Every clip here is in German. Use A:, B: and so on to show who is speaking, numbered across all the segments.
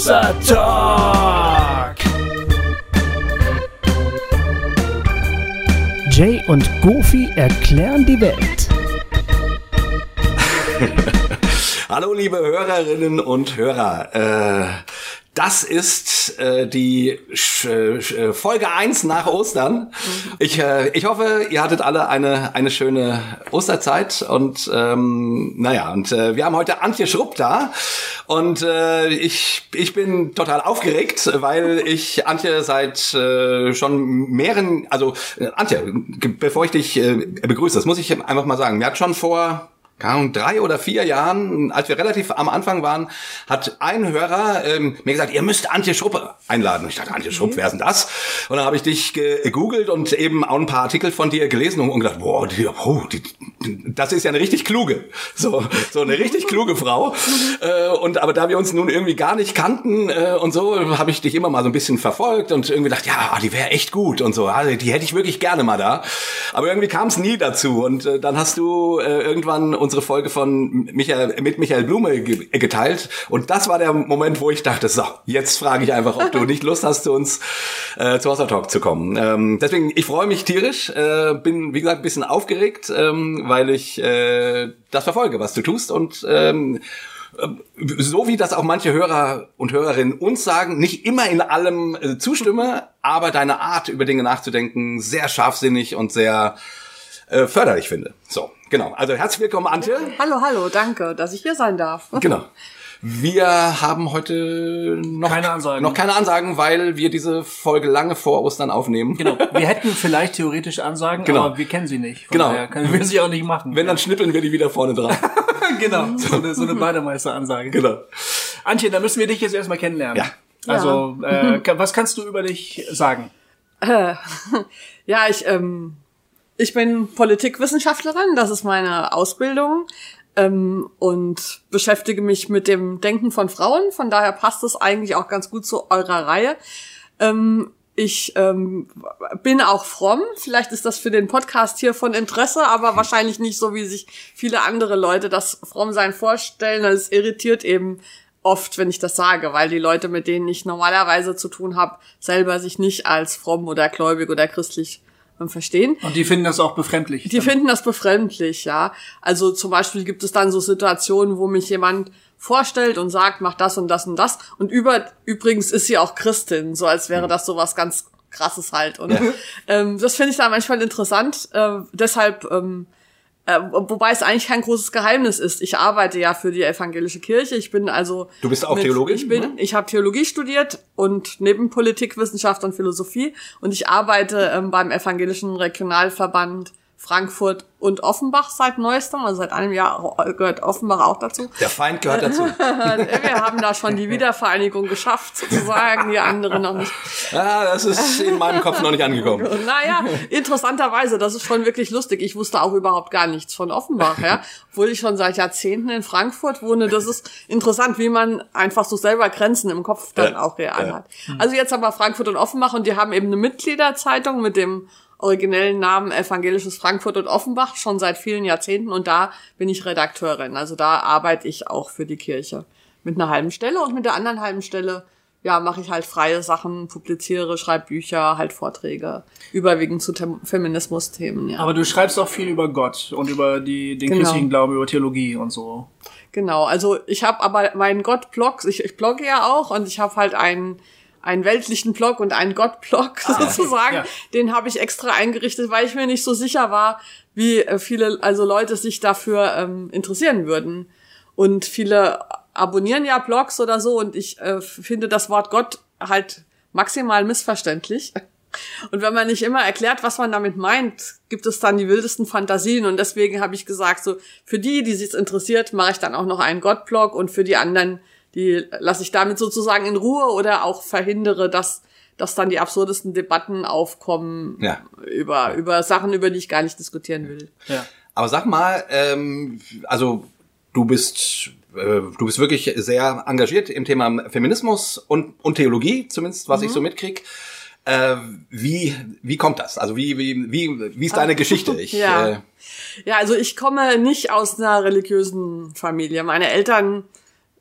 A: Wasser Talk. Jay und Goofy erklären die Welt.
B: Hallo liebe Hörerinnen und Hörer. Äh, das ist äh, die Sch Sch äh, Folge 1 nach Ostern. Ich, äh, ich hoffe, ihr hattet alle eine, eine schöne Osterzeit und ähm, naja, und äh, wir haben heute Antje Schrupp da und äh, ich, ich bin total aufgeregt, weil ich Antje seit äh, schon mehreren, also äh, Antje, bevor ich dich äh, begrüße, das muss ich einfach mal sagen, wir hatten schon vor drei oder vier Jahren, als wir relativ am Anfang waren, hat ein Hörer ähm, mir gesagt, ihr müsst Antje Schruppe einladen. Ich dachte, Antje Schrupp, wer ist denn das? Und dann habe ich dich gegoogelt und eben auch ein paar Artikel von dir gelesen und gedacht, boah, die, oh, die, das ist ja eine richtig kluge, so, so eine richtig kluge Frau. Äh, und aber da wir uns nun irgendwie gar nicht kannten äh, und so, habe ich dich immer mal so ein bisschen verfolgt und irgendwie gedacht, ja, die wäre echt gut und so, also, die hätte ich wirklich gerne mal da. Aber irgendwie kam es nie dazu und äh, dann hast du äh, irgendwann unsere Folge von Michael, mit Michael Blume geteilt. Und das war der Moment, wo ich dachte, so, jetzt frage ich einfach, ob du nicht Lust hast, zu uns äh, zu Wasser Talk zu kommen. Ähm, deswegen, ich freue mich tierisch, äh, bin, wie gesagt, ein bisschen aufgeregt, ähm, weil ich äh, das verfolge, was du tust. Und ähm, so wie das auch manche Hörer und Hörerinnen uns sagen, nicht immer in allem äh, zustimme, aber deine Art, über Dinge nachzudenken, sehr scharfsinnig und sehr äh, förderlich finde. So, genau. Also herzlich willkommen, Antje.
C: Hallo, hallo, danke, dass ich hier sein darf.
B: Genau. Wir haben heute noch
A: keine Ansagen.
B: noch keine Ansagen, weil wir diese Folge lange vor Ostern aufnehmen.
A: Genau. Wir hätten vielleicht theoretisch Ansagen,
B: Genau.
A: aber wir kennen sie nicht. Von
B: Genau.
A: daher können wir sie auch nicht machen.
B: Wenn, dann schnippeln wir die wieder vorne dran.
A: genau. So eine, so eine Bademeister-Ansage.
B: genau.
A: Antje, da müssen wir dich jetzt erstmal kennenlernen.
B: Ja.
A: Also, Äh, ka- was kannst du über dich sagen?
C: Ja, ich, ähm, ich bin Politikwissenschaftlerin, das ist meine Ausbildung ähm, und beschäftige mich mit dem Denken von Frauen. Von daher passt es eigentlich auch ganz gut zu eurer Reihe. Ähm, ich ähm, bin auch fromm. Vielleicht ist das für den Podcast hier von Interesse, aber wahrscheinlich nicht so, wie sich viele andere Leute das Frommsein vorstellen. Es irritiert eben oft, wenn ich das sage, weil die Leute, mit denen ich normalerweise zu tun habe, selber sich nicht als fromm oder gläubig oder christlich verstehen.
A: Und die finden das auch befremdlich.
C: Die finden das befremdlich, ja. Also zum Beispiel gibt es dann so Situationen, wo mich jemand vorstellt und sagt, mach das und das und das. Und über, übrigens ist sie auch Christin, so als wäre das so was ganz krasses halt. Und ähm, das finde ich da manchmal interessant. Äh, deshalb, ähm, äh, wobei es eigentlich kein großes Geheimnis ist. Ich arbeite ja für die evangelische Kirche. Ich bin also
B: Du bist auch Theologin,
C: Ich bin,
B: ne?
C: ich habe Theologie studiert und neben Politikwissenschaft und Philosophie und ich arbeite ähm, beim evangelischen Regionalverband Frankfurt und Offenbach seit neuestem, also seit einem Jahr gehört Offenbach auch dazu.
B: Der Feind gehört dazu.
C: Wir haben da schon die Wiedervereinigung geschafft, sozusagen, die anderen noch nicht.
B: Ja, das ist in meinem Kopf noch nicht angekommen.
C: Naja, interessanterweise, das ist schon wirklich lustig. Ich wusste auch überhaupt gar nichts von Offenbach, ja. Obwohl ich schon seit Jahrzehnten in Frankfurt wohne. Das ist interessant, wie man einfach so selber Grenzen im Kopf dann
B: Ja,
C: auch real
B: ja.
C: hat. Also jetzt aber Frankfurt und Offenbach und die haben eben eine Mitgliederzeitung mit dem originellen Namen Evangelisches Frankfurt und Offenbach schon seit vielen Jahrzehnten und da bin ich Redakteurin. Also da arbeite ich auch für die Kirche. Mit einer halben Stelle und mit der anderen halben Stelle ja, mache ich halt freie Sachen, publiziere, schreibe Bücher, halt Vorträge, überwiegend zu Them Feminismus-Themen, ja.
A: Aber du schreibst auch viel über Gott und über die, den
C: Genau.
A: christlichen Glauben, über Theologie und so.
C: Genau, also ich habe aber meinen Gott-Blog, ich, ich blogge ja auch und ich habe halt einen einen weltlichen Blog und einen Gott-Blog sozusagen.
A: ja.
C: Den habe ich extra eingerichtet, weil ich mir nicht so sicher war, wie äh, viele also Leute sich dafür ähm, interessieren würden. Und viele abonnieren ja Blogs oder so und ich äh, finde das Wort Gott halt maximal missverständlich. Und wenn man nicht immer erklärt, was man damit meint, gibt es dann die wildesten Fantasien. Und deswegen habe ich gesagt, so für die, die sich interessiert, mache ich dann auch noch einen Gott-Blog und für die anderen, die lasse ich damit sozusagen in Ruhe oder auch verhindere, dass, dass dann die absurdesten Debatten aufkommen
B: Ja.
C: über, über Sachen, über die ich gar nicht diskutieren will.
A: Ja.
B: Aber sag mal, ähm, also du bist äh, du bist wirklich sehr engagiert im Thema Feminismus und, und Theologie, zumindest was ich so mitkrieg. Äh, wie, wie kommt das? Also wie, wie, wie, wie ist deine Geschichte? Ich,
C: Ja.
B: äh,
C: Ja, also ich komme nicht aus einer religiösen Familie. Meine Eltern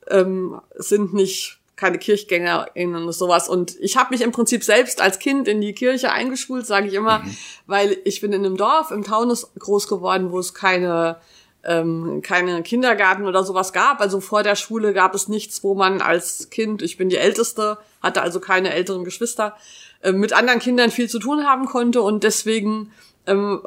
C: ähm, sind nicht keine KirchgängerInnen und sowas. Und ich habe mich im Prinzip selbst als Kind in die Kirche eingeschult, sage ich immer, mhm. weil ich bin in einem Dorf im Taunus groß geworden, wo es keine ähm, keine Kindergarten oder sowas gab. Also vor der Schule gab es nichts, wo man als Kind, ich bin die Älteste, hatte also keine älteren Geschwister, äh, mit anderen Kindern viel zu tun haben konnte und deswegen ähm,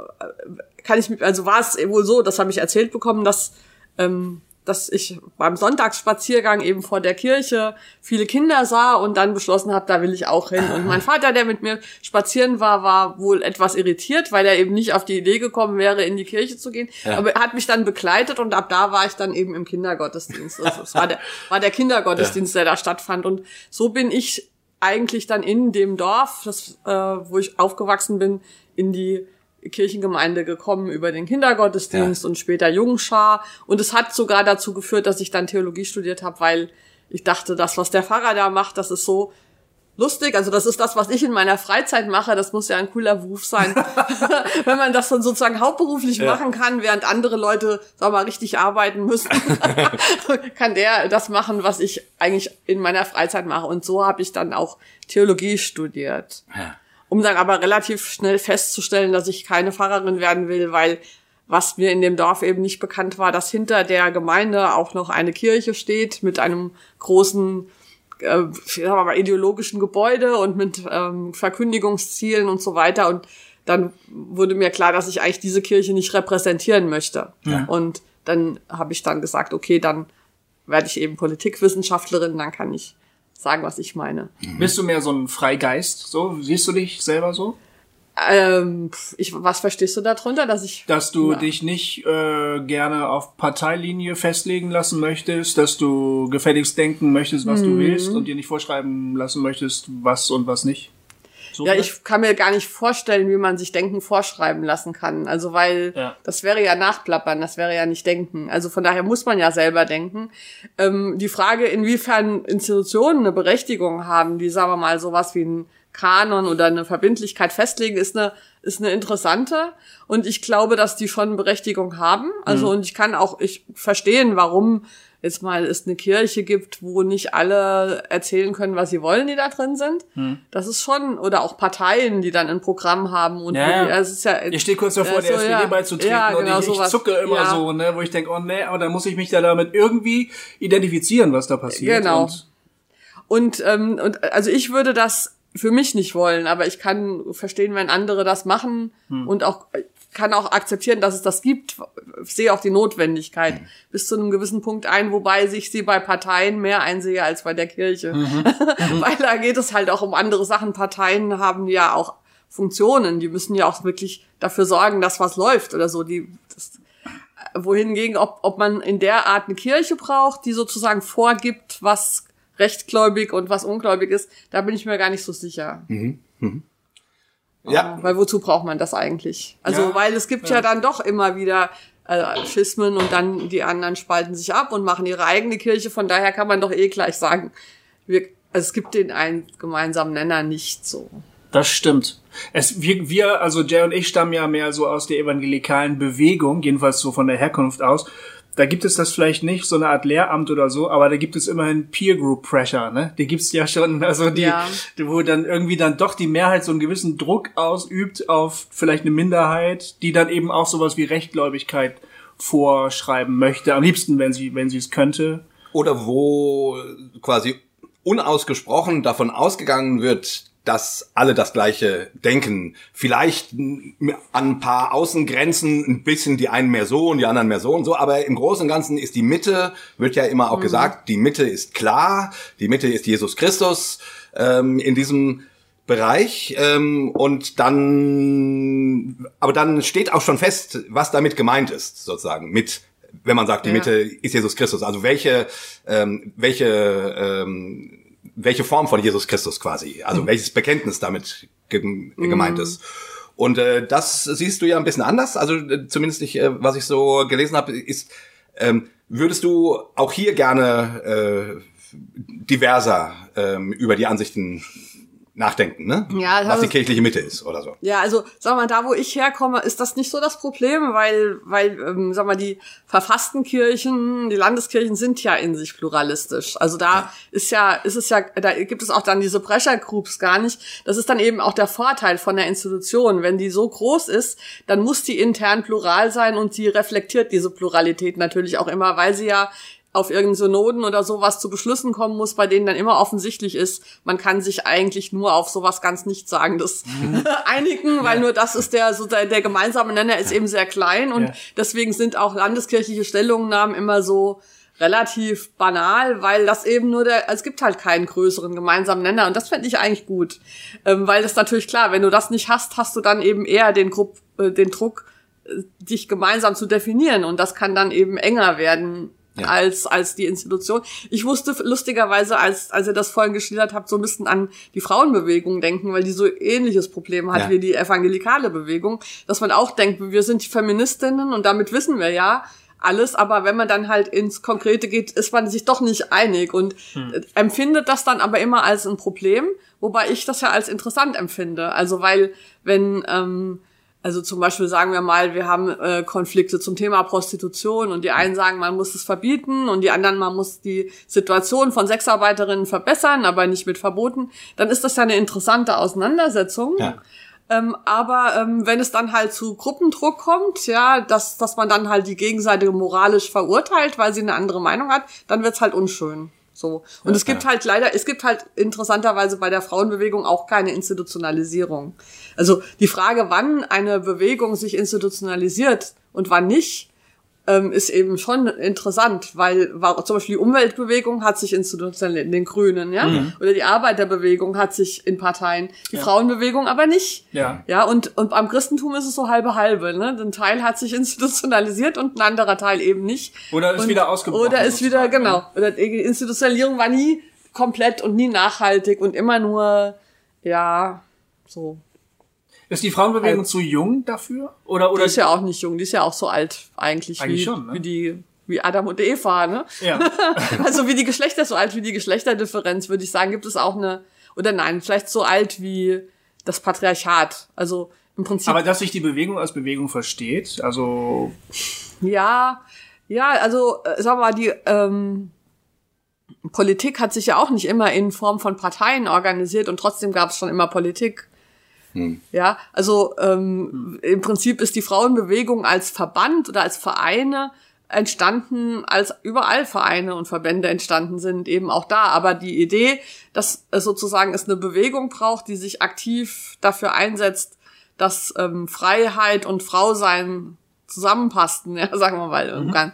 C: kann ich, also war es wohl so, das habe ich erzählt bekommen, dass ähm, dass ich beim Sonntagsspaziergang eben vor der Kirche viele Kinder sah und dann beschlossen habe, da will ich auch hin. Und mein Vater, der mit mir spazieren war, war wohl etwas irritiert, weil er eben nicht auf die Idee gekommen wäre, in die Kirche zu gehen. Ja. Aber er hat mich dann begleitet und ab da war ich dann eben im Kindergottesdienst. Also es war der, war der Kindergottesdienst, ja. der da stattfand. Und so bin ich eigentlich dann in dem Dorf, das, äh, wo ich aufgewachsen bin, in die Kirchengemeinde gekommen über den Kindergottesdienst ja. und später Jungschar. Und es hat sogar dazu geführt, dass ich dann Theologie studiert habe, weil ich dachte, das, was der Pfarrer da macht, das ist so lustig. Also das ist das, was ich in meiner Freizeit mache. Das muss ja ein cooler Beruf sein, wenn man das dann sozusagen hauptberuflich ja. machen kann, während andere Leute, sag mal, richtig arbeiten müssen. kann der das machen, was ich eigentlich in meiner Freizeit mache. Und so habe ich dann auch Theologie studiert. Ja um dann aber relativ schnell festzustellen, dass ich keine Pfarrerin werden will, weil was mir in dem Dorf eben nicht bekannt war, dass hinter der Gemeinde auch noch eine Kirche steht mit einem großen äh, sagen wir mal, ideologischen Gebäude und mit ähm, Verkündigungszielen und so weiter. Und dann wurde mir klar, dass ich eigentlich diese Kirche nicht repräsentieren möchte. Ja. Und dann habe ich dann gesagt, okay, dann werde ich eben Politikwissenschaftlerin, dann kann ich sagen, was ich meine.
A: Mhm. Bist du mehr so ein Freigeist? So siehst du dich selber so?
C: Ähm, ich, was verstehst du darunter, dass ich?
A: Dass du ja. dich nicht äh, gerne auf Parteilinie festlegen lassen möchtest, dass du gefälligst denken möchtest, was mhm. du willst und dir nicht vorschreiben lassen möchtest, was und was nicht.
C: So ja, ich kann mir gar nicht vorstellen, wie man sich Denken vorschreiben lassen kann. Also weil ja. das wäre ja nachplappern, das wäre ja nicht denken. Also von daher muss man ja selber denken. Ähm, die Frage, inwiefern Institutionen eine Berechtigung haben, die sagen wir mal sowas wie ein Kanon oder eine Verbindlichkeit festlegen, ist eine ist eine interessante und ich glaube, dass die schon Berechtigung haben. Also mhm. und ich kann auch ich verstehen, warum jetzt mal es eine Kirche gibt, wo nicht alle erzählen können, was sie wollen, die da drin sind. Hm. Das ist schon, oder auch Parteien, die dann ein Programm haben und
A: ja, ja. es ist ja. Ich stehe kurz davor, äh, der so, SPD ja, beizutreten ja, genau, und ich, ich zucke immer so, ne, wo ich denke, oh nee, aber dann muss ich mich da damit irgendwie identifizieren, was da passiert.
C: Genau. Und, und, ähm, und also ich würde das für mich nicht wollen, aber ich kann verstehen, wenn andere das machen hm. und auch kann auch akzeptieren, dass es das gibt, sehe auch die Notwendigkeit mhm. bis zu einem gewissen Punkt ein, wobei sich sie bei Parteien mehr einsehe als bei der Kirche. Mhm. Weil da geht es halt auch um andere Sachen. Parteien haben ja auch Funktionen, die müssen ja auch wirklich dafür sorgen, dass was läuft oder so. Die, das, wohingegen, ob, ob man in der Art eine Kirche braucht, die sozusagen vorgibt, was rechtgläubig und was ungläubig ist, da bin ich mir gar nicht so sicher. Mhm. Mhm. Ja. Weil wozu braucht man das eigentlich? Also, ja. weil es gibt ja. ja dann doch immer wieder äh, Schismen und dann die anderen spalten sich ab und machen ihre eigene Kirche. Von daher kann man doch eh gleich sagen, wir, also es gibt den einen gemeinsamen Nenner nicht so.
A: Das stimmt. Es, wir, wir, also Jay und ich stammen ja mehr so aus der evangelikalen Bewegung, jedenfalls so von der Herkunft aus da gibt es das vielleicht nicht, so eine Art Lehramt oder so, aber da gibt es immerhin Peer Group Pressure, ne? Die gibt's ja schon, also die, ja. wo dann irgendwie dann doch die Mehrheit so einen gewissen Druck ausübt auf vielleicht eine Minderheit, die dann eben auch sowas wie Rechtgläubigkeit vorschreiben möchte, am liebsten, wenn sie, wenn sie es könnte.
B: Oder wo quasi unausgesprochen davon ausgegangen wird, dass alle das gleiche denken. Vielleicht an ein paar Außengrenzen ein bisschen die einen mehr so und die anderen mehr so und so, aber im Großen und Ganzen ist die Mitte, wird ja immer auch mhm. gesagt, die Mitte ist klar, die Mitte ist Jesus Christus ähm, in diesem Bereich ähm, und dann, aber dann steht auch schon fest, was damit gemeint ist, sozusagen mit wenn man sagt, die ja. Mitte ist Jesus Christus. Also welche, ähm, welche ähm, welche Form von Jesus Christus quasi, also mhm. welches Bekenntnis damit ge gemeint mhm. ist. Und äh, das siehst du ja ein bisschen anders. Also äh, zumindest nicht, äh, was ich so gelesen habe, ist, ähm, würdest du auch hier gerne äh, diverser ähm, über die Ansichten nachdenken, ne?
C: Ja,
B: was die
C: das-
B: kirchliche Mitte ist oder so.
C: Ja, also sag mal, da wo ich herkomme, ist das nicht so das Problem, weil, weil, ähm, sag mal, die verfassten Kirchen, die Landeskirchen sind ja in sich pluralistisch. Also da ist ja, ist es ja, da gibt es auch dann diese Pressure Groups gar nicht. Das ist dann eben auch der Vorteil von der Institution. Wenn die so groß ist, dann muss die intern plural sein und sie reflektiert diese Pluralität natürlich auch immer, weil sie ja auf irgendeinen Synoden oder sowas zu Beschlüssen kommen muss, bei denen dann immer offensichtlich ist, man kann sich eigentlich nur auf sowas ganz Nichtssagendes einigen, weil nur das ist der, so der, der gemeinsame Nenner ist eben sehr klein. Und
A: Ja.
C: deswegen sind auch landeskirchliche Stellungnahmen immer so relativ banal, weil das eben nur der, es gibt halt keinen größeren gemeinsamen Nenner. Und das fände ich eigentlich gut, ähm, weil das natürlich klar, wenn du das nicht hast, hast du dann eben eher den, Grupp, äh, den Druck, äh, dich gemeinsam zu definieren. Und das kann dann eben enger werden
B: Ja.
C: als als die Institution. Ich wusste lustigerweise, als als ihr das vorhin geschildert habt, so ein bisschen an die Frauenbewegung denken, weil die so ähnliches Problem hat
B: Ja.
C: wie die evangelikale Bewegung, dass man auch denkt, wir sind die Feministinnen und damit wissen wir ja alles, aber wenn man dann halt ins Konkrete geht, ist man sich doch nicht einig und äh, empfindet das dann aber immer als ein Problem, wobei ich das ja als interessant empfinde. Also weil wenn ähm, also zum Beispiel sagen wir mal, wir haben äh, Konflikte zum Thema Prostitution und die einen sagen, man muss es verbieten und die anderen, man muss die Situation von Sexarbeiterinnen verbessern, aber nicht mit Verboten, dann ist das ja eine interessante Auseinandersetzung.
B: Ja.
C: Ähm, aber ähm, wenn es dann halt zu Gruppendruck kommt, ja, dass, dass man dann halt die Gegenseite moralisch verurteilt, weil sie eine andere Meinung hat, dann wird's halt unschön. So. Und es gibt halt leider, es gibt halt interessanterweise bei der Frauenbewegung auch keine Institutionalisierung. Also die Frage, wann eine Bewegung sich institutionalisiert und wann nicht, ähm, ist eben schon interessant, weil war, zum Beispiel die Umweltbewegung hat sich institutionalisiert in den Grünen, ja, oder die Arbeiterbewegung hat sich in Parteien, die Frauenbewegung aber nicht.
A: Ja.
C: Ja, und, und beim Christentum ist es so halbe halbe, ne? Ein Teil hat sich institutionalisiert und ein anderer Teil eben nicht.
A: Oder ist
C: und,
A: wieder ausgebrochen,
C: Oder ist wieder, genau. Oder die Institutionalisierung war nie komplett und nie nachhaltig und immer nur, ja, so.
A: Ist die Frauenbewegung zu jung dafür? Oder,
C: Die
A: oder
C: ist ja auch nicht jung, die ist ja auch so alt eigentlich,
A: Eigentlich
C: wie,
A: schon, ne?
C: wie die wie Adam und Eva, ne?
A: ja.
C: Also wie die Geschlechter, so alt wie die Geschlechterdifferenz, würde ich sagen, gibt es auch eine, oder nein, vielleicht so alt wie das Patriarchat. Also im Prinzip,
A: Aber dass sich die Bewegung als Bewegung versteht, also
C: ja, ja, also äh, sagen wir mal, die ähm, Politik hat sich ja auch nicht immer in Form von Parteien organisiert und trotzdem gab es schon immer Politik. Ja, also ähm, im Prinzip ist die Frauenbewegung als Verband oder als Vereine entstanden, als überall Vereine und Verbände entstanden sind, eben auch da. Aber die Idee, dass es sozusagen es eine Bewegung braucht, die sich aktiv dafür einsetzt, dass ähm, Freiheit und Frausein zusammenpassten, ja, sagen wir mal, irgendwann,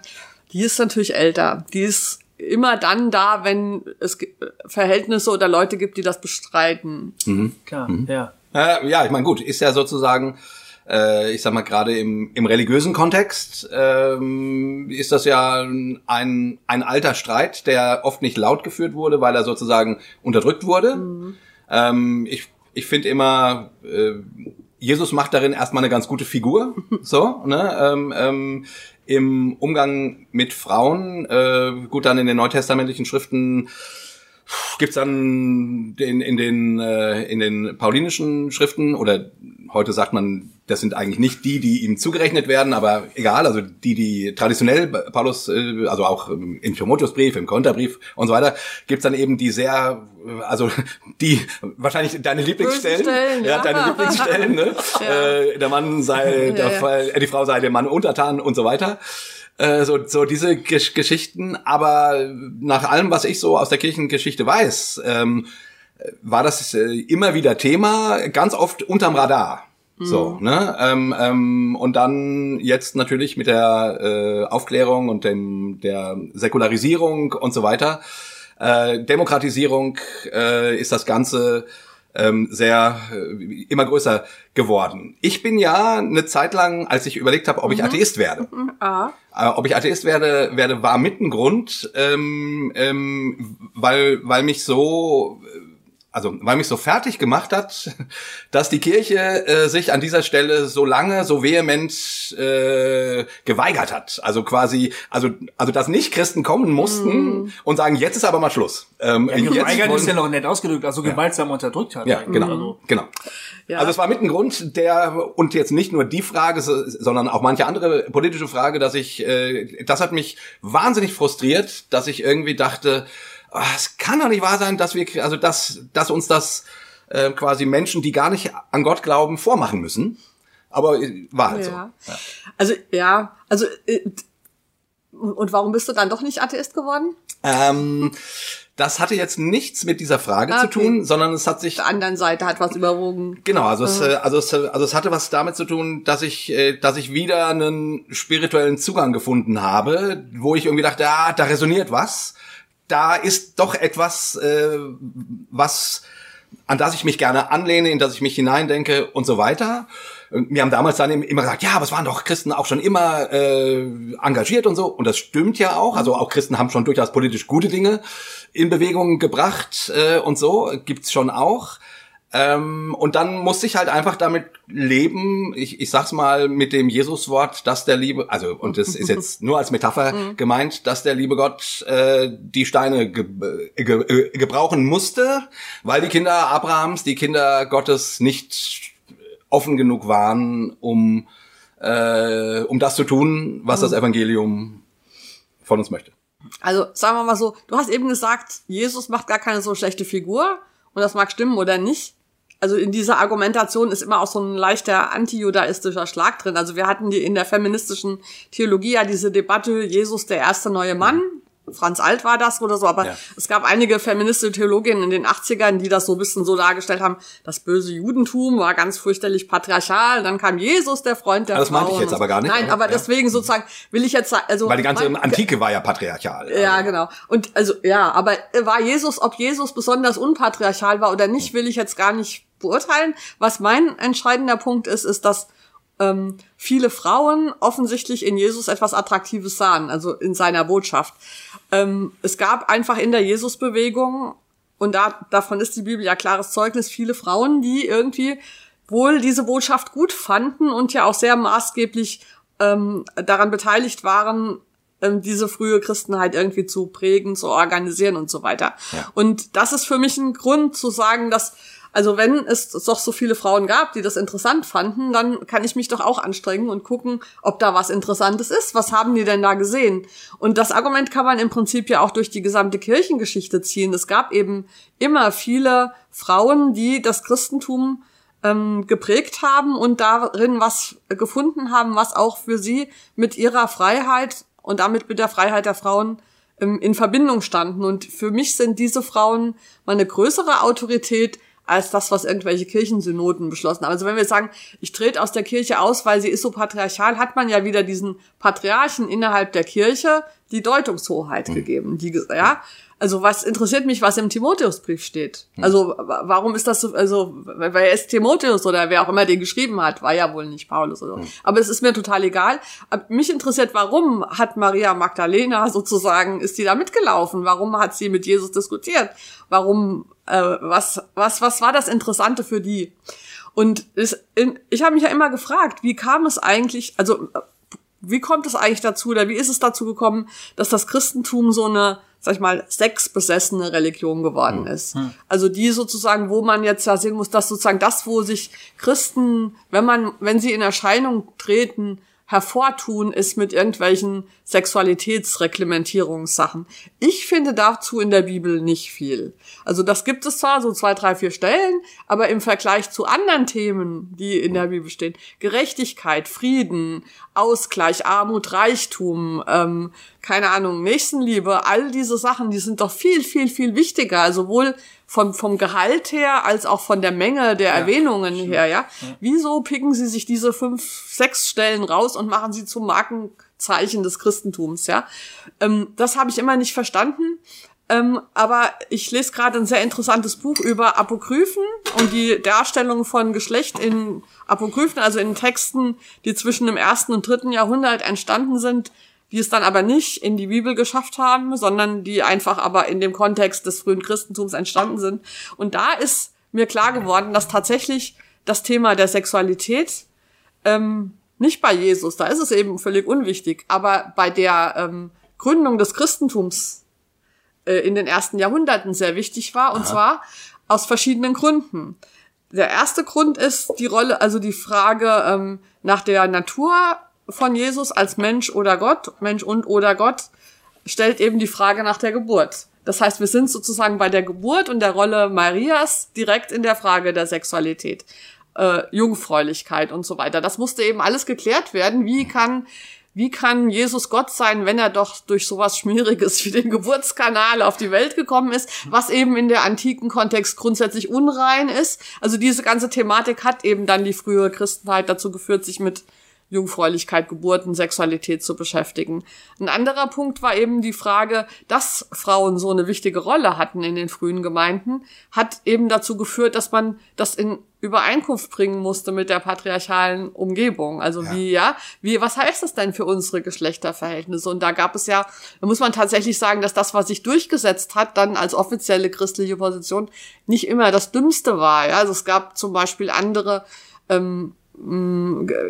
C: die ist natürlich älter. Die ist immer dann da, wenn es ge- Verhältnisse oder Leute gibt, die das bestreiten.
A: klar,
C: Mhm.
A: ja.
B: Äh, ja, ich meine, gut, ist ja sozusagen, äh, ich sag mal, gerade im, im religiösen Kontext ähm, ist das ja ein, ein alter Streit, der oft nicht laut geführt wurde, weil er sozusagen unterdrückt wurde. Ähm, ich ich finde immer, äh, Jesus macht darin erstmal eine ganz gute Figur, so, ne? Ähm, ähm, Im Umgang mit Frauen, äh, gut, dann in den neutestamentlichen Schriften gibt's dann den, in den äh, in den paulinischen Schriften oder heute sagt man, das sind eigentlich nicht die, die ihm zugerechnet werden, aber egal, also die, die traditionell Paulus, äh, also auch im Timotheusbrief, im Konterbrief und so weiter, gibt's dann eben die sehr, äh, also die wahrscheinlich deine Lieblingsstellen,
C: Stellen,
B: ja,
C: ja.
B: deine Lieblingsstellen, ne? äh, der Mann sei, der,
C: ja.
B: äh, die Frau sei dem Mann untertan und so weiter Äh, so, so diese Gesch Geschichten, aber nach allem, was ich so aus der Kirchengeschichte weiß, ähm, war das äh, immer wieder Thema, ganz oft unterm Radar. So, ne? Ähm, ähm, und dann jetzt natürlich mit der äh, Aufklärung und dem der Säkularisierung und so weiter, äh, Demokratisierung äh, ist das Ganze ähm, sehr äh, immer größer geworden. Ich bin ja eine Zeit lang, als ich überlegt habe, ob ich Atheist werde,
C: Ah.
B: äh, ob ich Atheist werde, werde war mit ein Grund, ähm, ähm, weil weil mich so also weil mich so fertig gemacht hat, dass die Kirche äh, sich an dieser Stelle so lange, so vehement äh, geweigert hat. Also quasi, also also dass nicht Christen kommen mussten mm. und sagen, jetzt ist aber mal Schluss.
A: Ähm, ja, geweigert ist ja noch nett ausgedrückt, also gewaltsam ja. unterdrückt hat.
B: Ja, genau, also. genau. Ja. Also es war mit ein Grund, der und jetzt nicht nur die Frage, sondern auch manche andere politische Frage, dass ich, äh, das hat mich wahnsinnig frustriert, dass ich irgendwie dachte, oh, es kann doch nicht wahr sein, dass wir, also dass, dass uns das äh, quasi Menschen, die gar nicht an Gott glauben, vormachen müssen. Aber äh, war halt ja.
C: so. Ja. Also ja, also äh, und warum bist du dann doch nicht Atheist geworden?
B: Ähm, das hatte jetzt nichts mit dieser Frage ah, okay. zu tun, sondern es hat sich.
C: Der anderen Seite hat was überwogen.
B: Genau, also es, äh, also es, also es hatte was damit zu tun, dass ich, dass ich wieder einen spirituellen Zugang gefunden habe, wo ich irgendwie dachte, ah, da resoniert was. Da ist doch etwas, äh, was, an das ich mich gerne anlehne, in das ich mich hineindenke und so weiter. Wir haben damals dann immer gesagt, ja, aber es waren doch Christen auch schon immer äh, engagiert und so. Und das stimmt ja auch. Also auch Christen haben schon durchaus politisch gute Dinge in Bewegung gebracht äh, und so. Gibt's schon auch. Ähm, und dann musste ich halt einfach damit leben, ich, ich sag's mal mit dem Jesuswort, dass der liebe, also und das ist jetzt nur als Metapher mhm. gemeint, dass der liebe Gott äh, die Steine ge, ge, gebrauchen musste, weil die Kinder Abrahams, die Kinder Gottes nicht offen genug waren, um, äh, um das zu tun, was das mhm. Evangelium von uns möchte.
C: Also sagen wir mal so, du hast eben gesagt, Jesus macht gar keine so schlechte Figur und das mag stimmen oder nicht. Also in dieser Argumentation ist immer auch so ein leichter antijudaistischer Schlag drin. Also wir hatten die in der feministischen Theologie ja diese Debatte, Jesus der erste neue Mann. Franz Alt war das oder so, aber ja. es gab einige feministische Theologinnen in den 80ern, die das so ein bisschen so dargestellt haben, das böse Judentum war ganz fürchterlich patriarchal, dann kam Jesus, der Freund der
B: also
C: Das
B: meinte ich jetzt aber gar nicht.
C: Nein, aber ja. deswegen sozusagen will ich jetzt also
B: weil die ganze mein, Antike war ja patriarchal.
C: Ja, also. genau. Und also ja, aber war Jesus, ob Jesus besonders unpatriarchal war oder nicht, will ich jetzt gar nicht beurteilen. Was mein entscheidender Punkt ist, ist, dass ähm, viele Frauen offensichtlich in Jesus etwas Attraktives sahen, also in seiner Botschaft. Ähm, es gab einfach in der Jesusbewegung, und da, davon ist die Bibel ja klares Zeugnis, viele Frauen, die irgendwie wohl diese Botschaft gut fanden und ja auch sehr maßgeblich ähm, daran beteiligt waren, ähm, diese frühe Christenheit irgendwie zu prägen, zu organisieren und so weiter. Ja. Und das ist für mich ein Grund zu sagen, dass also wenn es doch so viele Frauen gab, die das interessant fanden, dann kann ich mich doch auch anstrengen und gucken, ob da was Interessantes ist. Was haben die denn da gesehen? Und das Argument kann man im Prinzip ja auch durch die gesamte Kirchengeschichte ziehen. Es gab eben immer viele Frauen, die das Christentum ähm, geprägt haben und darin was gefunden haben, was auch für sie mit ihrer Freiheit und damit mit der Freiheit der Frauen ähm, in Verbindung standen. Und für mich sind diese Frauen mal eine größere Autorität als das, was irgendwelche Kirchensynoden beschlossen haben. Also wenn wir sagen, ich trete aus der Kirche aus, weil sie ist so patriarchal, hat man ja wieder diesen Patriarchen innerhalb der Kirche die Deutungshoheit mhm. gegeben. Die, ja, also was interessiert mich, was im Timotheusbrief steht? Mhm. Also warum ist das so, also weil er ist Timotheus oder wer auch immer den geschrieben hat, war ja wohl nicht Paulus oder so. Mhm. Aber es ist mir total egal. Mich interessiert, warum hat Maria Magdalena sozusagen, ist die da mitgelaufen? Warum hat sie mit Jesus diskutiert? Warum äh, was, was, was war das Interessante für die? Und es, ich habe mich ja immer gefragt, wie kam es eigentlich, also wie kommt es eigentlich dazu oder wie ist es dazu gekommen, dass das Christentum so eine, sag ich mal, sexbesessene Religion geworden hm. ist? Hm. Also die sozusagen, wo man jetzt ja sehen muss, dass sozusagen das, wo sich Christen, wenn man, wenn sie in Erscheinung treten, hervortun, ist mit irgendwelchen Sexualitätsreglementierungssachen. Ich finde dazu in der Bibel nicht viel. Also das gibt es zwar, so zwei, drei, vier Stellen, aber im Vergleich zu anderen Themen, die in der Bibel stehen, Gerechtigkeit, Frieden, Ausgleich, Armut, Reichtum, ähm, keine Ahnung, Nächstenliebe, all diese Sachen, die sind doch viel, viel, viel wichtiger. Also wohl vom, vom Gehalt her als auch von der Menge der ja, Erwähnungen stimmt. her, ja? ja. Wieso picken sie sich diese fünf, sechs Stellen raus und machen sie zum Markenzeichen des Christentums, ja? Ähm, das habe ich immer nicht verstanden. Ähm, aber ich lese gerade ein sehr interessantes Buch über Apokryphen und die Darstellung von Geschlecht in Apokryphen, also in Texten, die zwischen dem ersten und dritten Jahrhundert entstanden sind, die es dann aber nicht in die Bibel geschafft haben, sondern die einfach aber in dem Kontext des frühen Christentums entstanden sind. Und da ist mir klar geworden, dass tatsächlich das Thema der Sexualität ähm, nicht bei Jesus, da ist es eben völlig unwichtig, aber bei der ähm, Gründung des Christentums äh, in den ersten Jahrhunderten sehr wichtig war, und zwar aus verschiedenen Gründen. Der erste Grund ist die Rolle, also die Frage ähm, nach der Natur von Jesus als Mensch oder Gott, Mensch und oder Gott, stellt eben die Frage nach der Geburt. Das heißt, wir sind sozusagen bei der Geburt und der Rolle Marias direkt in der Frage der Sexualität, äh, Jungfräulichkeit und so weiter. Das musste eben alles geklärt werden. Wie kann wie kann Jesus Gott sein, wenn er doch durch sowas Schmieriges wie den Geburtskanal auf die Welt gekommen ist, was eben in der antiken Kontext grundsätzlich unrein ist. Also diese ganze Thematik hat eben dann die frühere Christenheit dazu geführt, sich mit Jungfräulichkeit, Geburten, Sexualität zu beschäftigen. Ein anderer Punkt war eben die Frage, dass Frauen so eine wichtige Rolle hatten in den frühen Gemeinden, hat eben dazu geführt, dass man das in Übereinkunft bringen musste mit der patriarchalen Umgebung. Also ja. wie, ja, wie, was heißt das denn für unsere Geschlechterverhältnisse? Und da gab es ja, da muss man tatsächlich sagen, dass das, was sich durchgesetzt hat, dann als offizielle christliche Position nicht immer das Dümmste war. Ja? Also es gab zum Beispiel andere ähm,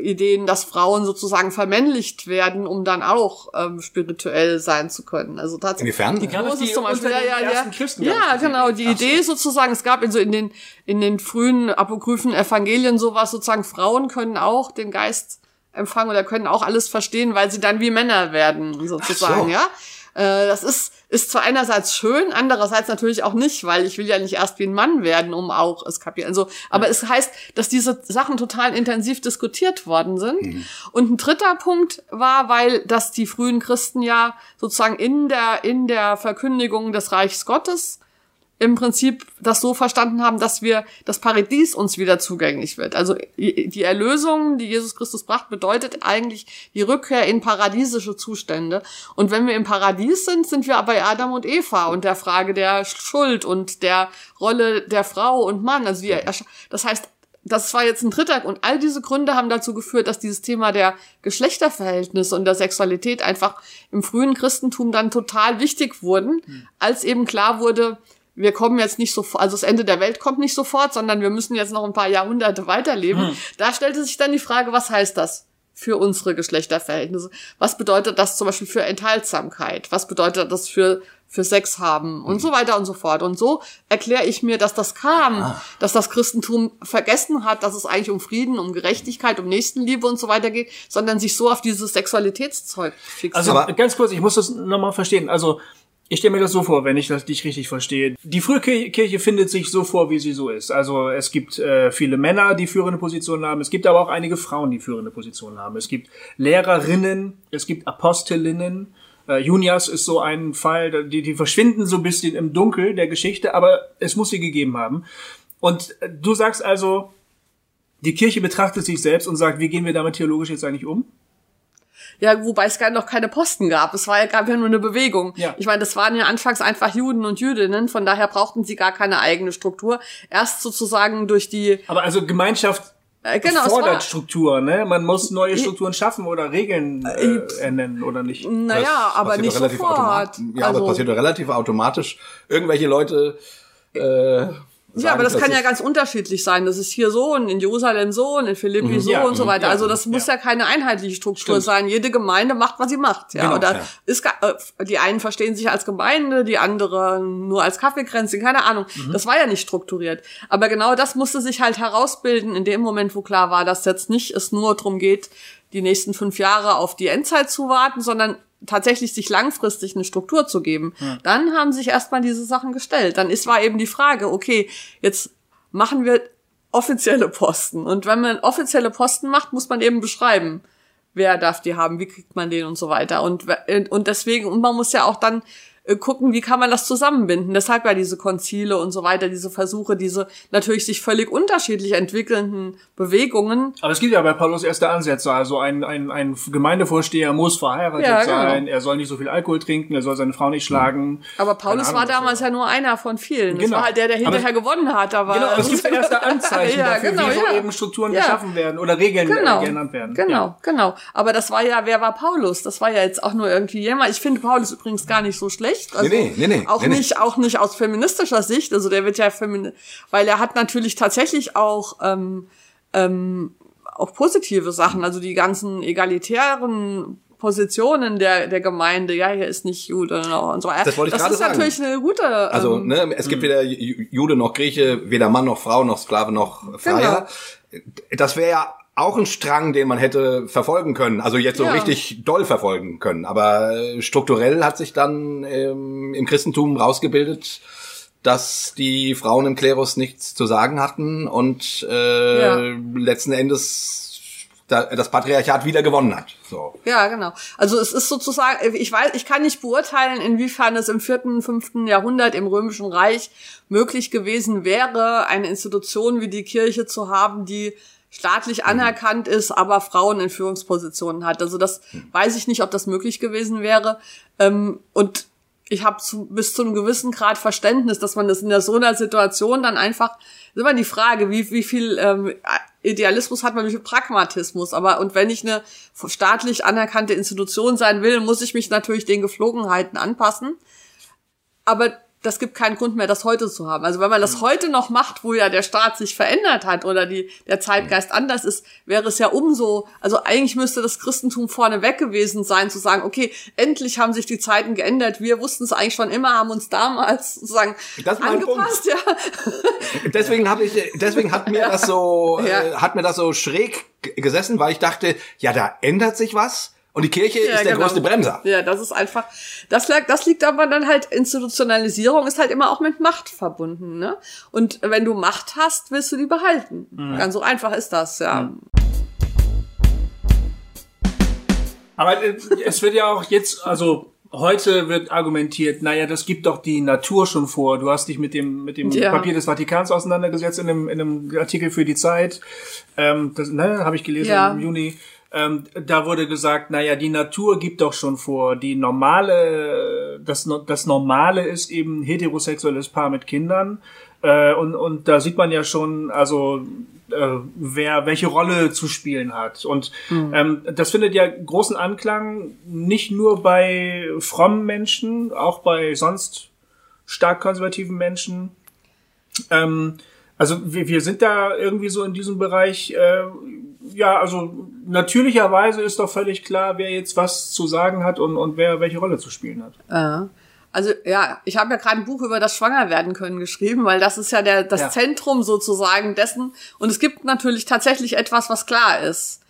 C: Ideen, dass Frauen sozusagen vermännlicht werden, um dann auch ähm, spirituell sein zu können. Also
B: tatsächlich. Inwiefern?
C: Die Moses zum Beispiel, ja, ja, ja. Christen, ja, genau. Die Idee so. sozusagen, es gab in so in den in den frühen apokryphen Evangelien sowas sozusagen, Frauen können auch den Geist empfangen oder können auch alles verstehen, weil sie dann wie Männer werden, sozusagen, so. ja. Äh, das ist, ist zwar einerseits schön, andererseits natürlich auch nicht, weil ich will ja nicht erst wie ein Mann werden, um auch es kapieren. Also, aber ja. es heißt, dass diese Sachen total intensiv diskutiert worden sind. Mhm. Und ein dritter Punkt war, weil dass die frühen Christen ja sozusagen in der, in der Verkündigung des Reichs Gottes im Prinzip das so verstanden haben, dass wir das Paradies uns wieder zugänglich wird. Also die Erlösung, die Jesus Christus brachte, bedeutet eigentlich die Rückkehr in paradiesische Zustände. Und wenn wir im Paradies sind, sind wir bei Adam und Eva und der Frage der Schuld und der Rolle der Frau und Mann. Also die, das heißt, das war jetzt ein dritter und all diese Gründe haben dazu geführt, dass dieses Thema der Geschlechterverhältnisse und der Sexualität einfach im frühen Christentum dann total wichtig wurden, hm. als eben klar wurde, wir kommen jetzt nicht sofort, also das Ende der Welt kommt nicht sofort, sondern wir müssen jetzt noch ein paar Jahrhunderte weiterleben. Hm. Da stellte sich dann die Frage, was heißt das? für unsere Geschlechterverhältnisse. Was bedeutet das zum Beispiel für Enthaltsamkeit? Was bedeutet das für, für Sex haben und mhm. so weiter und so fort? Und so erkläre ich mir, dass das kam, ah. dass das Christentum vergessen hat, dass es eigentlich um Frieden, um Gerechtigkeit, um Nächstenliebe und so weiter geht, sondern sich so auf dieses Sexualitätszeug
A: fixiert. Also ganz kurz, ich muss das nochmal verstehen. Also ich stelle mir das so vor, wenn ich das dich richtig verstehe. Die frühe Kirche findet sich so vor, wie sie so ist. Also es gibt äh, viele Männer, die führende Positionen haben. Es gibt aber auch einige Frauen, die führende Positionen haben. Es gibt Lehrerinnen, es gibt Apostelinnen. Äh, Junias ist so ein Fall, die, die verschwinden so ein bisschen im Dunkel der Geschichte, aber es muss sie gegeben haben. Und äh, du sagst also, die Kirche betrachtet sich selbst und sagt, wie gehen wir damit theologisch jetzt eigentlich um?
C: Ja, wobei es gar noch keine Posten gab. Es war ja, gab ja nur eine Bewegung. Ja. Ich meine, das waren ja anfangs einfach Juden und Jüdinnen, von daher brauchten sie gar keine eigene Struktur. Erst sozusagen durch die.
A: Aber also Gemeinschaft äh, genau, fordert Struktur, ne? Man muss neue Strukturen schaffen oder Regeln äh, ernennen oder nicht.
C: Naja, aber nicht sofort.
B: Ja, also, aber es passiert doch relativ automatisch. Irgendwelche Leute äh,
C: ja, aber das kann ja ganz unterschiedlich sein. Das ist hier so und in Jerusalem so und in Philippi mhm, so ja, und so weiter. Ja, also das muss ja. ja keine einheitliche Struktur Stimmt. sein. Jede Gemeinde macht, was sie macht. Ja, genau, oder ja. ist äh, die einen verstehen sich als Gemeinde, die anderen nur als Kaffeekränzchen, keine Ahnung. Mhm. Das war ja nicht strukturiert. Aber genau das musste sich halt herausbilden in dem Moment, wo klar war, dass jetzt nicht es nur darum geht, die nächsten fünf Jahre auf die Endzeit zu warten, sondern tatsächlich sich langfristig eine Struktur zu geben, ja. dann haben sich erstmal diese Sachen gestellt. Dann ist war eben die Frage, okay, jetzt machen wir offizielle Posten. Und wenn man offizielle Posten macht, muss man eben beschreiben, wer darf die haben, wie kriegt man den und so weiter. Und, und deswegen, und man muss ja auch dann gucken, wie kann man das zusammenbinden. Deshalb ja diese Konzile und so weiter, diese Versuche, diese natürlich sich völlig unterschiedlich entwickelnden Bewegungen.
A: Aber es gibt ja bei Paulus erste Ansätze. Also ein, ein, ein Gemeindevorsteher muss verheiratet
C: Ja, genau.
A: sein, er soll nicht so viel Alkohol trinken, er soll seine Frau nicht schlagen.
C: Aber Paulus war
A: Ahnung, was
C: damals ja nur einer von vielen. Das
A: Genau.
C: war halt der, der
A: Aber
C: hinterher gewonnen hat. Aber
A: Genau, aber es gibt erste Anzeichen
C: Ja,
A: dafür,
C: genau,
A: wie so
C: ja.
A: eben Strukturen geschaffen werden oder Regeln
C: Genau,
A: äh, genannt werden.
C: genau, genau. Aber das war ja, wer war Paulus? Das war ja jetzt auch nur irgendwie jemand. Ich finde Paulus übrigens gar nicht so schlecht. Also
B: Nee, nee, nee, nee,
C: auch
B: nee, nee.
C: nicht, auch nicht aus feministischer Sicht. Also der wird ja femin, weil er hat natürlich tatsächlich auch ähm, ähm, auch positive Sachen. Also die ganzen egalitären Positionen der, der Gemeinde, ja, hier ist nicht Jude und so.
B: Das wollte ich
C: das ist
B: sagen.
C: natürlich eine gute.
B: Also,
C: ähm,
B: ne, es gibt weder Ju- Jude noch Grieche, weder Mann noch Frau noch Sklave noch Freier. Das wäre ja auch ein Strang, den man hätte verfolgen können. Also jetzt so
C: Ja.
B: richtig doll verfolgen können. Aber äh, strukturell hat sich dann ähm, im Christentum rausgebildet, dass die Frauen im Klerus nichts zu sagen hatten und äh,
C: Ja.
B: letzten Endes da, das Patriarchat wieder gewonnen hat. So.
C: Ja, genau. Also es ist sozusagen, ich weiß, ich kann nicht beurteilen, inwiefern es im vierten, fünften Jahrhundert im Römischen Reich möglich gewesen wäre, eine Institution wie die Kirche zu haben, die staatlich anerkannt ist, aber Frauen in Führungspositionen hat. Also das weiß ich nicht, ob das möglich gewesen wäre. Ähm, und ich habe zu, bis zu einem gewissen Grad Verständnis, dass man das in der, so einer Situation dann einfach, ist immer die Frage, wie, wie viel ähm, Idealismus hat man, wie viel Pragmatismus. Aber und wenn ich eine staatlich anerkannte Institution sein will, muss ich mich natürlich den Geflogenheiten anpassen. Aber das gibt keinen Grund mehr, das heute zu haben. Also wenn man das heute noch macht, wo ja der Staat sich verändert hat oder die, der Zeitgeist anders ist, wäre es ja umso, also eigentlich müsste das Christentum vorne weg gewesen sein, zu sagen, okay, endlich haben sich die Zeiten geändert. Wir wussten es eigentlich schon immer, haben uns damals sozusagen angepasst, ja.
B: Deswegen habe ich, deswegen hat mir das so,
C: Ja.
B: äh, hat mir das so schräg gesessen, weil ich dachte, ja, da ändert sich was und die Kirche
C: Ja,
B: ist der
C: genau.
B: größte Bremser.
C: Ja, das ist einfach, das, lag, das liegt aber dann halt, Institutionalisierung ist halt immer auch mit Macht verbunden, ne? Und wenn du Macht hast, willst du die behalten. Ganz so einfach ist das, ja.
A: Aber äh, es wird ja auch jetzt, also heute wird argumentiert, naja, das gibt doch die Natur schon vor. Du hast dich mit dem, mit dem
C: Ja.
A: Papier des Vatikans auseinandergesetzt in einem, in einem Artikel für die Zeit. Ähm, das ne, habe ich gelesen
C: Ja.
A: im Juni. Ähm, da wurde gesagt, naja, die Natur gibt doch schon vor. Die normale, das, das Normale ist eben heterosexuelles Paar mit Kindern. Äh, und, und da sieht man ja schon, also äh, wer welche Rolle zu spielen hat. Und ähm, das findet ja großen Anklang nicht nur bei frommen Menschen, auch bei sonst stark konservativen Menschen. Ähm, also wir, wir sind da irgendwie so in diesem Bereich, äh, ja, also natürlicherweise ist doch völlig klar, wer jetzt was zu sagen hat und, und wer welche Rolle zu spielen hat.
C: Äh, Also ja, ich habe ja gerade ein Buch über das Schwangerwerden können geschrieben, weil das ist ja der, das
A: Ja.
C: Zentrum sozusagen dessen. Und es gibt natürlich tatsächlich etwas, was klar ist.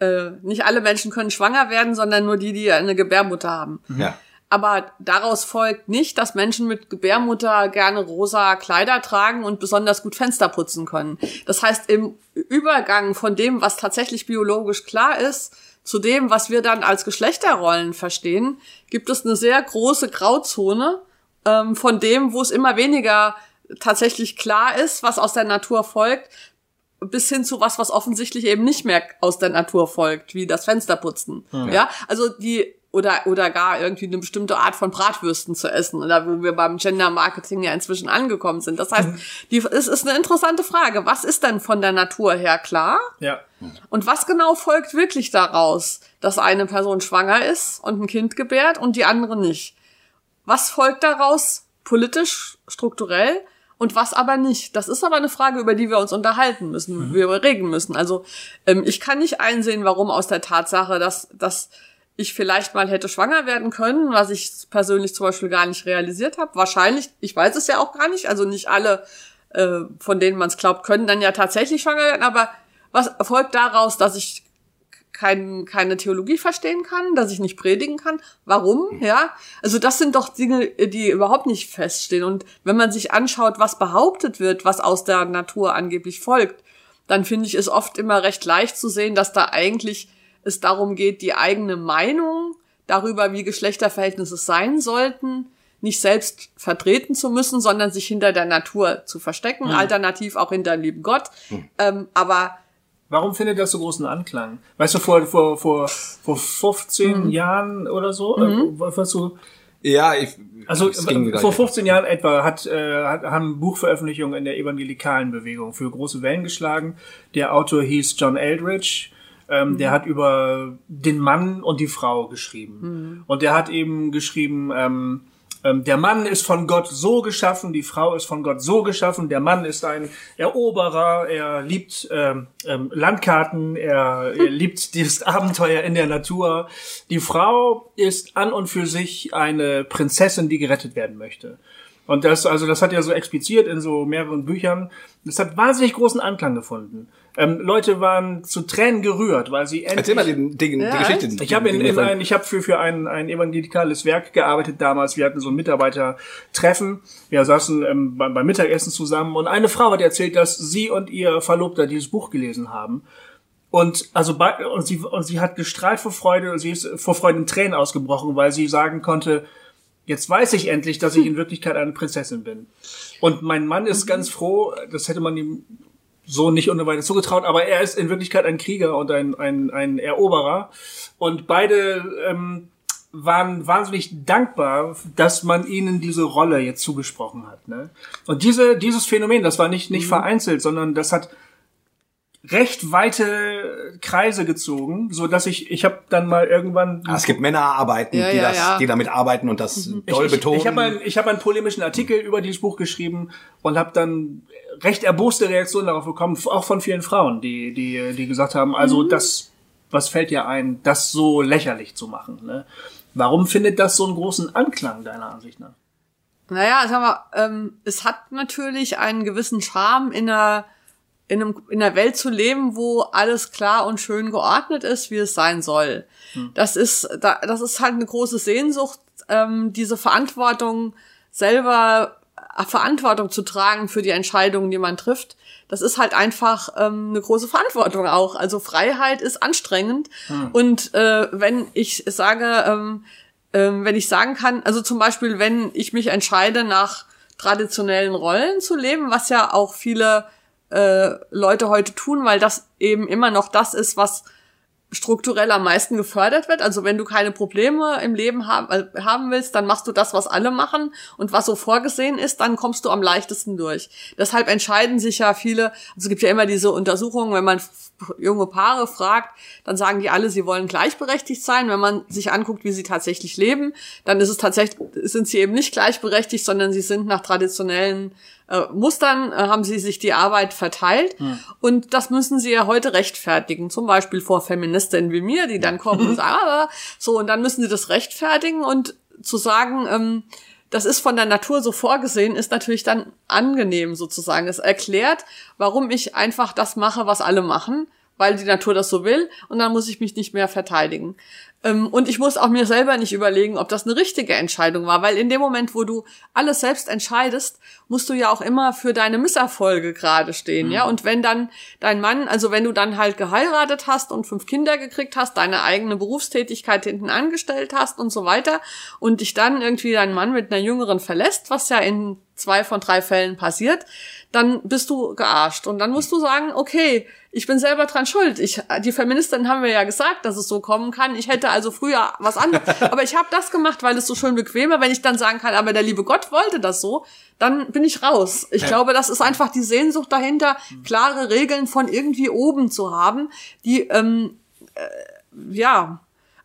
C: Äh, nicht alle Menschen können schwanger werden, sondern nur die, die eine Gebärmutter haben.
B: Ja.
C: Aber daraus folgt nicht, dass Menschen mit Gebärmutter gerne rosa Kleider tragen und besonders gut Fenster putzen können. Das heißt, im Übergang von dem, was tatsächlich biologisch klar ist, zu dem, was wir dann als Geschlechterrollen verstehen, gibt es eine sehr große Grauzone ähm, von dem, wo es immer weniger tatsächlich klar ist, was aus der Natur folgt, bis hin zu was, was offensichtlich eben nicht mehr aus der Natur folgt, wie das Fensterputzen. Ja, also die oder oder gar irgendwie eine bestimmte Art von Bratwürsten zu essen, oder wo wir beim Gender Marketing ja inzwischen angekommen sind. Das heißt, die, es ist eine interessante Frage. Was ist denn von der Natur her klar?
A: Ja.
C: Und was genau folgt wirklich daraus, dass eine Person schwanger ist und ein Kind gebärt und die andere nicht? Was folgt daraus politisch, strukturell und was aber nicht? Das ist aber eine Frage, über die wir uns unterhalten müssen,
A: Mhm.
C: wir reden müssen. Also ähm, ich kann nicht einsehen, warum aus der Tatsache, dass, dass ich vielleicht mal hätte schwanger werden können, was ich persönlich zum Beispiel gar nicht realisiert habe. Wahrscheinlich, ich weiß es ja auch gar nicht, also nicht alle, äh, von denen man es glaubt, können dann ja tatsächlich schwanger werden, aber was folgt daraus, dass ich kein, keine Theologie verstehen kann, dass ich nicht predigen kann. Warum? Ja, also das sind doch Dinge, die überhaupt nicht feststehen. Und wenn man sich anschaut, was behauptet wird, was aus der Natur angeblich folgt, dann finde ich es oft immer recht leicht zu sehen, dass da eigentlich es darum geht, die eigene Meinung darüber, wie Geschlechterverhältnisse sein sollten, nicht selbst vertreten zu müssen, sondern sich hinter der Natur zu verstecken,
A: Mhm.
C: alternativ auch hinter dem lieben Gott. Ähm, aber
A: Warum findet das so großen Anklang? Weißt du, vor, vor, vor, vor 15
C: Mhm.
A: Jahren oder so, äh, was du,
B: Ja, ich,
A: also vor
B: gleich.
A: 15 Jahren etwa hat, äh, hat, haben Buchveröffentlichungen in der evangelikalen Bewegung für große Wellen geschlagen. Der Autor hieß John Eldridge. Ähm, Der hat über den Mann und die Frau geschrieben. Und der hat eben geschrieben, ähm, ähm, der Mann ist von Gott so geschaffen, die Frau ist von Gott so geschaffen. Der Mann ist ein Eroberer, er liebt ähm, ähm, Landkarten, er, er liebt dieses Abenteuer in der Natur. Die Frau ist an und für sich eine Prinzessin, die gerettet werden möchte. Und das, also das hat er so expliziert in so mehreren Büchern. Das hat wahnsinnig großen Anklang gefunden. Ähm, Leute waren zu Tränen gerührt, weil sie endlich
B: Erzähl mal den, den,
C: Ja,
B: die Geschichte.
C: echt?
A: ich habe in,
B: den-
A: in
B: den-
A: ein, ich habe für für ein ein evangelikales Werk gearbeitet damals. Wir hatten so ein Mitarbeitertreffen. Wir saßen ähm, beim, beim Mittagessen zusammen und eine Frau hat erzählt, dass sie und ihr Verlobter dieses Buch gelesen haben. Und also bei, und sie und sie hat gestrahlt vor Freude und sie ist vor Freude in Tränen ausgebrochen, weil sie sagen konnte, jetzt weiß ich endlich, dass ich in Wirklichkeit eine Prinzessin bin. Und mein Mann ist ganz froh, das hätte man ihm so nicht ohne weiteres zugetraut, aber er ist in Wirklichkeit ein Krieger und ein, ein, ein Eroberer. Und beide ähm, waren wahnsinnig dankbar, dass man ihnen diese Rolle jetzt zugesprochen hat. Ne? Und diese, dieses Phänomen, das war nicht, nicht vereinzelt, sondern das hat recht weite Kreise gezogen, so dass ich, ich habe dann mal irgendwann
B: Ah, es gibt Männerarbeiten,
C: Ja,
B: die,
C: ja,
B: das,
C: ja.
B: die damit arbeiten und das doll
A: ich,
B: betonen.
A: Ich, ich habe einen, ich hab einen polemischen Artikel über dieses Buch geschrieben und habe dann recht erboste Reaktionen darauf bekommen, auch von vielen Frauen, die, die, die gesagt haben, also das, was fällt dir ein, das so lächerlich zu machen? Ne? Warum findet das so einen großen Anklang deiner Ansicht nach?
C: Naja, sag mal, ähm, es hat natürlich einen gewissen Charme in einer, in, einem, in einer Welt zu leben, wo alles klar und schön geordnet ist, wie es sein soll. Das ist, da, das ist halt eine große Sehnsucht, ähm, diese Verantwortung selber äh, Verantwortung zu tragen für die Entscheidungen, die man trifft. Das ist halt einfach ähm, eine große Verantwortung auch. Also Freiheit ist anstrengend. Und äh, wenn ich sage, ähm, ähm, wenn ich sagen kann, also zum Beispiel, wenn ich mich entscheide, nach traditionellen Rollen zu leben, was ja auch viele äh, Leute heute tun, weil das eben immer noch das ist, was strukturell am meisten gefördert wird. Also wenn du keine Probleme im Leben haben, äh, haben willst, dann machst du das, was alle machen und was so vorgesehen ist, dann kommst du am leichtesten durch. Deshalb entscheiden sich ja viele, also es gibt ja immer diese Untersuchungen, wenn man junge Paare fragt, dann sagen die alle, sie wollen gleichberechtigt sein. Wenn man sich anguckt, wie sie tatsächlich leben, dann ist es tatsächlich, sind sie eben nicht gleichberechtigt, sondern sie sind nach traditionellen äh, Mustern äh, haben sie sich die Arbeit verteilt. Und das müssen sie ja heute rechtfertigen, zum Beispiel vor Feministinnen wie mir, die dann kommen und sagen, ah, so und dann müssen sie das rechtfertigen. Und zu sagen, ähm, das ist von der Natur so vorgesehen, ist natürlich dann angenehm sozusagen. Es erklärt, warum ich einfach das mache, was alle machen, weil die Natur das so will. Und dann muss ich mich nicht mehr verteidigen. Ähm, Und ich muss auch mir selber nicht überlegen, ob das eine richtige Entscheidung war, weil in dem Moment, wo du alles selbst entscheidest, musst du ja auch immer für deine Misserfolge gerade stehen, ja. Und wenn dann dein Mann, also wenn du dann halt geheiratet hast und fünf Kinder gekriegt hast, deine eigene Berufstätigkeit hinten angestellt hast und so weiter und dich dann irgendwie dein Mann mit einer Jüngeren verlässt, was ja in zwei von drei Fällen passiert, dann bist du gearscht. Und dann musst du sagen, okay, ich bin selber dran schuld. Ich, die Feministinnen haben mir ja gesagt, dass es so kommen kann. Ich hätte also früher was anderes. aber ich habe das gemacht, weil es so schön bequem war. Wenn ich dann sagen kann, aber der liebe Gott wollte das so, dann bin ich raus. Ich glaube, das ist einfach die Sehnsucht dahinter, klare Regeln von irgendwie oben zu haben, die, ähm, äh, ja,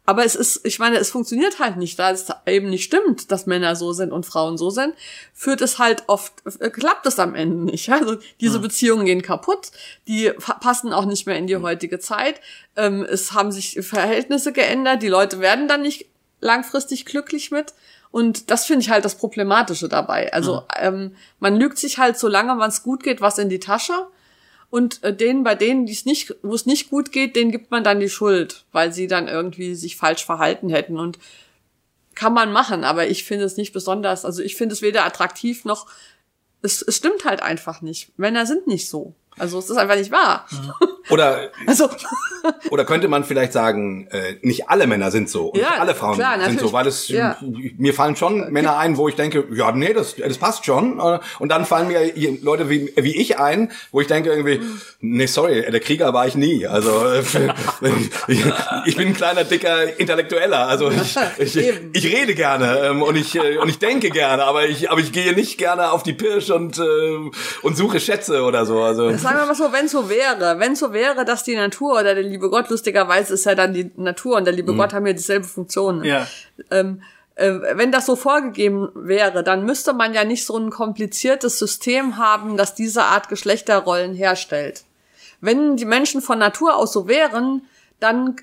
C: aber es ist, ich meine, es funktioniert halt nicht, da es eben nicht stimmt, dass Männer so sind und Frauen so sind, führt es halt oft, äh, klappt es am Ende nicht. Also diese Beziehungen gehen kaputt, die passen auch nicht mehr in die heutige Zeit. Ähm, es haben sich Verhältnisse geändert, die Leute werden dann nicht langfristig glücklich mit. Und das finde ich halt das Problematische dabei. Also ähm, man lügt sich halt, solange man es gut geht, was in die Tasche. Und äh, denen, bei denen, die es nicht, wo es nicht gut geht, denen gibt man dann die Schuld, weil sie dann irgendwie sich falsch verhalten hätten. Und kann man machen, aber ich finde es nicht besonders, also ich finde es weder attraktiv noch, es, es stimmt halt einfach nicht. Männer sind nicht so. Also es ist einfach nicht wahr.
B: Oder,
C: Also,
B: oder könnte man vielleicht sagen, äh, nicht alle Männer sind so und
C: Ja,
B: nicht alle Frauen
C: klar,
B: sind
C: natürlich.
B: so, weil es
C: Ja.
B: mir fallen schon Männer ein, wo ich denke, ja, nee, das, das passt schon. Äh, Und dann fallen mir Leute wie, wie ich ein, wo ich denke irgendwie, nee, sorry, der Krieger war ich nie. Also äh, ich, bin ein kleiner, dicker Intellektueller. Also ich, ich, ich rede gerne ähm, und ich äh, und ich denke gerne, aber ich aber ich gehe nicht gerne auf die Pirsch und äh, und suche Schätze oder so. Also
C: sagen wir mal so, wenn so wäre, wenn so wäre, dass die Natur oder der liebe Gott, lustigerweise ist ja dann die Natur und der liebe Gott haben ja dieselbe Funktion. ne?
A: Ja.
C: Ähm, äh, wenn das so vorgegeben wäre, dann müsste man ja nicht so ein kompliziertes System haben, das diese Art Geschlechterrollen herstellt. Wenn die Menschen von Natur aus so wären, dann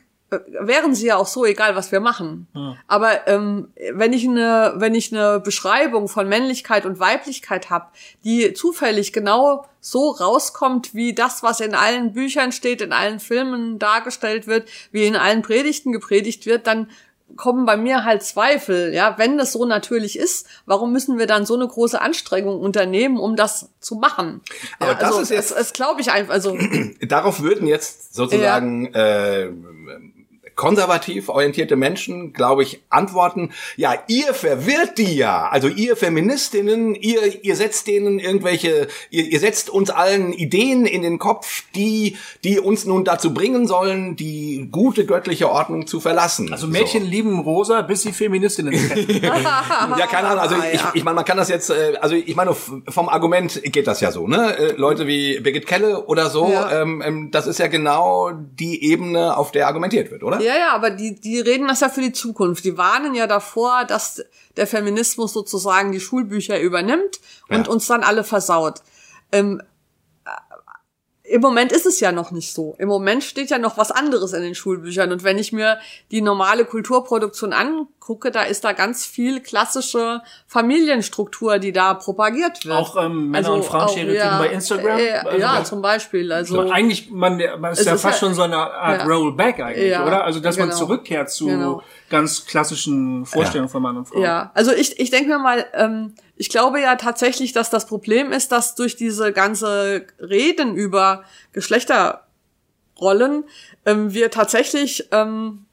C: wären sie ja auch so, egal was wir machen. Aber ähm, wenn ich eine, wenn ich eine Beschreibung von Männlichkeit und Weiblichkeit habe, die zufällig genau so rauskommt, wie das, was in allen Büchern steht, in allen Filmen dargestellt wird, wie in allen Predigten gepredigt wird, dann kommen bei mir halt Zweifel, ja, wenn das so natürlich ist, warum müssen wir dann so eine große Anstrengung unternehmen, um das zu machen?
B: Aber
C: ja,
B: das
C: also,
B: ist jetzt-
C: das, das glaube ich einfach, also
B: darauf würden jetzt sozusagen äh, konservativ orientierte Menschen, glaube ich, antworten, ja, ihr verwirrt die ja. Also ihr Feministinnen, ihr, ihr setzt denen irgendwelche, ihr, ihr setzt uns allen Ideen in den Kopf, die, die uns nun dazu bringen sollen, die gute göttliche Ordnung zu verlassen.
A: Also Mädchen
B: So.
A: lieben rosa, bis sie Feministinnen treffen.
B: Ja, keine Ahnung. Also
C: Ah,
B: ich,
C: ja.
B: ich meine, man kann das jetzt, äh, also ich meine, vom Argument geht das ja so, ne? Äh, Leute wie Birgit Kelle oder so,
C: Ja.
B: ähm, ähm, das ist ja genau die Ebene, auf der argumentiert wird, oder?
C: Ja, ja, aber die, die reden das ja für die Zukunft. Die warnen ja davor, dass der Feminismus sozusagen die Schulbücher übernimmt und
B: Ja.
C: uns dann alle versaut. Ähm, äh, Im Moment ist es ja noch nicht so. Im Moment steht ja noch was anderes in den Schulbüchern. Und wenn ich mir die normale Kulturproduktion angucke, da ist da ganz viel klassische Familienstruktur, die da propagiert wird.
A: Auch, ähm, Männer- und Frauenstereotypen bei Instagram?
C: Äh,
A: Also
C: ja, zum Beispiel. Also,
A: So, eigentlich, man, man ist ja
C: ist
A: fast
C: ja-
A: schon so eine Art
C: ja.
A: Rollback eigentlich,
C: Ja,
A: oder? Also, dass man
C: genau.
A: zurückkehrt zu
C: Genau.
A: ganz klassischen Vorstellungen von Mann und Frau.
C: Ja, also ich, ich denke mir mal, ähm, ich glaube ja tatsächlich, dass das Problem ist, dass durch diese ganze Reden über Geschlechterrollen ähm, wir tatsächlich ähm,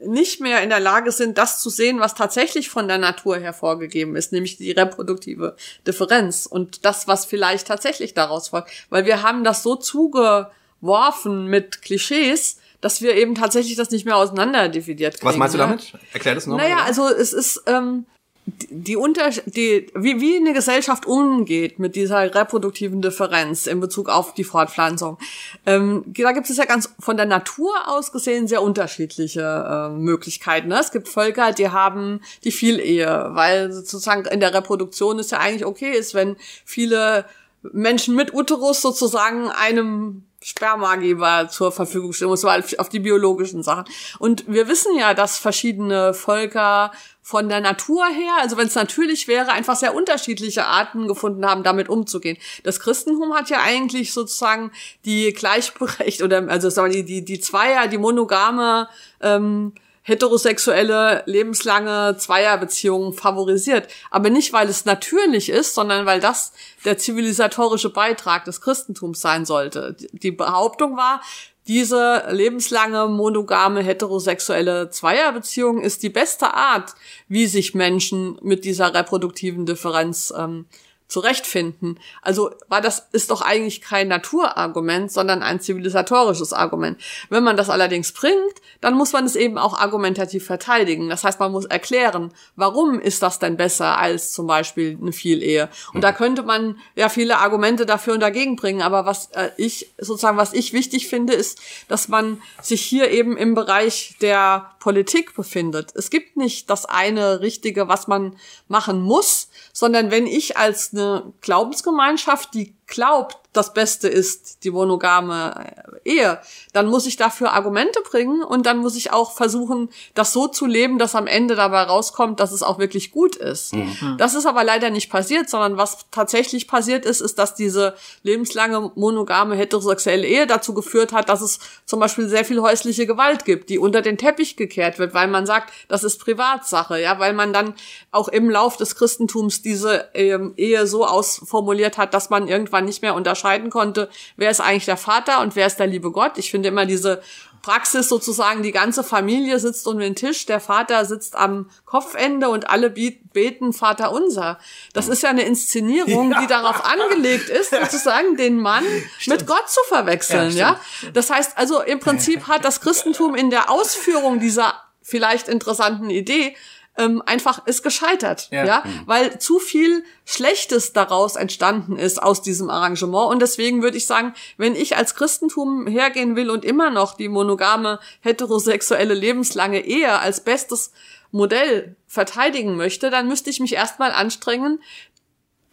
C: nicht mehr in der Lage sind, das zu sehen, was tatsächlich von der Natur hervorgegeben ist, nämlich die reproduktive Differenz und das, was vielleicht tatsächlich daraus folgt. Weil wir haben das so zugeworfen mit Klischees, dass wir eben tatsächlich das nicht mehr auseinander dividiert kriegen.
B: Was meinst du damit? Erklär das nochmal.
C: Naja, also es ist ähm, die, Unter die wie wie eine Gesellschaft umgeht mit dieser reproduktiven Differenz in Bezug auf die Fortpflanzung. Ähm, da gibt es ja ganz von der Natur aus gesehen sehr unterschiedliche äh, Möglichkeiten. Ne? Es gibt Völker, die haben die Vielehe, weil sozusagen in der Reproduktion ist ja eigentlich okay ist, wenn viele Menschen mit Uterus sozusagen einem Spermageber zur Verfügung stehen muss, auf die biologischen Sachen. Und wir wissen ja, dass verschiedene Völker von der Natur her, also wenn es natürlich wäre, einfach sehr unterschiedliche Arten gefunden haben, damit umzugehen. Das Christentum hat ja eigentlich sozusagen die gleichberechtigt oder also sagen wir, die die die Zweier, die monogame ähm, heterosexuelle, lebenslange Zweierbeziehungen favorisiert. Aber nicht, weil es natürlich ist, sondern weil das der zivilisatorische Beitrag des Christentums sein sollte. Die Behauptung war, diese lebenslange, monogame, heterosexuelle Zweierbeziehung ist die beste Art, wie sich Menschen mit dieser reproduktiven Differenz ähm, zurechtfinden. Also war das ist doch eigentlich kein Naturargument, sondern ein zivilisatorisches Argument. Wenn man das allerdings bringt, dann muss man es eben auch argumentativ verteidigen. Das heißt, man muss erklären, warum ist das denn besser als zum Beispiel eine Vielehe. Und da könnte man ja viele Argumente dafür und dagegen bringen. Aber was äh, ich sozusagen was ich wichtig finde, ist, dass man sich hier eben im Bereich der Politik befindet. Es gibt nicht das eine Richtige, was man machen muss, sondern wenn ich als eine Glaubensgemeinschaft, die glaubt, das Beste ist die monogame Ehe, dann muss ich dafür Argumente bringen und dann muss ich auch versuchen, das so zu leben, dass am Ende dabei rauskommt, dass es auch wirklich gut ist. Das ist aber leider nicht passiert, sondern was tatsächlich passiert ist, ist, dass diese lebenslange monogame heterosexuelle Ehe dazu geführt hat, dass es zum Beispiel sehr viel häusliche Gewalt gibt, die unter den Teppich gekehrt wird, weil man sagt, das ist Privatsache, ja, weil man dann auch im Lauf des Christentums diese ähm, Ehe so ausformuliert hat, dass man irgendwann irgendwann nicht mehr unterscheiden konnte, wer ist eigentlich der Vater und wer ist der liebe Gott. Ich finde immer diese Praxis sozusagen, die ganze Familie sitzt um den Tisch, der Vater sitzt am Kopfende und alle beten Vater unser. Das ist ja eine Inszenierung, ja. die darauf angelegt ist, sozusagen den Mann Stimmt. mit Gott zu verwechseln, ja, ja? Das heißt also, im Prinzip hat das Christentum in der Ausführung dieser vielleicht interessanten Idee ähm, einfach ist gescheitert, ja. ja, mhm. weil zu viel Schlechtes daraus entstanden ist aus diesem Arrangement und deswegen würde ich sagen, wenn ich als Christentum hergehen will und immer noch die monogame heterosexuelle lebenslange Ehe als bestes Modell verteidigen möchte, dann müsste ich mich erstmal anstrengen,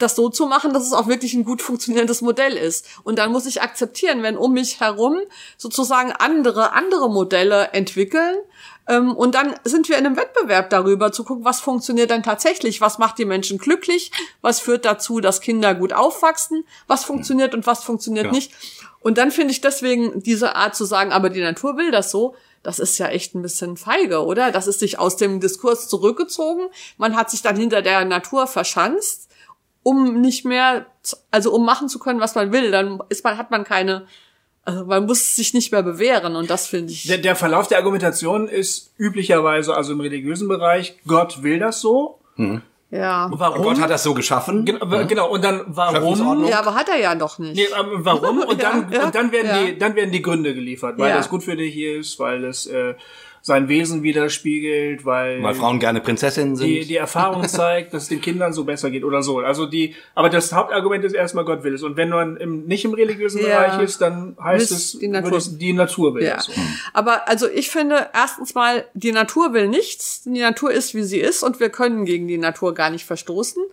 C: das so zu machen, dass es auch wirklich ein gut funktionierendes Modell ist. Und dann muss ich akzeptieren, wenn um mich herum sozusagen andere, andere Modelle entwickeln, ähm, und dann sind wir in einem Wettbewerb darüber, zu gucken, was funktioniert denn tatsächlich, was macht die Menschen glücklich, was führt dazu, dass Kinder gut aufwachsen, was funktioniert und was funktioniert ja. nicht. Und dann finde ich deswegen diese Art zu sagen, aber die Natur will das so, das ist ja echt ein bisschen feige, oder? Das ist sich aus dem Diskurs zurückgezogen. Man hat sich dann hinter der Natur verschanzt, um nicht mehr, also um machen zu können, was man will. Dann ist man, hat man keine also man muss sich nicht mehr bewähren und das finde ich.
A: Der, der Verlauf der Argumentation ist üblicherweise, also im religiösen Bereich, Gott will das so.
B: Hm.
C: Ja.
B: Warum? Gott hat das so geschaffen.
A: Genau, ja. genau. und dann warum?
C: Ja, aber hat er ja doch nicht.
A: Nee, ähm, warum? Und dann, ja, und dann werden die, dann werden die Gründe geliefert, weil das gut für dich ist, weil es äh, sein Wesen widerspiegelt, weil
B: weil Frauen gerne Prinzessinnen sind.
A: Die, die Erfahrung zeigt, dass es den Kindern so besser geht oder so. Also die, aber das Hauptargument ist erstmal Gott will es. Und wenn man im, nicht im religiösen ja. Bereich ist, dann heißt es
C: die Natur,
A: es, die Natur will
C: ja. es. So. Aber also ich finde erstens mal, die Natur will nichts. Die Natur ist, wie sie ist, und wir können gegen die Natur gar nicht verstoßen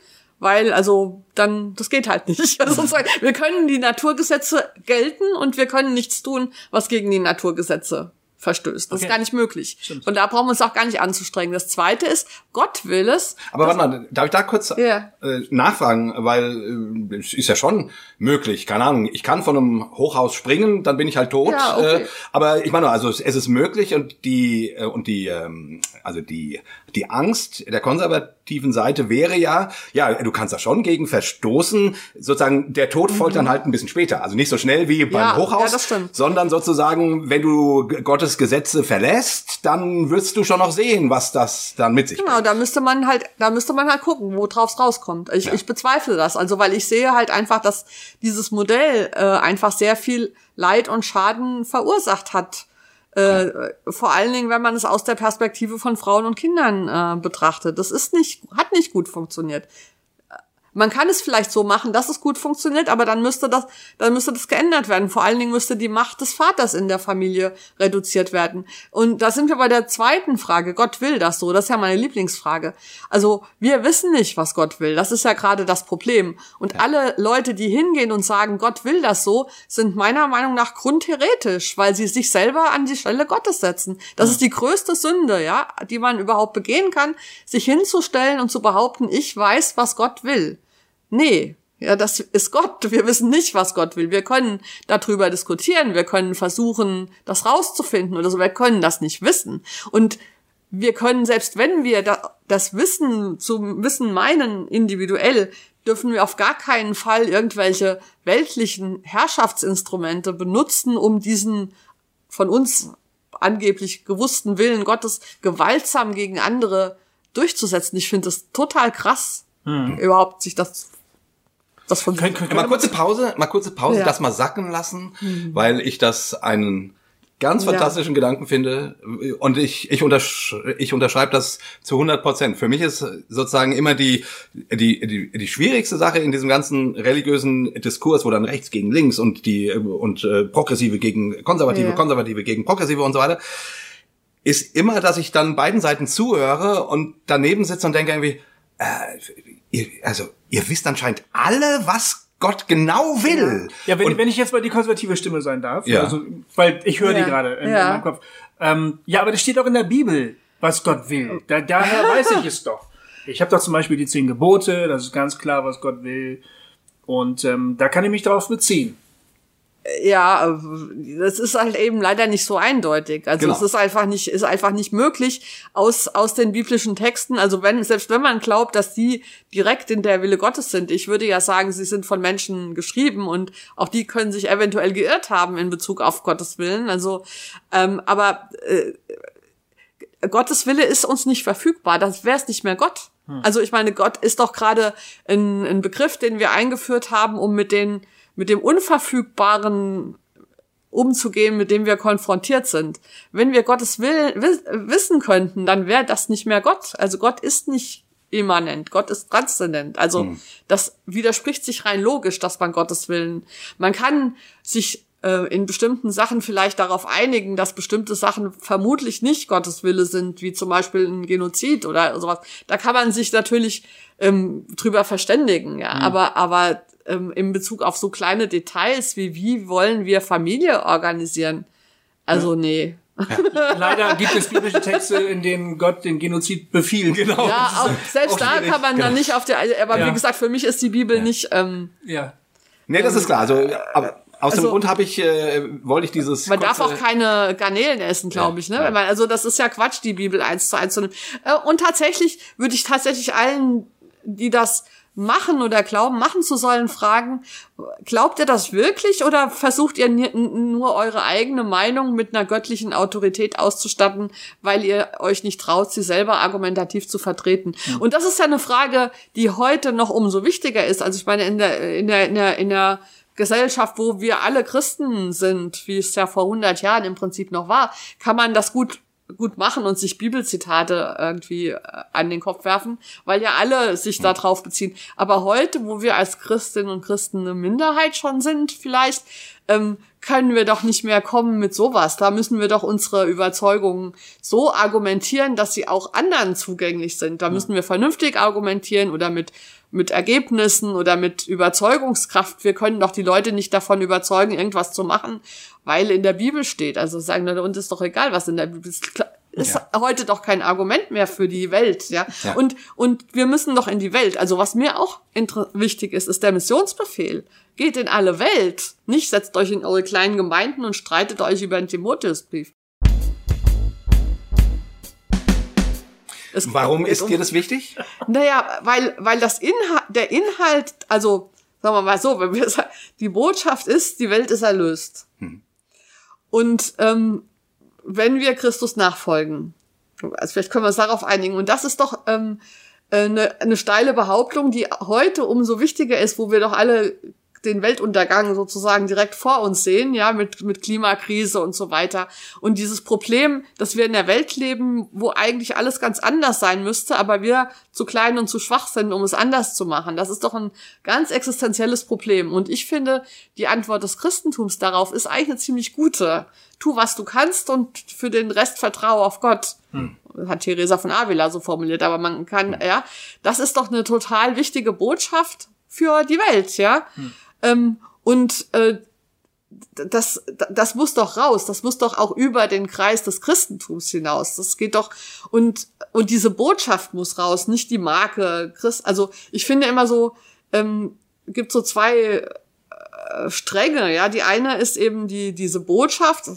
C: weil also dann das geht halt nicht. Also, wir können die Naturgesetze gelten und wir können nichts tun, was gegen die Naturgesetze verstößt. Das okay. ist gar nicht möglich. Stimmt. Und da brauchen wir uns auch gar nicht anzustrengen. Das zweite ist, Gott will es.
B: Aber warte mal, darf ich da kurz yeah. äh, nachfragen? Weil äh, es ist ja schon möglich. Keine Ahnung, ich kann von einem Hochhaus springen, dann bin ich halt tot. Ja, okay. äh, aber ich meine, also es, es ist möglich und die äh, und die ähm, also die die Angst der konservativen Seite wäre ja, ja, du kannst da schon gegen verstoßen. Sozusagen der Tod folgt mhm. dann halt ein bisschen später. Also nicht so schnell wie beim ja, Hochhaus, ja, sondern sozusagen, wenn du Gottes Gesetze verlässt, dann wirst du schon noch sehen, was das dann mit sich
C: genau, bringt. Genau, da müsste man halt, da müsste man halt gucken, wo drauf's rauskommt. Ich, ich bezweifle das. Also, weil ich sehe halt einfach, dass dieses Modell äh, einfach sehr viel Leid und Schaden verursacht hat äh, vor allen Dingen, wenn man es aus der Perspektive von Frauen und Kindern äh, betrachtet. Das ist nicht, hat nicht gut funktioniert. Man kann es vielleicht so machen, dass es gut funktioniert, aber dann müsste das, dann müsste das geändert werden. Vor allen Dingen müsste die Macht des Vaters in der Familie reduziert werden. Und da sind wir bei der zweiten Frage. Gott will das so. Das ist ja meine Lieblingsfrage. Also wir wissen nicht, was Gott will. Das ist ja gerade das Problem. Und ja. alle Leute, die hingehen und sagen, Gott will das so, sind meiner Meinung nach grundheretisch, weil sie sich selber an die Stelle Gottes setzen. Das ja. ist die größte Sünde, ja, die man überhaupt begehen kann, sich hinzustellen und zu behaupten, ich weiß, was Gott will. Nee, ja, das ist Gott. Wir wissen nicht, was Gott will. Wir können darüber diskutieren. Wir können versuchen, das rauszufinden oder so. Wir können das nicht wissen. Und wir können, selbst wenn wir das Wissen zum Wissen meinen, individuell, dürfen wir auf gar keinen Fall irgendwelche weltlichen Herrschaftsinstrumente benutzen, um diesen von uns angeblich gewussten Willen Gottes gewaltsam gegen andere durchzusetzen. Ich finde es total krass, hm. überhaupt sich das
B: das von können, können, mal kurze Pause, mal kurze Pause, ja. das mal sacken lassen, mhm. weil ich das einen ganz fantastischen ja. Gedanken finde und ich ich, untersch ich unterschreibe das zu 100 Prozent. Für mich ist sozusagen immer die, die die die schwierigste Sache in diesem ganzen religiösen Diskurs, wo dann rechts gegen links und die und äh, progressive gegen konservative, ja. konservative gegen progressive und so weiter, ist immer, dass ich dann beiden Seiten zuhöre und daneben sitze und denke irgendwie, äh, also ihr wisst anscheinend alle, was Gott genau will.
A: Ja, wenn, wenn ich jetzt mal die konservative Stimme sein darf, ja. also, weil ich höre ja. die gerade in, ja. in, meinem Kopf. Ähm, ja, aber das steht doch in der Bibel, was Gott will. Da, daher weiß ich es doch. Ich habe doch zum Beispiel die zehn Gebote, das ist ganz klar, was Gott will. Und ähm, da kann ich mich darauf beziehen.
C: Ja, das ist halt eben leider nicht so eindeutig. Also
B: Genau.
C: es ist einfach nicht, ist einfach nicht möglich aus, aus den biblischen Texten. Also wenn, selbst wenn man glaubt, dass die direkt in der Wille Gottes sind, ich würde ja sagen, sie sind von Menschen geschrieben und auch die können sich eventuell geirrt haben in Bezug auf Gottes Willen. Also, ähm, aber äh, Gottes Wille ist uns nicht verfügbar, das wäre es nicht mehr Gott. Also ich meine, Gott ist doch gerade ein, ein Begriff, den wir eingeführt haben, um mit den mit dem Unverfügbaren umzugehen, mit dem wir konfrontiert sind. Wenn wir Gottes Will wiss, wissen könnten, dann wäre das nicht mehr Gott. Also Gott ist nicht immanent, Gott ist transzendent. Also das widerspricht sich rein logisch, dass man Gottes Willen. Man kann sich äh, in bestimmten Sachen vielleicht darauf einigen, dass bestimmte Sachen vermutlich nicht Gottes Wille sind, wie zum Beispiel ein Genozid oder sowas. Da kann man sich natürlich ähm, drüber verständigen, ja. Aber, aber ähm, in Bezug auf so kleine Details wie wie wollen wir Familie organisieren? Also nee.
A: Leider gibt es biblische Texte, in denen Gott den Genozid befiehlt. Genau.
C: Ja, auch, selbst
A: auch
C: da
A: schwierig.
C: kann man dann nicht auf der, aber
A: Ja.
C: wie gesagt, für mich ist die Bibel nicht, ähm,
A: Ja.
B: Nee, das ist klar. Also, aber aus dem
C: Also-
B: Grund habe ich, äh, wollte ich dieses.
C: Man darf auch keine Garnelen essen, glaube ich. Ne? Wenn man, also das ist ja Quatsch, die Bibel eins zu eins zu nehmen. Äh, Und tatsächlich würde ich tatsächlich allen, die das machen oder glauben, machen zu sollen, fragen, glaubt ihr das wirklich oder versucht ihr nur eure eigene Meinung mit einer göttlichen Autorität auszustatten, weil ihr euch nicht traut, sie selber argumentativ zu vertreten? Und das ist ja eine Frage, die heute noch umso wichtiger ist. Also ich meine, in der, in der, in der, in der Gesellschaft, wo wir alle Christen sind, wie es ja vor 100 Jahren im Prinzip noch war, kann man das gut gut machen und sich Bibelzitate irgendwie äh, an den Kopf werfen, weil ja alle sich da drauf beziehen. Aber heute, wo wir als Christinnen und Christen eine Minderheit schon sind, vielleicht, ähm, können wir doch nicht mehr kommen mit sowas. Da müssen wir doch unsere Überzeugungen so argumentieren, dass sie auch anderen zugänglich sind. Da müssen wir vernünftig argumentieren oder mit mit Ergebnissen oder mit Überzeugungskraft. Wir können doch die Leute nicht davon überzeugen, irgendwas zu machen, weil in der Bibel steht. Also sagen, na, uns ist doch egal, was in der Bibel ist. Ist heute doch kein Argument mehr für die Welt, ja?
B: Ja.
C: Und, und wir müssen doch in die Welt. Also was mir auch wichtig ist, ist der Missionsbefehl. Geht in alle Welt. Nicht setzt euch in eure kleinen Gemeinden und streitet euch über den Timotheusbrief. Es
B: Warum ist
C: um-
B: dir das wichtig?
C: naja, weil, weil das Inhalt, der Inhalt, also sagen wir mal so, wenn wir sagen, die Botschaft ist, die Welt ist erlöst. Und ähm, wenn wir Christus nachfolgen, also vielleicht können wir uns darauf einigen, und das ist doch ähm, eine, eine steile Behauptung, die heute umso wichtiger ist, wo wir doch alle den Weltuntergang sozusagen direkt vor uns sehen, ja, mit, mit Klimakrise und so weiter. Und dieses Problem, dass wir in der Welt leben, wo eigentlich alles ganz anders sein müsste, aber wir zu klein und zu schwach sind, um es anders zu machen. Das ist doch ein ganz existenzielles Problem. Und ich finde, die Antwort des Christentums darauf ist eigentlich eine ziemlich gute. Tu, was du kannst und für den Rest vertraue auf Gott. Hat Theresa von Avila so formuliert, aber man kann, ja, das ist doch eine total wichtige Botschaft für die Welt, ja. Ähm, und äh, das, das muss doch raus, das muss doch auch über den Kreis des Christentums hinaus. Das geht doch, und, und diese Botschaft muss raus, nicht die Marke Christ. Also ich finde immer so, ähm, gibt so zwei äh, Stränge, ja. Die eine ist eben die, diese Botschaft,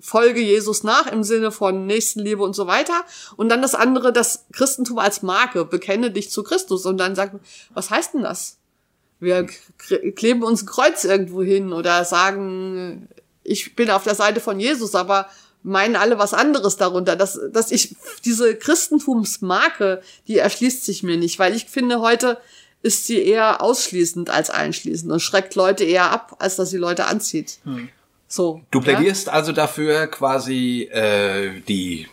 C: folge Jesus nach im Sinne von Nächstenliebe und so weiter. Und dann das andere, das Christentum als Marke, bekenne dich zu Christus. Und dann sagt was heißt denn das? Wir kleben uns ein Kreuz irgendwo hin oder sagen, ich bin auf der Seite von Jesus, aber meinen alle was anderes darunter. Dass, dass ich, diese Christentumsmarke, die erschließt sich mir nicht, weil ich finde, heute ist sie eher ausschließend als einschließend und schreckt Leute eher ab, als dass sie Leute anzieht. So.
B: Du
C: ja?
B: plädierst also dafür, quasi äh, die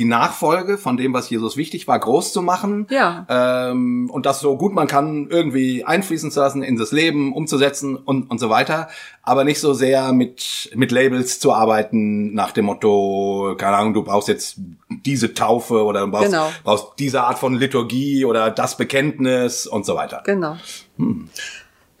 B: die Nachfolge von dem, was Jesus wichtig war, groß zu machen.
C: Ja.
B: Ähm, und das so gut man kann irgendwie einfließen zu lassen, in das Leben umzusetzen und, und so weiter. Aber nicht so sehr mit, mit Labels zu arbeiten nach dem Motto, keine Ahnung, du brauchst jetzt diese Taufe oder du brauchst,
C: Genau.
B: brauchst diese Art von Liturgie oder das Bekenntnis und so weiter.
C: Genau.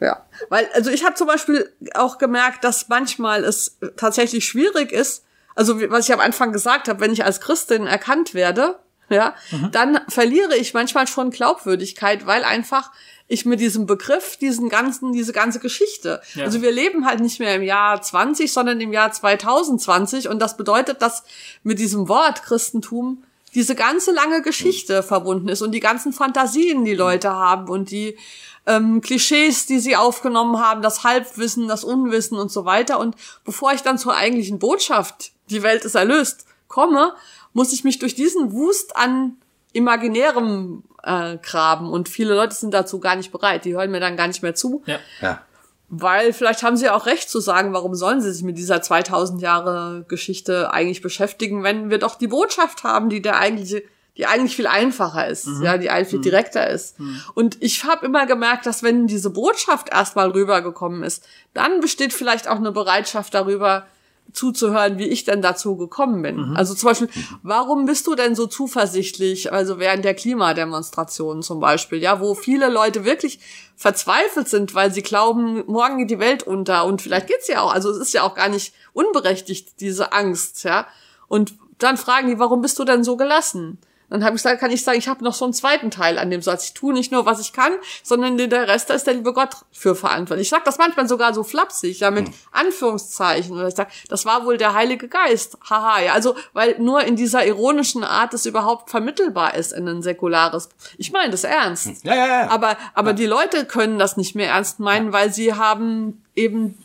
C: Ja, weil also ich habe zum Beispiel auch gemerkt, dass manchmal es tatsächlich schwierig ist. Also was ich am Anfang gesagt habe, wenn ich als Christin erkannt werde, ja, dann verliere ich manchmal schon Glaubwürdigkeit, weil einfach ich mit diesem Begriff, diesen ganzen, diese ganze Geschichte.
A: Ja.
C: Also wir leben halt nicht mehr im Jahr 20, sondern im Jahr 2020 und das bedeutet, dass mit diesem Wort Christentum diese ganze lange Geschichte verbunden ist und die ganzen Fantasien, die Leute haben und die ähm, Klischees, die sie aufgenommen haben, das Halbwissen, das Unwissen und so weiter. Und bevor ich dann zur eigentlichen Botschaft, die Welt ist erlöst, komme, muss ich mich durch diesen Wust an imaginärem äh, graben. Und viele Leute sind dazu gar nicht bereit. Die hören mir dann gar nicht mehr zu.
A: Ja.
B: Ja.
C: Weil vielleicht haben sie auch recht zu sagen, warum sollen sie sich mit dieser 2000 Jahre Geschichte eigentlich beschäftigen, wenn wir doch die Botschaft haben, die der eigentliche die eigentlich viel einfacher ist, ja, die eigentlich viel direkter ist. Und ich habe immer gemerkt, dass wenn diese Botschaft erstmal rübergekommen ist, dann besteht vielleicht auch eine Bereitschaft darüber zuzuhören, wie ich denn dazu gekommen bin. Also zum Beispiel, warum bist du denn so zuversichtlich, also während der Klimademonstrationen zum Beispiel, ja, wo viele Leute wirklich verzweifelt sind, weil sie glauben, morgen geht die Welt unter und vielleicht geht's ja auch, also es ist ja auch gar nicht unberechtigt, diese Angst, ja. Und dann fragen die, warum bist du denn so gelassen? Dann habe ich gesagt, kann ich sagen, ich habe noch so einen zweiten Teil an dem Satz. Ich tue nicht nur, was ich kann, sondern der Rest, da ist der liebe Gott für verantwortlich. Ich sage das manchmal sogar so flapsig, ja, mit Anführungszeichen. Oder ich sage, das war wohl der Heilige Geist. Haha, ja. Also, weil nur in dieser ironischen Art es überhaupt vermittelbar ist in ein säkulares. Ich meine das ernst.
B: Ja, ja, ja.
C: Aber, aber die Leute können das nicht mehr ernst meinen, weil sie haben eben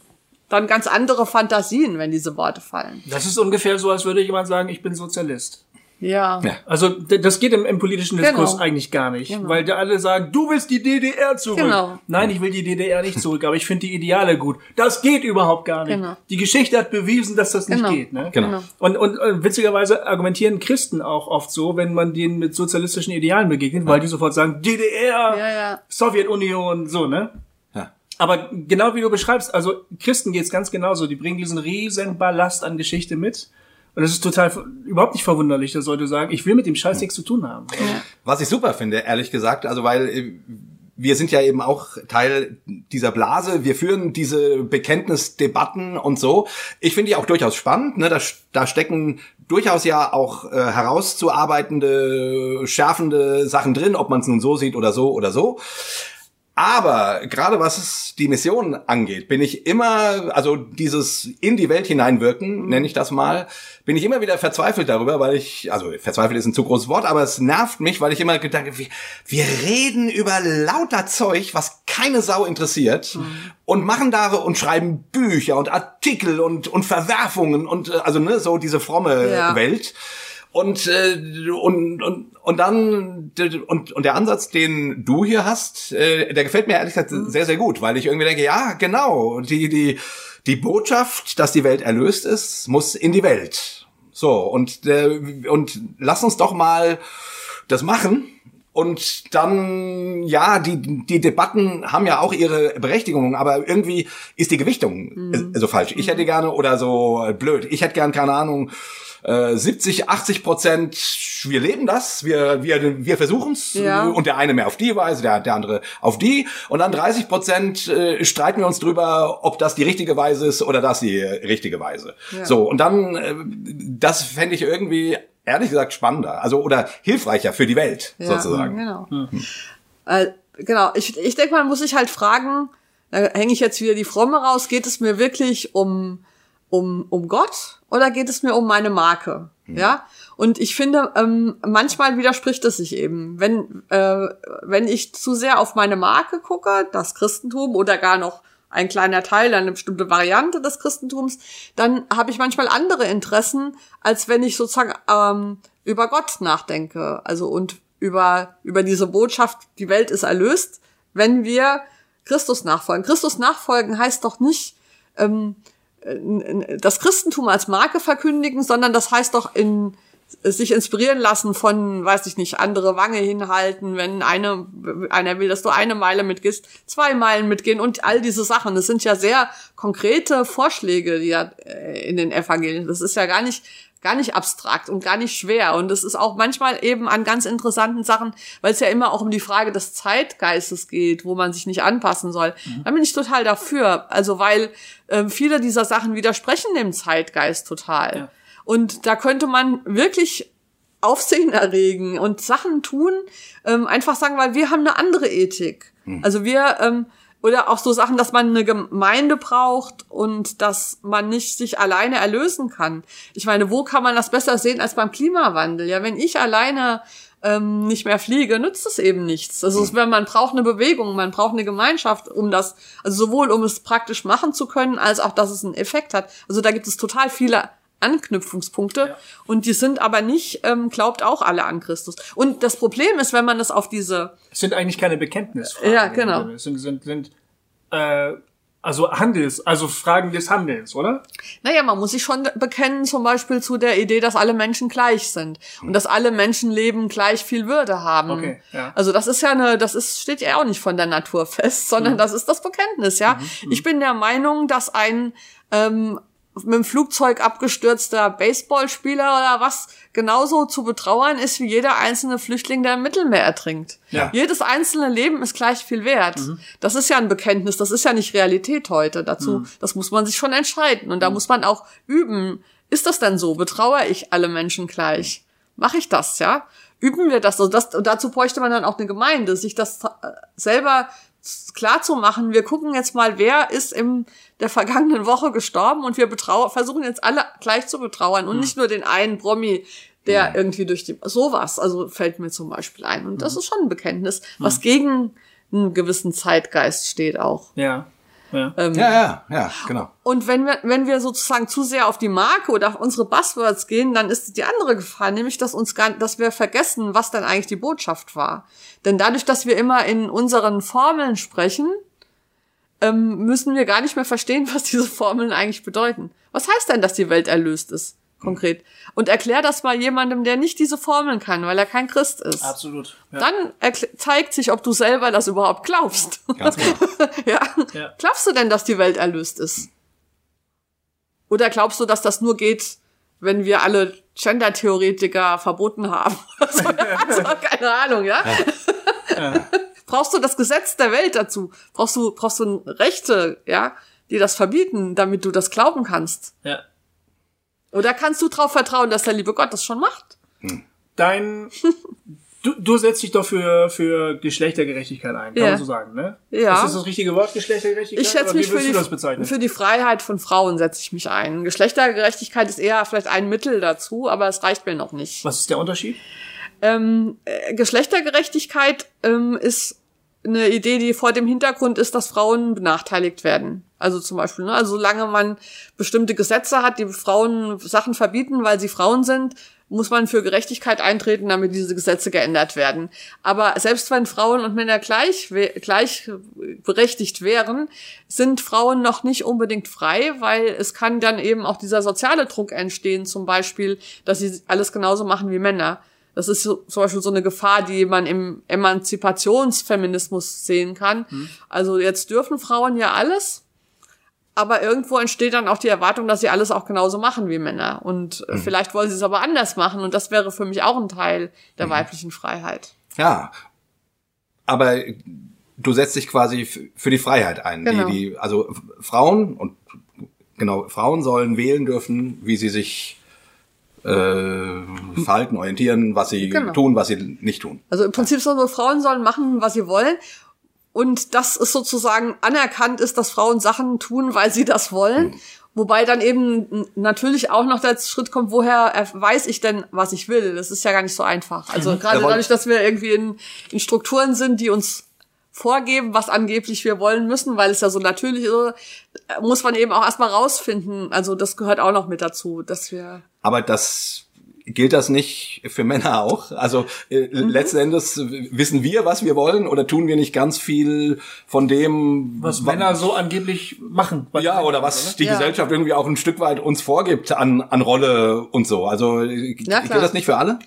C: dann ganz andere Fantasien, wenn diese Worte fallen.
A: Das ist ungefähr so, als würde jemand sagen, ich bin Sozialist.
C: Ja.
B: Ja.
A: Also das geht im, im politischen Diskurs
C: Genau.
A: eigentlich gar nicht,
C: Genau.
A: weil da alle sagen, du willst die DDR zurück.
C: Genau.
A: Nein, ich will die DDR nicht zurück, aber ich finde die Ideale gut. Das geht überhaupt gar nicht.
C: Genau.
A: Die Geschichte hat bewiesen, dass das nicht
C: Genau.
A: geht. Ne?
B: Genau.
A: Und, und äh, witzigerweise argumentieren Christen auch oft so, wenn man denen mit sozialistischen Idealen begegnet, weil die sofort sagen, DDR,
C: Ja, ja.
A: Sowjetunion, so, ne?
B: Ja.
A: Aber genau wie du beschreibst, also Christen geht's ganz genauso. Die bringen diesen riesen Ballast an Geschichte mit. Und es ist total überhaupt nicht verwunderlich, dass Leute sagen, ich will mit dem Scheiß nichts zu tun haben.
B: Was ich super finde, ehrlich gesagt, also weil äh, wir sind ja eben auch Teil dieser Blase. Wir führen diese Bekenntnisdebatten und so. Ich finde die auch durchaus spannend. Ne? Da, da stecken durchaus ja auch äh, herauszuarbeitende, schärfende Sachen drin, ob man es nun so sieht oder so oder so. Aber gerade was es die Mission angeht, bin ich immer, also dieses in die Welt hineinwirken, nenne ich das mal, bin ich immer wieder verzweifelt darüber, weil ich, also verzweifelt ist ein zu großes Wort, aber es nervt mich, weil ich immer gedacht habe, wir, wir reden über lauter Zeug, was keine Sau interessiert und machen da und schreiben Bücher und Artikel und, und Verwerfungen und äh, also ne, so diese fromme
C: Ja.
B: Welt. Und, äh, und, und, und dann, und, und der Ansatz, den du hier hast, äh, der gefällt mir ehrlich gesagt sehr, sehr gut, weil ich irgendwie denke, ja, genau, die, die, die Botschaft, dass die Welt erlöst ist, muss in die Welt. So, und, äh, und lass uns doch mal das machen. Und dann, ja, die, die Debatten haben ja auch ihre Berechtigung, aber irgendwie ist die Gewichtung äh, so falsch. Ich hätte gerne, oder so blöd, ich hätte gern, keine Ahnung, äh, 70, 80 Prozent, wir leben das, wir, wir, wir versuchen's
C: Ja.
B: und der eine mehr auf die Weise, der, der andere auf die und dann 30 Prozent äh, streiten wir uns drüber, ob das die richtige Weise ist oder das die äh, richtige Weise.
C: Ja.
B: So, und dann, äh, das fände ich irgendwie, ehrlich gesagt, spannender, also oder hilfreicher für die Welt,
C: Ja,
B: sozusagen.
C: Genau. Äh, genau. Ich, ich denke, man muss sich halt fragen, da hänge ich jetzt wieder die Fromme raus, geht es mir wirklich um, um, um Gott oder geht es mir um meine Marke? Ja. Und ich finde, ähm, manchmal widerspricht es sich eben. Wenn, äh, wenn ich zu sehr auf meine Marke gucke, das Christentum oder gar noch ein kleiner Teil, eine bestimmte Variante des Christentums, dann habe ich manchmal andere Interessen, als wenn ich sozusagen ähm, über Gott nachdenke. Also und über, über diese Botschaft, die Welt ist erlöst, wenn wir Christus nachfolgen. Christus nachfolgen heißt doch nicht ähm, äh, das Christentum als Marke verkündigen, sondern das heißt doch in sich inspirieren lassen von, weiß ich nicht, andere Wange hinhalten, wenn eine, einer will, dass du eine Meile mitgehst, zwei Meilen mitgehen und all diese Sachen. Das sind ja sehr konkrete Vorschläge, die ja äh, in den Evangelien. Das ist ja gar nicht, gar nicht abstrakt und gar nicht schwer. Und es ist auch manchmal eben an ganz interessanten Sachen, weil es ja immer auch um die Frage des Zeitgeistes geht, wo man sich nicht anpassen soll. Da bin ich total dafür. Also, weil äh, viele dieser Sachen widersprechen dem Zeitgeist total.
A: Ja.
C: Und da könnte man wirklich Aufsehen erregen und Sachen tun, ähm, einfach sagen, weil wir haben eine andere Ethik. Also wir, ähm, oder auch so Sachen, dass man eine Gemeinde braucht und dass man nicht sich alleine erlösen kann. Ich meine, wo kann man das besser sehen als beim Klimawandel? Ja, wenn ich alleine ähm, nicht mehr fliege, nützt es eben nichts. Also es, man braucht eine Bewegung, man braucht eine Gemeinschaft, um das, also sowohl um es praktisch machen zu können, als auch, dass es einen Effekt hat. Also da gibt es total viele Anknüpfungspunkte ja. und die sind aber nicht, ähm, glaubt auch alle an Christus. Und das Problem ist, wenn man das auf diese...
A: Es sind eigentlich keine Bekenntnisfragen.
C: Ja, genau.
A: Es sind, sind, sind äh, also Handels, also Fragen des Handelns, oder?
C: Naja, man muss sich schon bekennen, zum Beispiel zu der Idee, dass alle Menschen gleich sind und dass alle Menschenleben gleich viel Würde haben.
A: Okay, ja.
C: Also das ist ja eine, das ist, steht ja auch nicht von der Natur fest, sondern mhm. das ist das Bekenntnis, ja. Mhm, ich bin der Meinung, dass ein ähm, mit dem Flugzeug abgestürzter Baseballspieler oder was genauso zu betrauern ist wie jeder einzelne Flüchtling, der im Mittelmeer ertrinkt. Ja. Jedes einzelne Leben ist gleich viel wert. Mhm. Das ist ja ein Bekenntnis, das ist ja nicht Realität heute. Dazu, mhm. das muss man sich schon entscheiden. Und da mhm. muss man auch üben. Ist das denn so? Betrauere ich alle Menschen gleich? Mache ich das, ja? Üben wir das? Also das und dazu bräuchte man dann auch eine Gemeinde, sich das äh, selber klar zu machen, wir gucken jetzt mal, wer ist in der vergangenen Woche gestorben und wir betrauern, versuchen jetzt alle gleich zu betrauern und mhm. nicht nur den einen Promi, der mhm. irgendwie durch die, sowas, also fällt mir zum Beispiel ein. Und das mhm. ist schon ein Bekenntnis, was gegen einen gewissen Zeitgeist steht auch.
A: Ja.
B: Ja. Ähm, ja, ja, ja, genau.
C: Und wenn wir, wenn wir sozusagen zu sehr auf die Marke oder auf unsere Buzzwords gehen, dann ist die andere Gefahr, nämlich, dass uns gar, dass wir vergessen, was dann eigentlich die Botschaft war. Denn dadurch, dass wir immer in unseren Formeln sprechen, ähm, müssen wir gar nicht mehr verstehen, was diese Formeln eigentlich bedeuten. Was heißt denn, dass die Welt erlöst ist? konkret. Und erklär das mal jemandem, der nicht diese Formeln kann, weil er kein Christ ist.
A: Absolut.
C: Ja. Dann zeigt sich, ob du selber das überhaupt glaubst.
B: Ganz genau.
C: ja. ja. Glaubst du denn, dass die Welt erlöst ist? Oder glaubst du, dass das nur geht, wenn wir alle Gender-Theoretiker verboten haben? also, keine Ahnung, ja? ja. Brauchst du das Gesetz der Welt dazu? Brauchst du, brauchst du Rechte, ja, die das verbieten, damit du das glauben kannst?
A: Ja.
C: Oder kannst du darauf vertrauen, dass der liebe Gott das schon macht?
A: Dein, du, du setzt dich doch für, für Geschlechtergerechtigkeit ein, kann ja. man so sagen, ne?
C: Ja.
A: Ist das das richtige Wort, Geschlechtergerechtigkeit?
C: Ich schätze mich für die, für die Freiheit von Frauen setze ich mich ein. Geschlechtergerechtigkeit ist eher vielleicht ein Mittel dazu, aber es reicht mir noch nicht.
A: Was ist der Unterschied?
C: Ähm, äh, Geschlechtergerechtigkeit ähm, ist eine Idee, die vor dem Hintergrund ist, dass Frauen benachteiligt werden. Also zum Beispiel, ne, also solange man bestimmte Gesetze hat, die Frauen Sachen verbieten, weil sie Frauen sind, muss man für Gerechtigkeit eintreten, damit diese Gesetze geändert werden. Aber selbst wenn Frauen und Männer gleich, gleich berechtigt wären, sind Frauen noch nicht unbedingt frei, weil es kann dann eben auch dieser soziale Druck entstehen, zum Beispiel, dass sie alles genauso machen wie Männer. Das ist so, zum Beispiel so eine Gefahr, die man im Emanzipationsfeminismus sehen kann. Mhm. Also jetzt dürfen Frauen ja alles, aber irgendwo entsteht dann auch die Erwartung, dass sie alles auch genauso machen wie Männer. Und mhm. vielleicht wollen sie es aber anders machen. Und das wäre für mich auch ein Teil der mhm. weiblichen Freiheit.
B: Ja. Aber du setzt dich quasi für die Freiheit ein. Genau. Die, die, also Frauen und genau, Frauen sollen wählen dürfen, wie sie sich äh, verhalten, orientieren, was sie genau. tun, was sie nicht tun.
C: Also im Prinzip so, Frauen sollen machen, was sie wollen. Und das ist sozusagen anerkannt ist, dass Frauen Sachen tun, weil sie das wollen. Mhm. Wobei dann eben natürlich auch noch der Schritt kommt, woher weiß ich denn, was ich will? Das ist ja gar nicht so einfach. Also mhm. gerade dadurch, dass wir irgendwie in, in Strukturen sind, die uns vorgeben, was angeblich wir wollen müssen, weil es ja so natürlich ist, muss man eben auch erstmal rausfinden. Also das gehört auch noch mit dazu, dass wir.
B: Aber das gilt das nicht für Männer auch? Also äh, mhm. letzten Endes wissen wir, was wir wollen, oder tun wir nicht ganz viel von dem,
A: was Männer so angeblich machen?
B: Ja, oder was oder? die ja. Gesellschaft irgendwie auch ein Stück weit uns vorgibt an, an Rolle und so. Also ja, gilt das nicht für alle?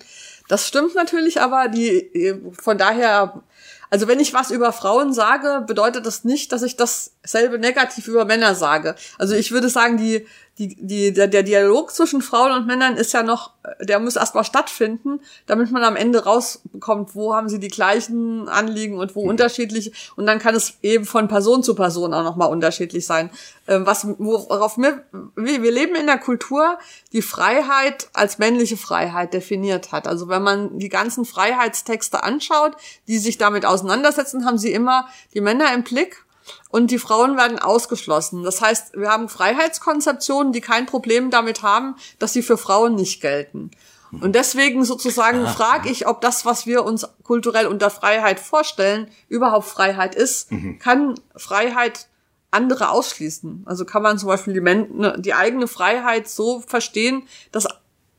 C: Das stimmt natürlich, aber die von daher Also wenn ich was über Frauen sage, bedeutet das nicht, dass ich dasselbe negativ über Männer sage. Also ich würde sagen, die, die, die, der, der Dialog zwischen Frauen und Männern ist ja noch, der muss erstmal stattfinden, damit man am Ende rausbekommt, wo haben sie die gleichen Anliegen und wo unterschiedlich. Und dann kann es eben von Person zu Person auch nochmal unterschiedlich sein. Ähm, was, worauf wir, wir leben in der Kultur, die Freiheit als männliche Freiheit definiert hat. Also wenn man die ganzen Freiheitstexte anschaut, die sich damit auseinandersetzen, haben sie immer die Männer im Blick und die Frauen werden ausgeschlossen. Das heißt, wir haben Freiheitskonzeptionen, die kein Problem damit haben, dass sie für Frauen nicht gelten. Und deswegen sozusagen frage ich, ob das, was wir uns kulturell unter Freiheit vorstellen, überhaupt Freiheit ist. Mhm. Kann Freiheit andere ausschließen? Also kann man zum Beispiel die, ne, die eigene Freiheit so verstehen, dass,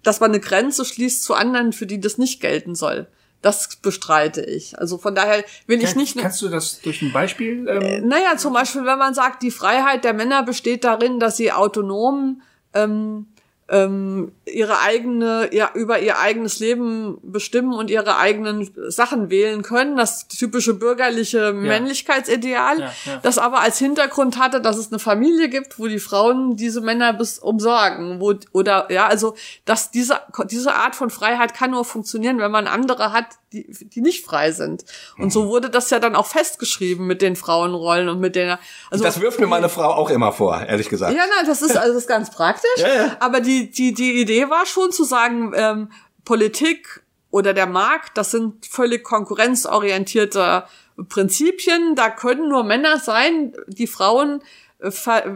C: dass man eine Grenze schließt zu anderen, für die das nicht gelten soll? Das bestreite ich. Also von daher will ich nicht.
A: Kannst du das durch ein Beispiel?
C: Ähm äh, naja, zum Beispiel, wenn man sagt, die Freiheit der Männer besteht darin, dass sie autonom ähm, ähm, ihre eigene, ja, über ihr eigenes Leben bestimmen und ihre eigenen Sachen wählen können. Das typische bürgerliche. Männlichkeitsideal, ja, ja. das aber als Hintergrund hatte, dass es eine Familie gibt, wo die Frauen diese Männer bis umsorgen, wo, oder, ja, also, dass diese, diese Art von Freiheit kann nur funktionieren, wenn man andere hat, die, die nicht frei sind. Und so wurde das ja dann auch festgeschrieben mit den Frauenrollen und mit der,
B: also. Das wirft mir meine Frau auch immer vor, ehrlich gesagt.
C: Ja, nein, das ist, also das ist ganz praktisch. ja. Aber die, die, die Idee war schon zu sagen, ähm, Politik oder der Markt, das sind völlig konkurrenzorientierte Prinzipien. Da können nur Männer sein, die Frauen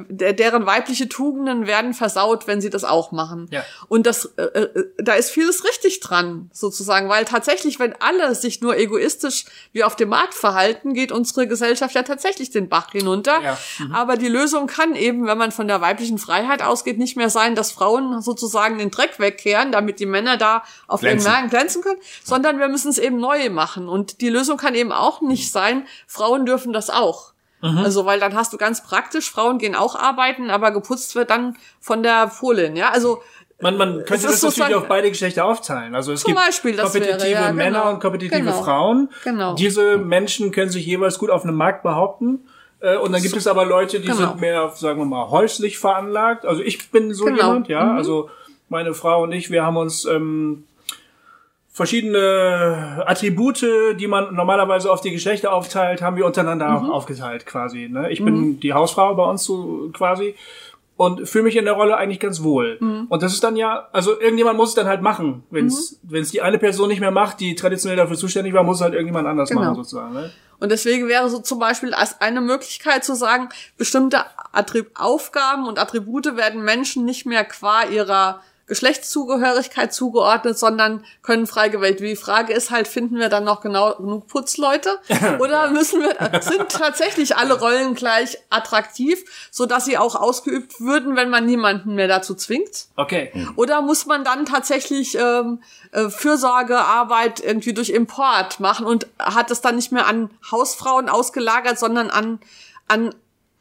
C: deren weibliche Tugenden werden versaut, wenn sie das auch machen. Ja. Und das, äh, äh, da ist vieles richtig dran, sozusagen, weil tatsächlich, wenn alle sich nur egoistisch wie auf dem Markt verhalten, geht unsere Gesellschaft ja tatsächlich den Bach hinunter. Ja. Mhm. Aber die Lösung kann eben, wenn man von der weiblichen Freiheit ausgeht, nicht mehr sein, dass Frauen sozusagen den Dreck wegkehren, damit die Männer da auf glänzen. den Märkten glänzen können, sondern wir müssen es eben neu machen. Und die Lösung kann eben auch nicht sein, Frauen dürfen das auch. Mhm. Also, weil dann hast du ganz praktisch, Frauen gehen auch arbeiten, aber geputzt wird dann von der Polin, ja. Also,
A: man, man könnte das natürlich auf beide Geschlechter aufteilen. Also es gibt Beispiel, kompetitive wäre, ja, Männer genau. und kompetitive genau. Frauen. Genau. Diese Menschen können sich jeweils gut auf einem Markt behaupten. Äh, und dann gibt so, es aber Leute, die genau. sind mehr, sagen wir mal, häuslich veranlagt. Also ich bin so genau. jemand, ja. Mhm. Also meine Frau und ich, wir haben uns ähm, verschiedene Attribute, die man normalerweise auf die Geschlechter aufteilt, haben wir untereinander mhm. aufgeteilt quasi. Ne? Ich mhm. bin die Hausfrau bei uns so quasi und fühle mich in der Rolle eigentlich ganz wohl. Mhm. Und das ist dann ja, also irgendjemand muss es dann halt machen. Wenn es mhm. wenn es die eine Person nicht mehr macht, die traditionell dafür zuständig war, muss es halt irgendjemand anders genau. machen sozusagen. Ne?
C: Und deswegen wäre so zum Beispiel als eine Möglichkeit zu sagen, bestimmte Attrib Aufgaben und Attribute werden Menschen nicht mehr qua ihrer Geschlechtszugehörigkeit zugeordnet, sondern können frei gewählt. Die Frage ist halt, finden wir dann noch genau genug Putzleute? Oder müssen wir, sind tatsächlich alle Rollen gleich attraktiv, so dass sie auch ausgeübt würden, wenn man niemanden mehr dazu zwingt?
A: Okay.
C: Oder muss man dann tatsächlich ähm, äh, Fürsorgearbeit irgendwie durch Import machen und hat es dann nicht mehr an Hausfrauen ausgelagert, sondern an an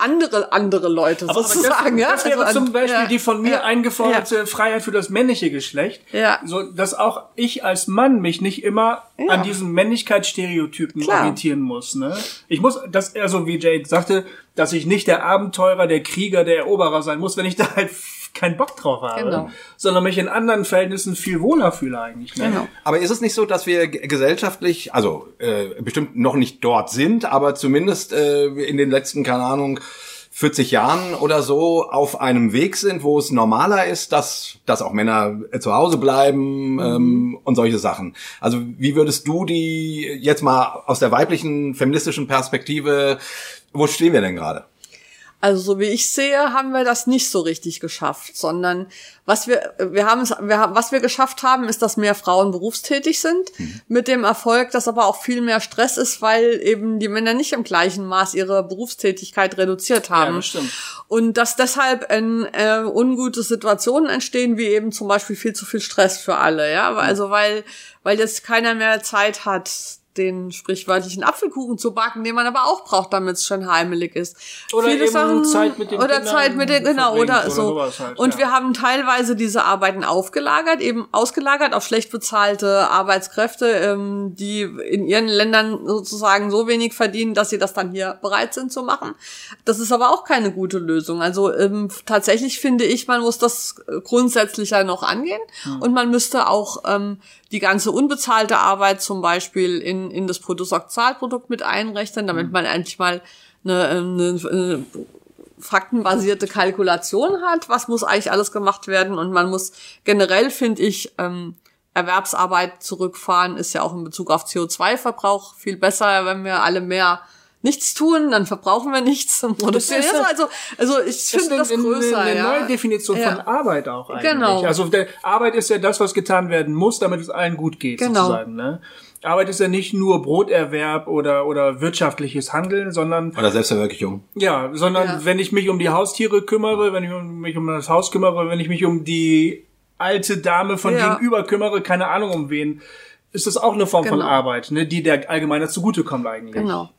C: andere andere Leute aber sozusagen.
A: Das, das wäre also zum Beispiel ja, die von mir ja, eingeforderte ja. Freiheit für das männliche Geschlecht. Ja. So, dass auch ich als Mann mich nicht immer an diesen Männlichkeitsstereotypen Klar. orientieren muss. Ne? Ich muss, das also wie Jade sagte, dass ich nicht der Abenteurer, der Krieger, der Eroberer sein muss, wenn ich da halt keinen Bock drauf habe, genau. sondern mich in anderen Verhältnissen viel wohler fühle eigentlich. Ne? Genau.
B: Aber ist es nicht so, dass wir gesellschaftlich, also äh, bestimmt noch nicht dort sind, aber zumindest äh, in den letzten, keine Ahnung, 40 Jahren oder so auf einem Weg sind, wo es normaler ist, dass, dass auch Männer äh, zu Hause bleiben mhm. ähm, und solche Sachen. Also wie würdest du die jetzt mal aus der weiblichen feministischen Perspektive, wo stehen wir denn gerade?
C: Also so wie ich sehe, haben wir das nicht so richtig geschafft, sondern was wir wir haben es wir haben, was wir geschafft haben, ist, dass mehr Frauen berufstätig sind, mhm. mit dem Erfolg, dass aber auch viel mehr Stress ist, weil eben die Männer nicht im gleichen Maß ihre Berufstätigkeit reduziert haben. Ja, das stimmt. Und dass deshalb in, äh, ungute Situationen entstehen, wie eben zum Beispiel viel zu viel Stress für alle, ja, also weil weil jetzt keiner mehr Zeit hat den sprichwörtlichen Apfelkuchen zu backen, den man aber auch braucht, damit es schon heimelig ist.
A: Oder
C: Viele
A: eben
C: Sachen,
A: Zeit mit den
C: oder
A: Kindern
C: Zeit mit den genau oder
A: oder
C: so.
A: sowas halt,
C: und
A: ja.
C: wir haben teilweise diese Arbeiten aufgelagert, eben ausgelagert auf schlecht bezahlte Arbeitskräfte, ähm, die in ihren Ländern sozusagen so wenig verdienen, dass sie das dann hier bereit sind zu machen. Das ist aber auch keine gute Lösung. Also ähm, tatsächlich finde ich, man muss das grundsätzlicher noch angehen
A: Hm.
C: und man müsste auch ähm, die ganze unbezahlte Arbeit zum Beispiel in, in das Bruttosozialprodukt mit einrechnen, damit
A: Hm.
C: man endlich mal eine, eine, eine faktenbasierte Kalkulation hat, was muss eigentlich alles gemacht werden und man muss generell, finde ich, ähm, Erwerbsarbeit zurückfahren, ist ja auch in Bezug auf CO2-Verbrauch viel besser, wenn wir alle mehr nichts tun, dann verbrauchen wir nichts und produzieren.
A: ist ja-
C: Also, also ich finde
A: eine,
C: das
A: eine,
C: größer.
A: eine
C: ja.
A: neue Definition
C: Ja.
A: von Arbeit auch eigentlich.
C: Genau.
A: Also der, Arbeit ist ja das, was getan werden muss, damit es allen gut geht,
C: Genau.
A: sozusagen. Ne? Arbeit ist ja nicht nur Broterwerb oder, oder wirtschaftliches Handeln, sondern
B: Oder Selbstverwirklichung.
A: ja, sondern
C: Ja.
A: wenn ich mich um die Haustiere kümmere, wenn ich mich um das Haus kümmere, wenn ich mich um die alte Dame von
C: Ja.
A: gegenüber kümmere, keine Ahnung um wen, ist das auch eine Form von
C: Genau.
A: Arbeit, ne, die der Allgemeiner zugutekommt eigentlich.
C: Genau.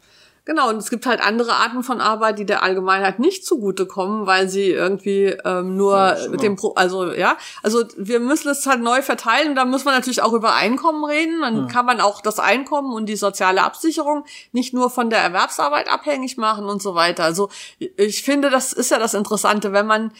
C: Genau, und es gibt halt andere Arten von Arbeit, die der Allgemeinheit nicht zugutekommen, weil sie irgendwie ähm, nur
A: schon
C: mit dem Pro also ja, also wir müssen es halt neu verteilen da muss man natürlich auch über Einkommen reden. Dann kann man auch das Einkommen und die soziale Absicherung nicht nur von der Erwerbsarbeit abhängig machen und so weiter. Also ich finde, das ist ja das Interessante, wenn man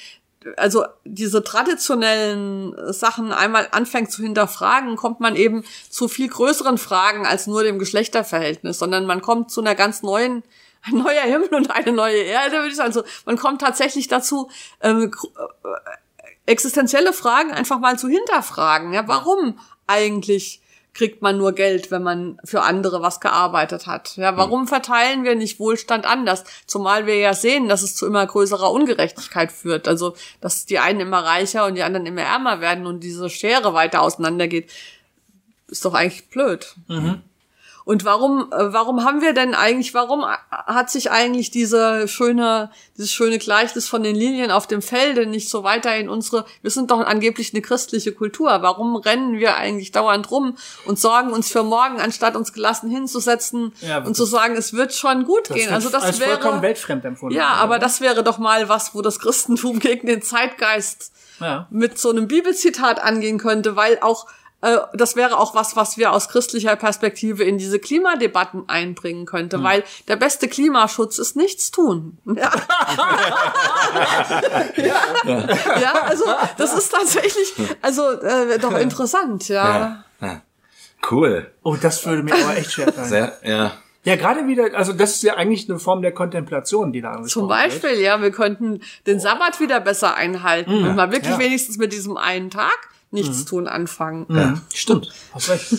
C: also diese traditionellen Sachen einmal anfängt zu hinterfragen, kommt man eben zu viel größeren Fragen als nur dem Geschlechterverhältnis, sondern man kommt zu einer ganz neuen ein neuer Himmel und eine neue Erde, würde ich sagen. Also man kommt tatsächlich dazu, ähm, äh, existenzielle Fragen einfach mal zu hinterfragen. Ja, warum eigentlich kriegt man nur Geld, wenn man für andere was gearbeitet hat? Ja, warum verteilen wir nicht Wohlstand anders? Zumal wir ja sehen, dass es zu immer größerer Ungerechtigkeit führt. Also, dass die einen immer reicher und die anderen immer ärmer werden und diese Schere weiter auseinandergeht. Ist doch eigentlich blöd. Und warum, äh, warum haben wir denn eigentlich, warum hat sich eigentlich diese schöne, dieses schöne Gleichnis von den Lilien auf dem Felde nicht so weiter in unsere, wir sind doch angeblich eine christliche Kultur. Warum rennen wir eigentlich dauernd rum und sorgen uns für morgen, anstatt uns gelassen hinzusetzen
A: Ja,
C: und zu sagen, es wird schon gut gehen? Also das
A: als vollkommen
C: wäre,
A: weltfremd empfunden.
C: ja, aber
A: oder?
C: das wäre doch mal was, wo das Christentum gegen den Zeitgeist
A: ja.
C: mit so einem Bibelzitat angehen könnte, weil auch äh, das wäre auch was, was wir aus christlicher Perspektive in diese Klimadebatten einbringen könnte,
A: Hm.
C: weil der beste Klimaschutz ist nichts tun. Ja. ja. ja, also das ist tatsächlich, also äh, doch interessant, ja.
B: Ja. ja. Cool.
A: Oh, das würde mir aber echt schwer fallen.
B: Sehr, ja.
A: Ja, gerade wieder, also das ist ja eigentlich eine Form der Kontemplation, die da angesprochen
C: Zum Beispiel, ja, wir könnten den Sabbat wieder besser einhalten und mal wirklich
A: ja.
C: wenigstens mit diesem einen Tag nichts tun anfangen.
A: Ja, stimmt. Hast recht.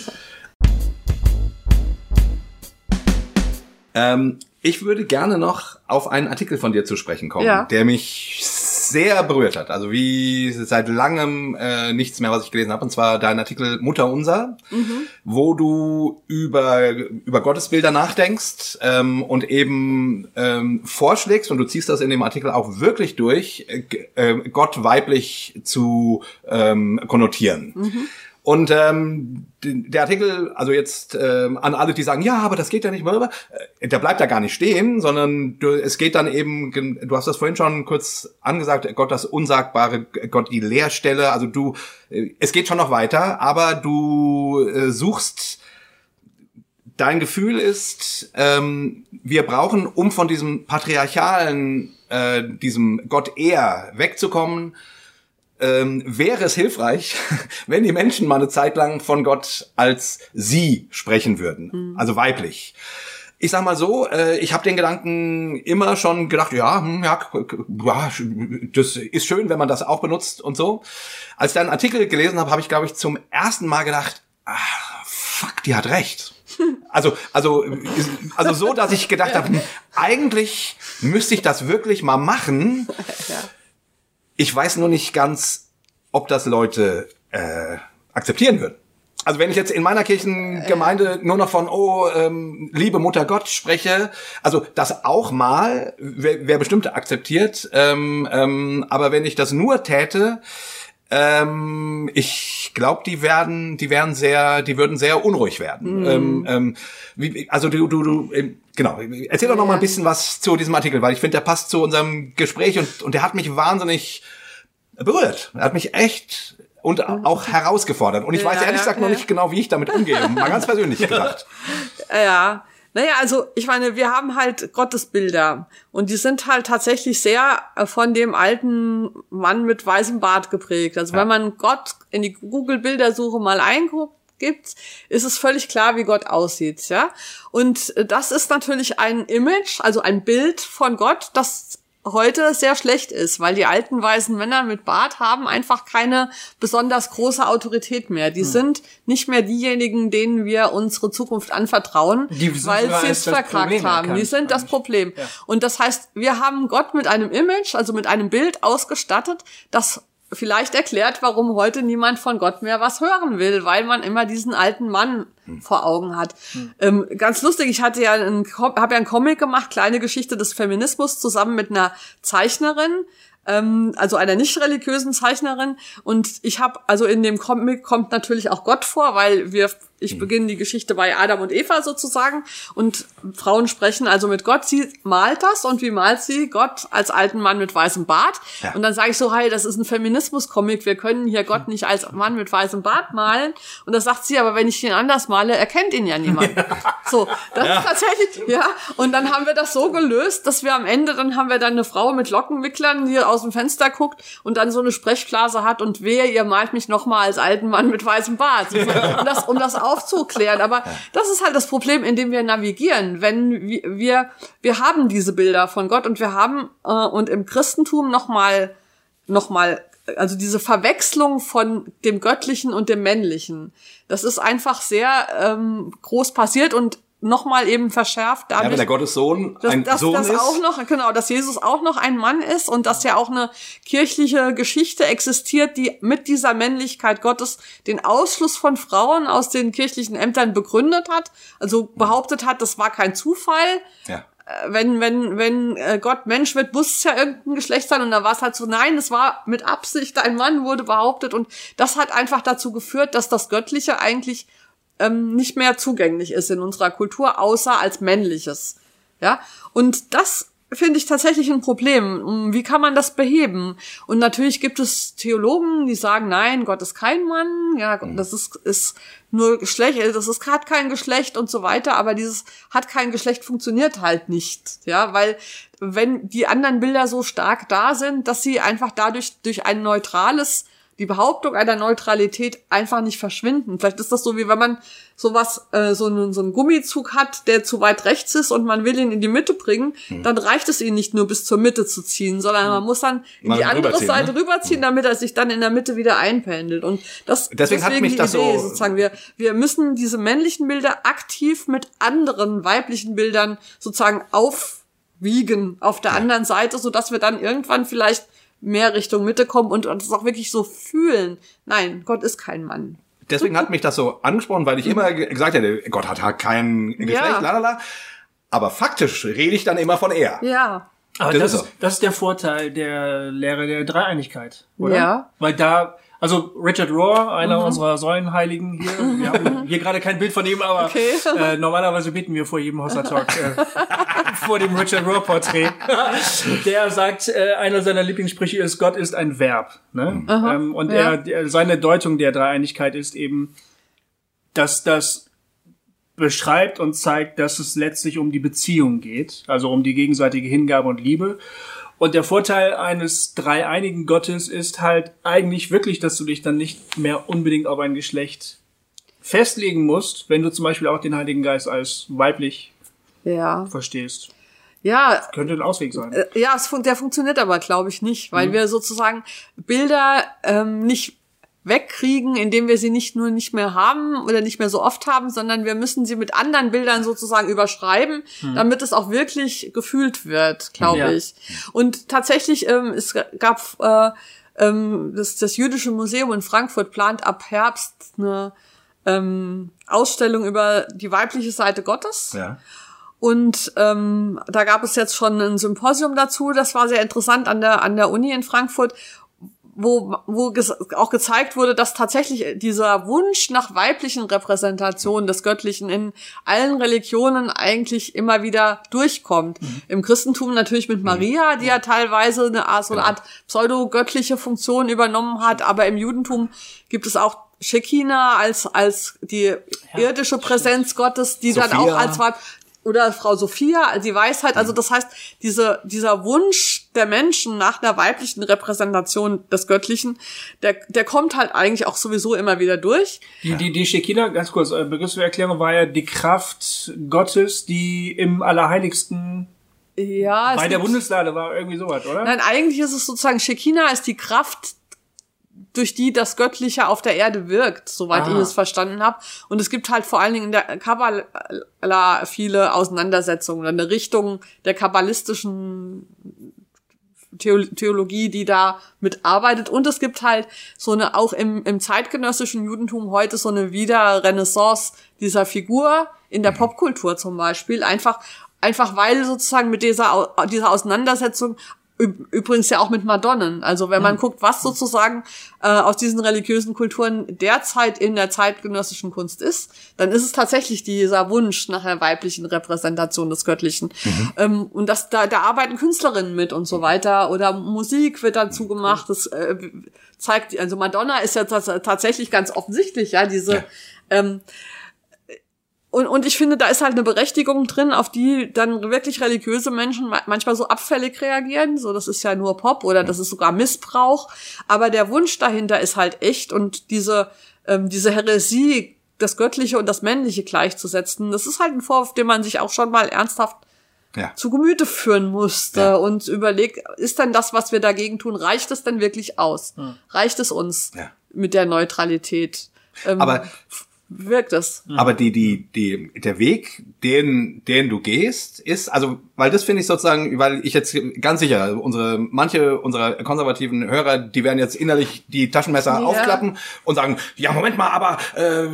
B: Ähm, ich würde gerne noch auf einen Artikel von dir zu sprechen kommen,
C: Ja.
B: der mich sehr berührt hat. Also wie seit langem äh, nichts mehr, was ich gelesen habe. Und zwar dein Artikel Mutter Unser, wo du über, über Gottesbilder nachdenkst ähm, und eben ähm, vorschlägst, und du ziehst das in dem Artikel auch wirklich durch, äh, äh, Gott weiblich zu ähm, konnotieren. Und ähm, der Artikel, also jetzt ähm, an alle, die sagen, ja, aber das geht ja nicht, äh, der bleibt da gar nicht stehen, sondern du, es geht dann eben, du hast das vorhin schon kurz angesagt, Gott das Unsagbare, Gott die Leerstelle, also du, äh, es geht schon noch weiter, aber du äh, suchst dein Gefühl ist, ähm, wir brauchen, um von diesem patriarchalen, äh, diesem Gott eher wegzukommen, ähm, wäre es hilfreich, wenn die Menschen mal eine Zeit lang von Gott als sie sprechen würden, also weiblich. Ich sag mal so, äh, ich habe den Gedanken immer schon gedacht, ja, hm, ja, ja, das ist schön, wenn man das auch benutzt und so. Als ich deinen Artikel gelesen habe, habe ich, glaube ich, zum ersten Mal gedacht, ah, fuck, die hat recht. Also, also, also so, dass ich gedacht habe, hm, eigentlich müsste ich das wirklich mal machen. Ich weiß nur nicht ganz, ob das Leute äh, akzeptieren würden. Also wenn ich jetzt in meiner Kirchengemeinde nur noch von oh ähm, liebe Mutter Gott spreche, also das auch mal, wer, wer bestimmt akzeptiert, ähm, ähm, aber wenn ich das nur täte, Ähm, ich glaube, die werden, die werden sehr, die würden sehr unruhig werden.
C: Mhm.
B: Ähm, ähm, wie, also du, du, du, genau. Erzähl doch noch mal ein bisschen was zu diesem Artikel, weil ich finde, der passt zu unserem Gespräch und und der hat mich wahnsinnig berührt. Er hat mich echt und auch herausgefordert. Und ich
C: Ja,
B: weiß ehrlich
C: ja,
B: gesagt noch
C: ja.
B: nicht genau, wie ich damit umgehe. Mal ganz persönlich gedacht.
C: Ja. Naja, also ich meine, wir haben halt Gottesbilder und die sind halt tatsächlich sehr äh, von dem alten Mann mit weißem Bart geprägt. Also wenn man Gott in die Google-Bildersuche mal einguckt, gibt, ist es völlig klar, wie Gott aussieht, ja. Und äh, das ist natürlich ein Image, also ein Bild von Gott, das heute sehr schlecht ist, weil die alten weißen Männer mit Bart haben einfach keine besonders große Autorität mehr.
A: Hm.
C: Die sind nicht mehr diejenigen, denen wir unsere Zukunft anvertrauen, weil sie es verkackt haben. Die sind das. Problem.
A: Ja.
C: Und das heißt, wir haben Gott mit einem Image, also mit einem Bild ausgestattet, das vielleicht erklärt, warum heute niemand von Gott mehr was hören will, weil man immer diesen alten Mann vor Augen hat. Ähm, ganz lustig, ich hatte ja einen, habe ja einen Comic gemacht, kleine Geschichte des Feminismus zusammen mit einer Zeichnerin, ähm, also einer nicht religiösen Zeichnerin. Und ich habe, also in dem Comic kommt natürlich auch Gott vor, weil wir, ich beginne die Geschichte bei Adam und Eva sozusagen. Und Frauen sprechen also mit Gott. Sie malt das und wie malt sie Gott als alten Mann mit weißem Bart?
B: Ja.
C: Und dann sage ich so, hey, das ist ein Feminismus-Comic. Wir können hier Gott nicht als Mann mit weißem Bart malen. Und da sagt sie, aber wenn ich ihn anders male, erkennt ihn ja niemand. So, das ist tatsächlich, ja. Und dann haben wir das so gelöst, dass wir am Ende, dann haben wir dann eine Frau mit Lockenwicklern, die aus dem Fenster guckt und dann so eine Sprechblase hat und wehe, ihr malt mich noch mal als alten Mann mit weißem Bart. So, um, das, um das aufzuklären. Aber das ist halt das Problem, in dem wir navigieren. Wenn wir, wir, wir haben diese Bilder von Gott und wir haben, äh, und im Christentum noch mal, noch mal also diese Verwechslung von dem Göttlichen und dem Männlichen, das ist einfach sehr ähm, groß passiert und nochmal eben verschärft
B: Ja, wenn
C: dadurch,
B: der Gottes Sohn
C: dass,
B: ein
C: dass,
B: Sohn ist.
C: auch noch, genau, dass Jesus auch noch ein Mann ist und dass ja auch eine kirchliche Geschichte existiert, die mit dieser Männlichkeit Gottes den Ausschluss von Frauen aus den kirchlichen Ämtern begründet hat, also behauptet hat, das war kein Zufall,
B: ja.
C: wenn, wenn, wenn äh, Gott Mensch wird, muss es ja irgendein Geschlecht sein. Und da war es halt so, nein, es war mit Absicht, ein Mann wurde behauptet. Und das hat einfach dazu geführt, dass das Göttliche eigentlich ähm, nicht mehr zugänglich ist in unserer Kultur, außer als männliches. Ja, und das finde ich tatsächlich ein Problem. Um, Wie kann man das beheben? Und natürlich gibt es Theologen, die sagen, nein, Gott ist kein Mann, ja, das ist, ist nur Geschlecht, äh, das ist, hat kein Geschlecht und so weiter, aber dieses hat kein Geschlecht funktioniert halt nicht, ja, weil wenn die anderen Bilder so stark da sind, dass sie einfach dadurch durch ein neutrales die Behauptung einer Neutralität einfach nicht verschwinden. Vielleicht ist das so, wie wenn man sowas, äh, so, einen, so einen Gummizug hat, der zu weit rechts ist und man will ihn in die Mitte bringen,
B: Hm.
C: dann reicht es ihn nicht nur bis zur Mitte zu ziehen, sondern man muss dann in
B: Mal
C: die andere
B: rüberziehen,
C: Seite
B: ne?
C: rüberziehen, damit er sich dann in der Mitte wieder einpendelt. Und das
B: Deswegen hat mich
C: die
B: das
C: Idee,
B: so-
C: sozusagen. Wir, wir müssen diese männlichen Bilder aktiv mit anderen weiblichen Bildern sozusagen aufwiegen auf der anderen Seite, so dass wir dann irgendwann vielleicht mehr Richtung Mitte kommen und uns auch wirklich so fühlen. Nein, Gott ist kein Mann.
B: Deswegen hat mich das so angesprochen, weil ich immer ge- gesagt hätte, Gott hat halt kein Geschlecht,
C: Ja.
B: lalala. Aber faktisch rede ich dann immer von er.
C: Ja.
A: Aber
B: Das
A: das,
B: ist er.
A: das ist der Vorteil der Lehre der Dreieinigkeit, oder?
C: Ja.
A: Weil da, also Richard Rohr, einer unserer Säulenheiligen hier, wir haben hier gerade kein Bild von ihm, aber
C: Okay.
A: äh, normalerweise beten wir vor jedem Hossa Talk äh, vor dem Richard Rohr Porträt. der sagt, äh, einer seiner Lieblingssprüche ist, Gott ist ein Verb. Ne? Ähm, und
C: Ja.
A: er, seine Deutung der Dreieinigkeit ist eben, dass das beschreibt und zeigt, dass es letztlich um die Beziehung geht, also um die gegenseitige Hingabe und Liebe. Und der Vorteil eines dreieinigen Gottes ist halt eigentlich wirklich, dass du dich dann nicht mehr unbedingt auf ein Geschlecht festlegen musst, wenn du zum Beispiel auch den Heiligen Geist als weiblich
C: Ja.
A: verstehst.
C: Ja,
A: Könnte ein Ausweg sein.
C: Äh, Ja, es der funktioniert aber, glaube ich, nicht, weil wir sozusagen Bilder ähm, nicht wegkriegen, indem wir sie nicht nur nicht mehr haben oder nicht mehr so oft haben, sondern wir müssen sie mit anderen Bildern sozusagen überschreiben, damit es auch wirklich gefühlt wird, glaube
A: Ja.
C: ich. Und tatsächlich, ähm, es gab äh, ähm, das, das Jüdische Museum in Frankfurt plant ab Herbst eine ähm, Ausstellung über die weibliche Seite Gottes.
B: Ja.
C: Und ähm, da gab es jetzt schon ein Symposium dazu. Das war sehr interessant an der an der Uni in Frankfurt, wo, wo auch gezeigt wurde, dass tatsächlich dieser Wunsch nach weiblichen Repräsentationen des Göttlichen in allen Religionen eigentlich immer wieder durchkommt. Mhm. Im Christentum natürlich mit Maria, die ja teilweise eine Art, so eine Art pseudo-göttliche Funktion übernommen hat, aber im Judentum gibt es auch Shekinah als, als die irdische Präsenz Gottes, die Sophia. dann auch als Weib, oder Frau Sophia, die Weisheit. Also das heißt, diese, dieser Wunsch der Menschen nach einer weiblichen Repräsentation des Göttlichen, der, der kommt halt eigentlich auch sowieso immer wieder durch.
A: Die, die, die Shekinah, ganz kurz, äh, Begriffserklärung war ja die Kraft Gottes, die im Allerheiligsten
C: ja,
A: bei der Bundeslade war irgendwie sowas, oder?
C: Nein, eigentlich ist es sozusagen Shekinah ist die Kraft durch die das Göttliche auf der Erde wirkt, soweit ah. ich es verstanden habe. Und es gibt halt vor allen Dingen in der Kabbala viele Auseinandersetzungen, eine Richtung der kabbalistischen Theologie, die da mitarbeitet. Und es gibt halt so eine, auch im, im zeitgenössischen Judentum heute so eine Wiederrenaissance dieser Figur in der Popkultur zum Beispiel. Einfach, einfach weil sozusagen mit dieser, dieser Auseinandersetzung Übrigens ja auch mit Madonnen. Also wenn man mhm. guckt, was sozusagen äh, aus diesen religiösen Kulturen derzeit in der zeitgenössischen Kunst ist, dann ist es tatsächlich dieser Wunsch nach einer weiblichen Repräsentation des Göttlichen. Mhm. Ähm, und das, da, da arbeiten Künstlerinnen mit und so weiter. Oder Musik wird dazu gemacht. Das äh, zeigt, also Madonna ist ja tatsächlich ganz offensichtlich, ja, diese ja. Ähm, und, und ich finde, da ist halt eine Berechtigung drin, auf die dann wirklich religiöse Menschen manchmal so abfällig reagieren. So, das ist ja nur Pop oder das ist sogar Missbrauch. Aber der Wunsch dahinter ist halt echt und diese, ähm, diese Heresie, das Göttliche und das Männliche gleichzusetzen, das ist halt ein Vorwurf, den man sich auch schon mal ernsthaft ja. zu Gemüte führen musste ja. und überlegt, ist denn das, was wir dagegen tun, reicht es denn wirklich aus? Hm. Reicht es uns ja. mit der Neutralität?
B: Ähm, Aber
C: wirkt das.
B: Aber die, die, die, der Weg, den, den du gehst, ist, also, weil das finde ich sozusagen, weil ich jetzt ganz sicher, unsere, manche unserer konservativen Hörer, die werden jetzt innerlich die Taschenmesser ja. aufklappen und sagen, ja, Moment mal, aber äh,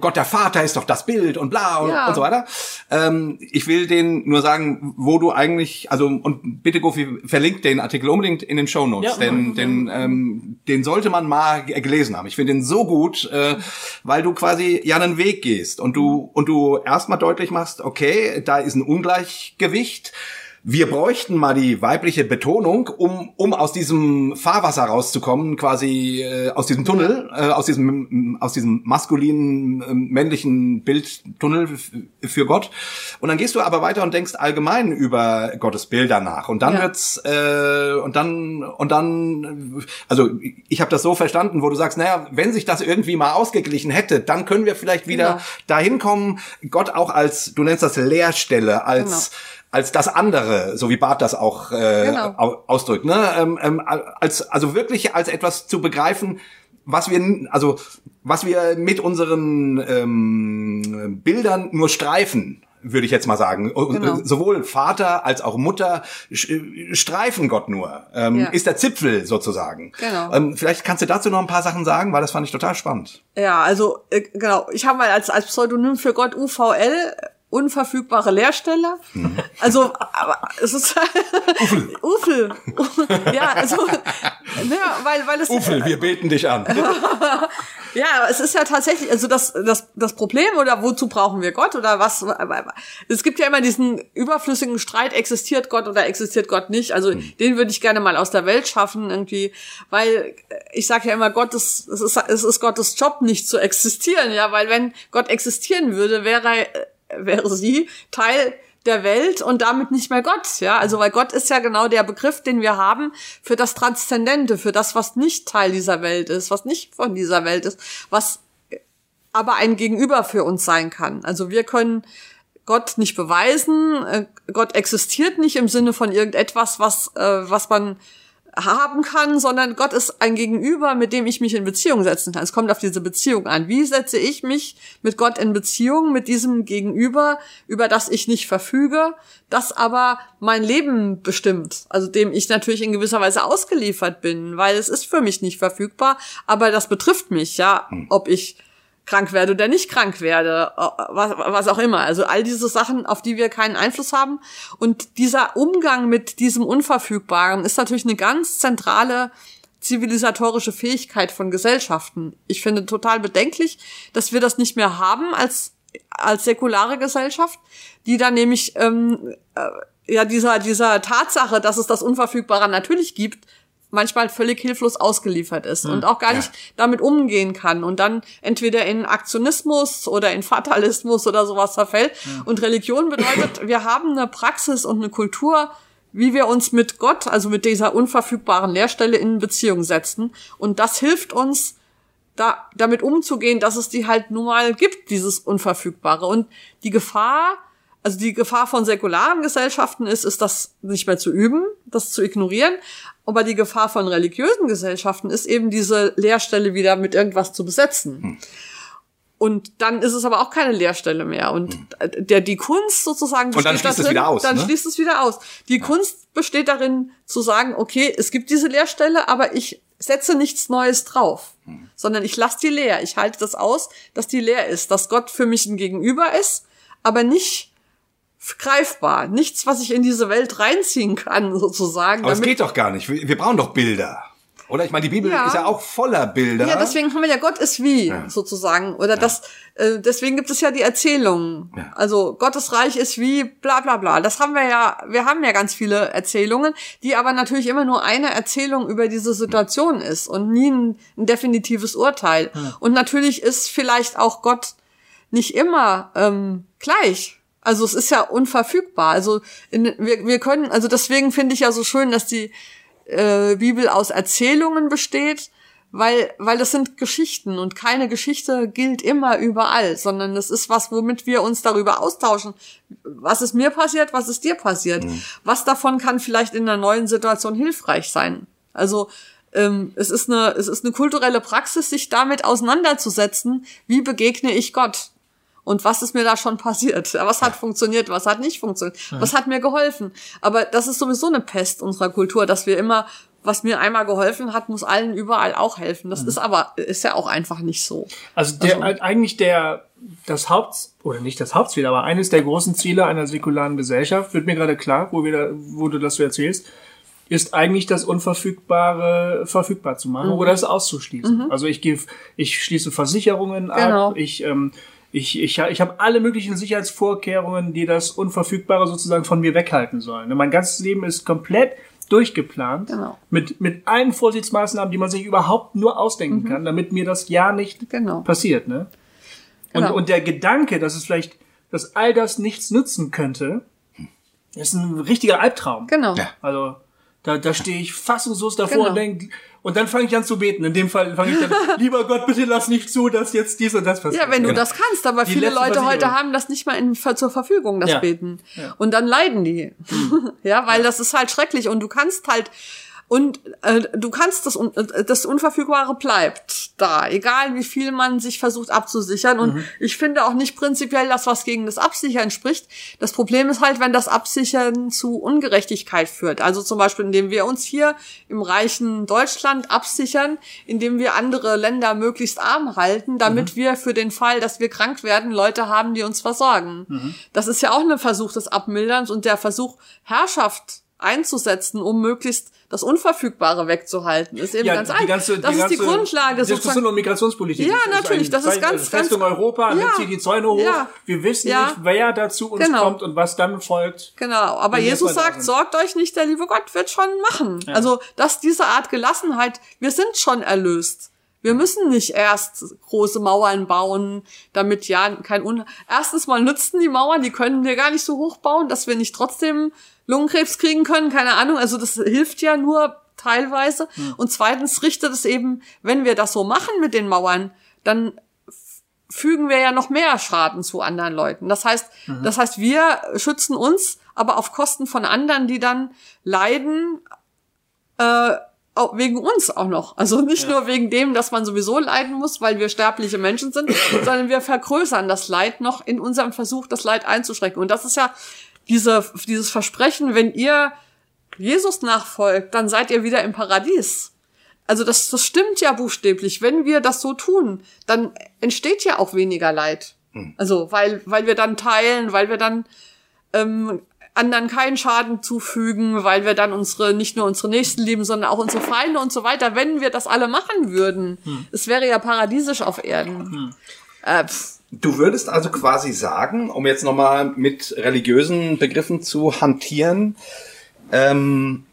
B: Gott der Vater ist doch das Bild und bla und, ja. und so weiter. Ähm, ich will denen nur sagen, wo du eigentlich, also, und bitte Gofi, verlinkt den Artikel unbedingt in den Show Notes, ja. denn, denn ähm, den sollte man mal gelesen haben. Ich finde den so gut, äh, weil du quasi ja einen Weg gehst und du, und du erstmal deutlich machst, okay, da ist ein Ungleichgewicht wir bräuchten mal die weibliche Betonung, um, um aus diesem Fahrwasser rauszukommen, quasi äh, aus diesem Tunnel, äh, aus diesem aus diesem maskulinen äh, männlichen Bildtunnel für Gott. Und dann gehst du aber weiter und denkst allgemein über Gottes Bilder nach. Und dann ja. wird's äh, und dann und dann, also ich habe das so verstanden, wo du sagst, naja, wenn sich das irgendwie mal ausgeglichen hätte, dann können wir vielleicht wieder genau. dahin kommen, Gott auch als, du nennst das Leerstelle, als genau als das andere, so wie Barth das auch äh, genau. ausdrückt, ne? Ähm, ähm, als also wirklich als etwas zu begreifen, was wir also was wir mit unseren ähm, Bildern nur streifen würde ich jetzt mal sagen. Genau. Sowohl Vater als auch Mutter streifen Gott nur. Ähm, ja. Ist der Zipfel sozusagen. Genau. Ähm, vielleicht kannst du dazu noch ein paar Sachen sagen, weil das fand ich total spannend.
C: Ja, also äh, genau. Ich habe mal als, als Pseudonym für Gott UVL unverfügbare Leerstelle. Mhm. Also, aber es ist Ufel. Ufel. ja, also,
B: naja, weil, weil es. Ufel, wir beten dich an.
C: ja, es ist ja tatsächlich, also das, das, das Problem oder wozu brauchen wir Gott oder was? Es gibt ja immer diesen überflüssigen Streit, existiert Gott oder existiert Gott nicht. Also, mhm. den würde ich gerne mal aus der Welt schaffen irgendwie, weil ich sage ja immer, Gott ist, es ist, es ist Gottes Job nicht zu existieren, ja, weil wenn Gott existieren würde, wäre wäre sie Teil der Welt und damit nicht mehr Gott, ja. Also, weil Gott ist ja genau der Begriff, den wir haben für das Transzendente, für das, was nicht Teil dieser Welt ist, was nicht von dieser Welt ist, was aber ein Gegenüber für uns sein kann. Also wir können Gott nicht beweisen, äh, Gott existiert nicht im Sinne von irgendetwas, was, äh, was man haben kann, sondern Gott ist ein Gegenüber, mit dem ich mich in Beziehung setzen kann. Es kommt auf diese Beziehung an. Wie setze ich mich mit Gott in Beziehung, mit diesem Gegenüber, über das ich nicht verfüge, das aber mein Leben bestimmt, also dem ich natürlich in gewisser Weise ausgeliefert bin, weil es ist für mich nicht verfügbar, aber das betrifft mich, ja, hm. ob ich krank werde oder nicht krank werde, äh, was, was auch immer. Also all diese Sachen, auf die wir keinen Einfluss haben. Und dieser Umgang mit diesem Unverfügbaren ist natürlich eine ganz zentrale zivilisatorische Fähigkeit von Gesellschaften. Ich finde total bedenklich, dass wir das nicht mehr haben als als säkulare Gesellschaft, die dann nämlich ähm, äh, ja dieser dieser Tatsache, dass es das Unverfügbare natürlich gibt, manchmal völlig hilflos ausgeliefert ist und auch gar nicht damit umgehen kann und dann entweder in Aktionismus oder in Fatalismus oder sowas verfällt. Und Religion bedeutet, wir haben eine Praxis und eine Kultur, wie wir uns mit Gott, also mit dieser unverfügbaren Lehrstelle in Beziehung setzen. Und das hilft uns, da, damit umzugehen, dass es die halt nun mal gibt, dieses Unverfügbare. Und die Gefahr, also die Gefahr von säkularen Gesellschaften ist, ist das nicht mehr zu üben, das zu ignorieren. Aber die Gefahr von religiösen Gesellschaften ist eben diese Leerstelle wieder mit irgendwas zu besetzen. Und dann ist es aber auch keine Leerstelle mehr. Und der, die Kunst sozusagen
B: Und dann
C: besteht
B: schließt es
C: darin-
B: wieder aus,
C: Dann
B: ne?
C: schließt es wieder aus. Die Kunst besteht darin zu sagen, okay, es gibt diese Leerstelle, aber ich setze nichts Neues drauf, sondern ich lasse die leer. Ich halte das aus, dass die leer ist, dass Gott für mich ein Gegenüber ist, aber nicht greifbar. Nichts, was ich in diese Welt reinziehen kann, sozusagen.
B: Aber es geht doch gar nicht. Wir, brauchen doch Bilder. Oder ich meine, die Bibel
C: Ja.
B: ist ja auch voller Bilder.
C: Ja, deswegen haben wir ja Gott ist wie, sozusagen. Oder das, äh, deswegen gibt es ja die Erzählungen.
B: Ja.
C: Also Gottes Reich ist wie, bla bla bla. Das haben wir ja, wir haben ja ganz viele Erzählungen, die aber natürlich immer nur eine Erzählung über diese Situation ist und nie ein, ein definitives Urteil. Und natürlich ist vielleicht auch Gott nicht immer ähm, gleich. Also es ist ja unverfügbar. Also in, wir, wir können, also deswegen finde ich ja so schön, dass die äh, Bibel aus Erzählungen besteht, weil, weil das sind Geschichten und keine Geschichte gilt immer überall, sondern das ist was, womit wir uns darüber austauschen. Was ist mir passiert, was ist dir passiert? Was davon kann vielleicht in einer neuen Situation hilfreich sein? Also ähm, es ist eine, es ist eine kulturelle Praxis, sich damit auseinanderzusetzen, wie begegne ich Gott? Und was ist mir da schon passiert? Was hat funktioniert, was hat nicht funktioniert? Was hat mir geholfen? Aber das ist sowieso eine Pest unserer Kultur, dass wir immer, was mir einmal geholfen hat, muss allen überall auch helfen. Das ist aber, ist ja auch einfach nicht so.
A: Also, der, eigentlich der, das Haupt, oder nicht das Hauptziel, aber eines der großen Ziele einer säkularen Gesellschaft, wird mir gerade klar, wo, wir da, wo du das so erzählst, ist eigentlich das Unverfügbare verfügbar zu
C: Mhm.
A: machen oder es auszuschließen. Also ich gebe, ich schließe Versicherungen
C: Genau.
A: ab, ich, ähm, ich, ich, ich habe alle möglichen Sicherheitsvorkehrungen, die das Unverfügbare sozusagen von mir weghalten sollen. Mein ganzes Leben ist komplett durchgeplant
C: Genau.
A: mit, mit allen Vorsichtsmaßnahmen, die man sich überhaupt nur ausdenken kann, damit mir das ja nicht
C: Mhm. Genau.
A: passiert. Ne? Und,
C: Genau.
A: und der Gedanke, dass es vielleicht, dass all das nichts nützen könnte, ist ein richtiger Albtraum.
C: Genau.
B: Ja.
A: Also da, da stehe ich fassungslos davor
C: Genau.
A: und denk, und dann fange ich an zu beten. In dem Fall fange ich dann, lieber Gott, bitte lass nicht zu, dass jetzt dies und das passiert.
C: Ja, wenn du
B: Genau.
C: das kannst, aber
A: Die
C: viele Leute heute haben das nicht mal in, zur Verfügung, das
A: Ja.
C: Beten.
A: Ja.
C: Und dann leiden die. ja, weil das ist halt schrecklich und du kannst halt und äh, du kannst das äh, das Unverfügbare bleibt da, egal wie viel man sich versucht abzusichern und
A: Mhm.
C: ich finde auch nicht prinzipiell, dass was gegen das Absichern spricht. Das Problem ist halt, wenn das Absichern zu Ungerechtigkeit führt. Also zum Beispiel, indem wir uns hier im reichen Deutschland absichern, indem wir andere Länder möglichst arm halten, damit wir für den Fall, dass wir krank werden, Leute haben, die uns versorgen. Das ist ja auch ein Versuch des Abmilderns und der Versuch, Herrschaft einzusetzen, um möglichst das Unverfügbare wegzuhalten, ist eben
A: ja,
C: ganz einfach.
A: ganze,
C: Das
A: die
C: ist die
A: ganze
C: Grundlage
A: Diskussion um Migrationspolitik.
C: Ja,
A: ist-
C: natürlich, das ist ganz,
A: Festung
C: ganz-
A: Europa,
C: Ja.
A: nimmt sie die Zäune hoch.
C: Ja.
A: Wir wissen
C: Ja.
A: nicht, wer dazu uns
C: Genau.
A: kommt und was dann folgt.
C: Genau, aber Jesus sagt, sorgt euch nicht, der liebe Gott wird schon machen. Also, dass diese Art Gelassenheit, wir sind schon erlöst. Wir müssen nicht erst große Mauern bauen, damit ja kein Un... Erstens mal nützen die Mauern, die können wir gar nicht so hoch bauen, dass wir nicht trotzdem Lungenkrebs kriegen können, keine Ahnung. Also das hilft ja nur teilweise. Und zweitens richtet es eben, wenn wir das so machen mit den Mauern, dann fügen wir ja noch mehr Schaden zu anderen Leuten. Das heißt, das heißt, wir schützen uns, aber auf Kosten von anderen, die dann leiden, äh, auch wegen uns auch noch. Also nicht nur wegen dem, dass man sowieso leiden muss, weil wir sterbliche Menschen sind, sondern wir vergrößern das Leid noch in unserem Versuch, das Leid einzuschränken. Und das ist ja diese, dieses Versprechen, wenn ihr Jesus nachfolgt, dann seid ihr wieder im Paradies. Also das, das stimmt ja buchstäblich. Wenn wir das so tun, dann entsteht ja auch weniger Leid. Also weil, weil wir dann teilen, weil wir dann ähm, anderen keinen Schaden zufügen, weil wir dann unsere, nicht nur unsere Nächsten lieben, sondern auch unsere Feinde und so weiter, wenn wir das alle machen würden. Hm. Es wäre ja paradiesisch auf Erden. Hm.
B: Äh, du würdest also quasi sagen, um jetzt nochmal mit religiösen Begriffen zu hantieren, ähm,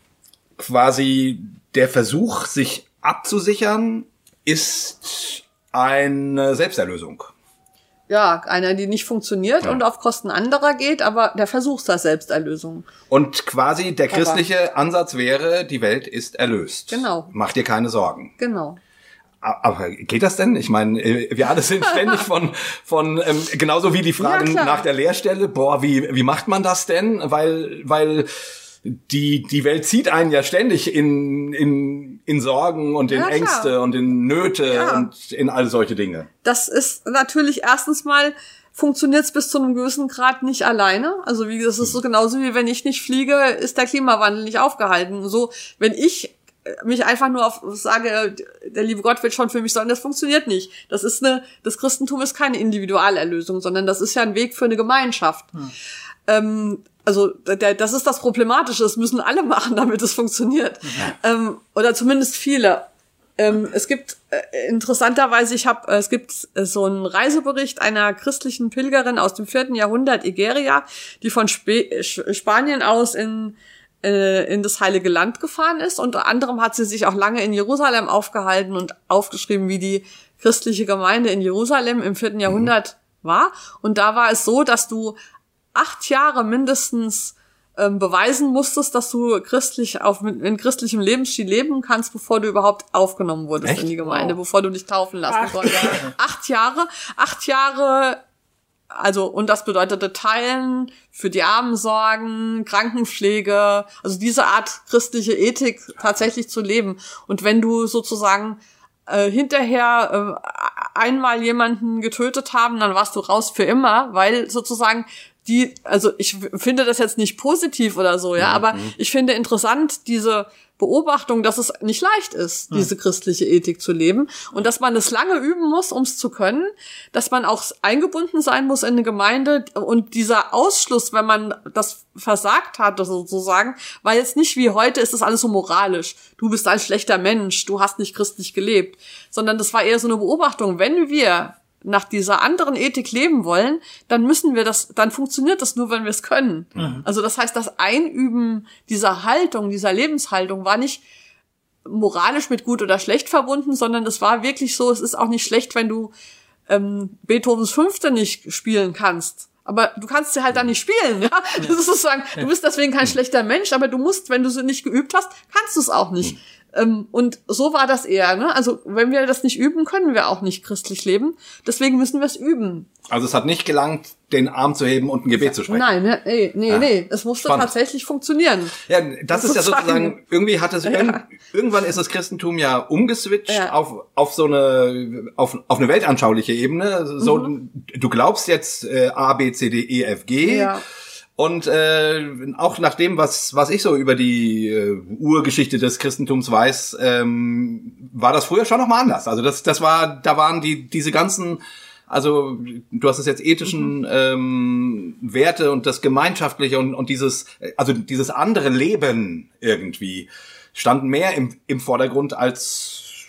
B: quasi der Versuch, sich abzusichern, ist eine Selbsterlösung
C: ja, einer, die nicht funktioniert ja. und auf Kosten anderer geht, aber der Versuch der Selbsterlösung.
B: Und quasi der christliche aber. Ansatz wäre, die Welt ist erlöst.
C: Genau.
B: Mach dir keine Sorgen.
C: Genau.
B: Aber geht das denn? Ich meine, äh, wir alle sind ständig von, von ähm, genauso wie die Fragen ja, nach der Lehrstelle, boah, wie, wie macht man das denn? Weil, weil die, die Welt zieht einen ja ständig in, in, in Sorgen und in ja, Ängste und in Nöte ja. und in all solche Dinge.
C: Das ist natürlich erstens mal funktioniert es bis zu einem gewissen Grad nicht alleine. Also wie das ist so genauso wie wenn ich nicht fliege, ist der Klimawandel nicht aufgehalten. So wenn ich mich einfach nur auf sage, der liebe Gott wird schon für mich sein, das funktioniert nicht. Das ist eine, das Christentum ist keine Individualerlösung, sondern das ist ja ein Weg für eine Gemeinschaft. Hm. Ähm, also der, das ist das Problematische, das müssen alle machen, damit es funktioniert. Ja. Ähm, oder zumindest viele. Ähm, es gibt äh, interessanterweise, ich habe, äh, es gibt äh, so einen Reisebericht einer christlichen Pilgerin aus dem vierten Jahrhundert Igeria, die von Sp Spanien aus in äh, in das Heilige Land gefahren ist. Unter anderem hat sie sich auch lange in Jerusalem aufgehalten und aufgeschrieben, wie die christliche Gemeinde in Jerusalem im vierten Jahrhundert war. Und da war es so, dass du acht Jahre mindestens ähm, beweisen musstest, dass du christlich auf in christlichem Lebensstil leben kannst, bevor du überhaupt aufgenommen wurdest Echt? in die Gemeinde, wow. bevor du dich taufen lassen acht konntest. acht Jahre, acht Jahre also, und das bedeutete Teilen, für die Armen sorgen, Krankenpflege, also diese Art christliche Ethik tatsächlich zu leben. Und wenn du sozusagen äh, hinterher äh, einmal jemanden getötet haben, dann warst du raus für immer, weil sozusagen die, also ich finde das jetzt nicht positiv oder so, ja, mhm. aber ich finde interessant diese Beobachtung, dass es nicht leicht ist, diese christliche Ethik zu leben und dass man es lange üben muss, um es zu können, dass man auch eingebunden sein muss in eine Gemeinde und dieser Ausschluss, wenn man das versagt hat, sozusagen, war jetzt nicht wie heute ist das alles so moralisch. Du bist ein schlechter Mensch, du hast nicht christlich gelebt, sondern das war eher so eine Beobachtung, wenn wir nach dieser anderen Ethik leben wollen, dann müssen wir das, dann funktioniert das nur, wenn wir es können. Mhm. Also das heißt, das Einüben dieser Haltung, dieser Lebenshaltung war nicht moralisch mit gut oder schlecht verbunden, sondern es war wirklich so, es ist auch nicht schlecht, wenn du ähm, Beethovens Fünfte nicht spielen kannst. Aber du kannst sie halt dann nicht spielen, ja. Das ist sozusagen, du bist deswegen kein schlechter Mensch, aber du musst, wenn du sie nicht geübt hast, kannst du es auch nicht. Ähm, und so war das eher. Ne? Also wenn wir das nicht üben, können wir auch nicht christlich leben. Deswegen müssen wir es üben.
B: Also es hat nicht gelangt, den Arm zu heben und ein Gebet zu sprechen.
C: Nein, ne, nee, nee, ja. nee. Es musste Spannend. tatsächlich funktionieren.
B: Ja, das, das ist ja sozusagen, irgendwie hat es, ja. irgendwann ist das Christentum ja umgeswitcht ja. auf, auf so eine, auf, auf eine weltanschauliche Ebene. So, mhm. du glaubst jetzt äh, A, B, C, D, E, F, G. Ja und äh, auch nach dem, was, was ich so über die äh, Urgeschichte des Christentums weiß, ähm, war das früher schon nochmal anders. Also das, das war, da waren die, diese ganzen, also du hast es jetzt ethischen mhm. ähm, Werte und das Gemeinschaftliche und, und dieses, also dieses andere Leben irgendwie standen mehr im, im Vordergrund als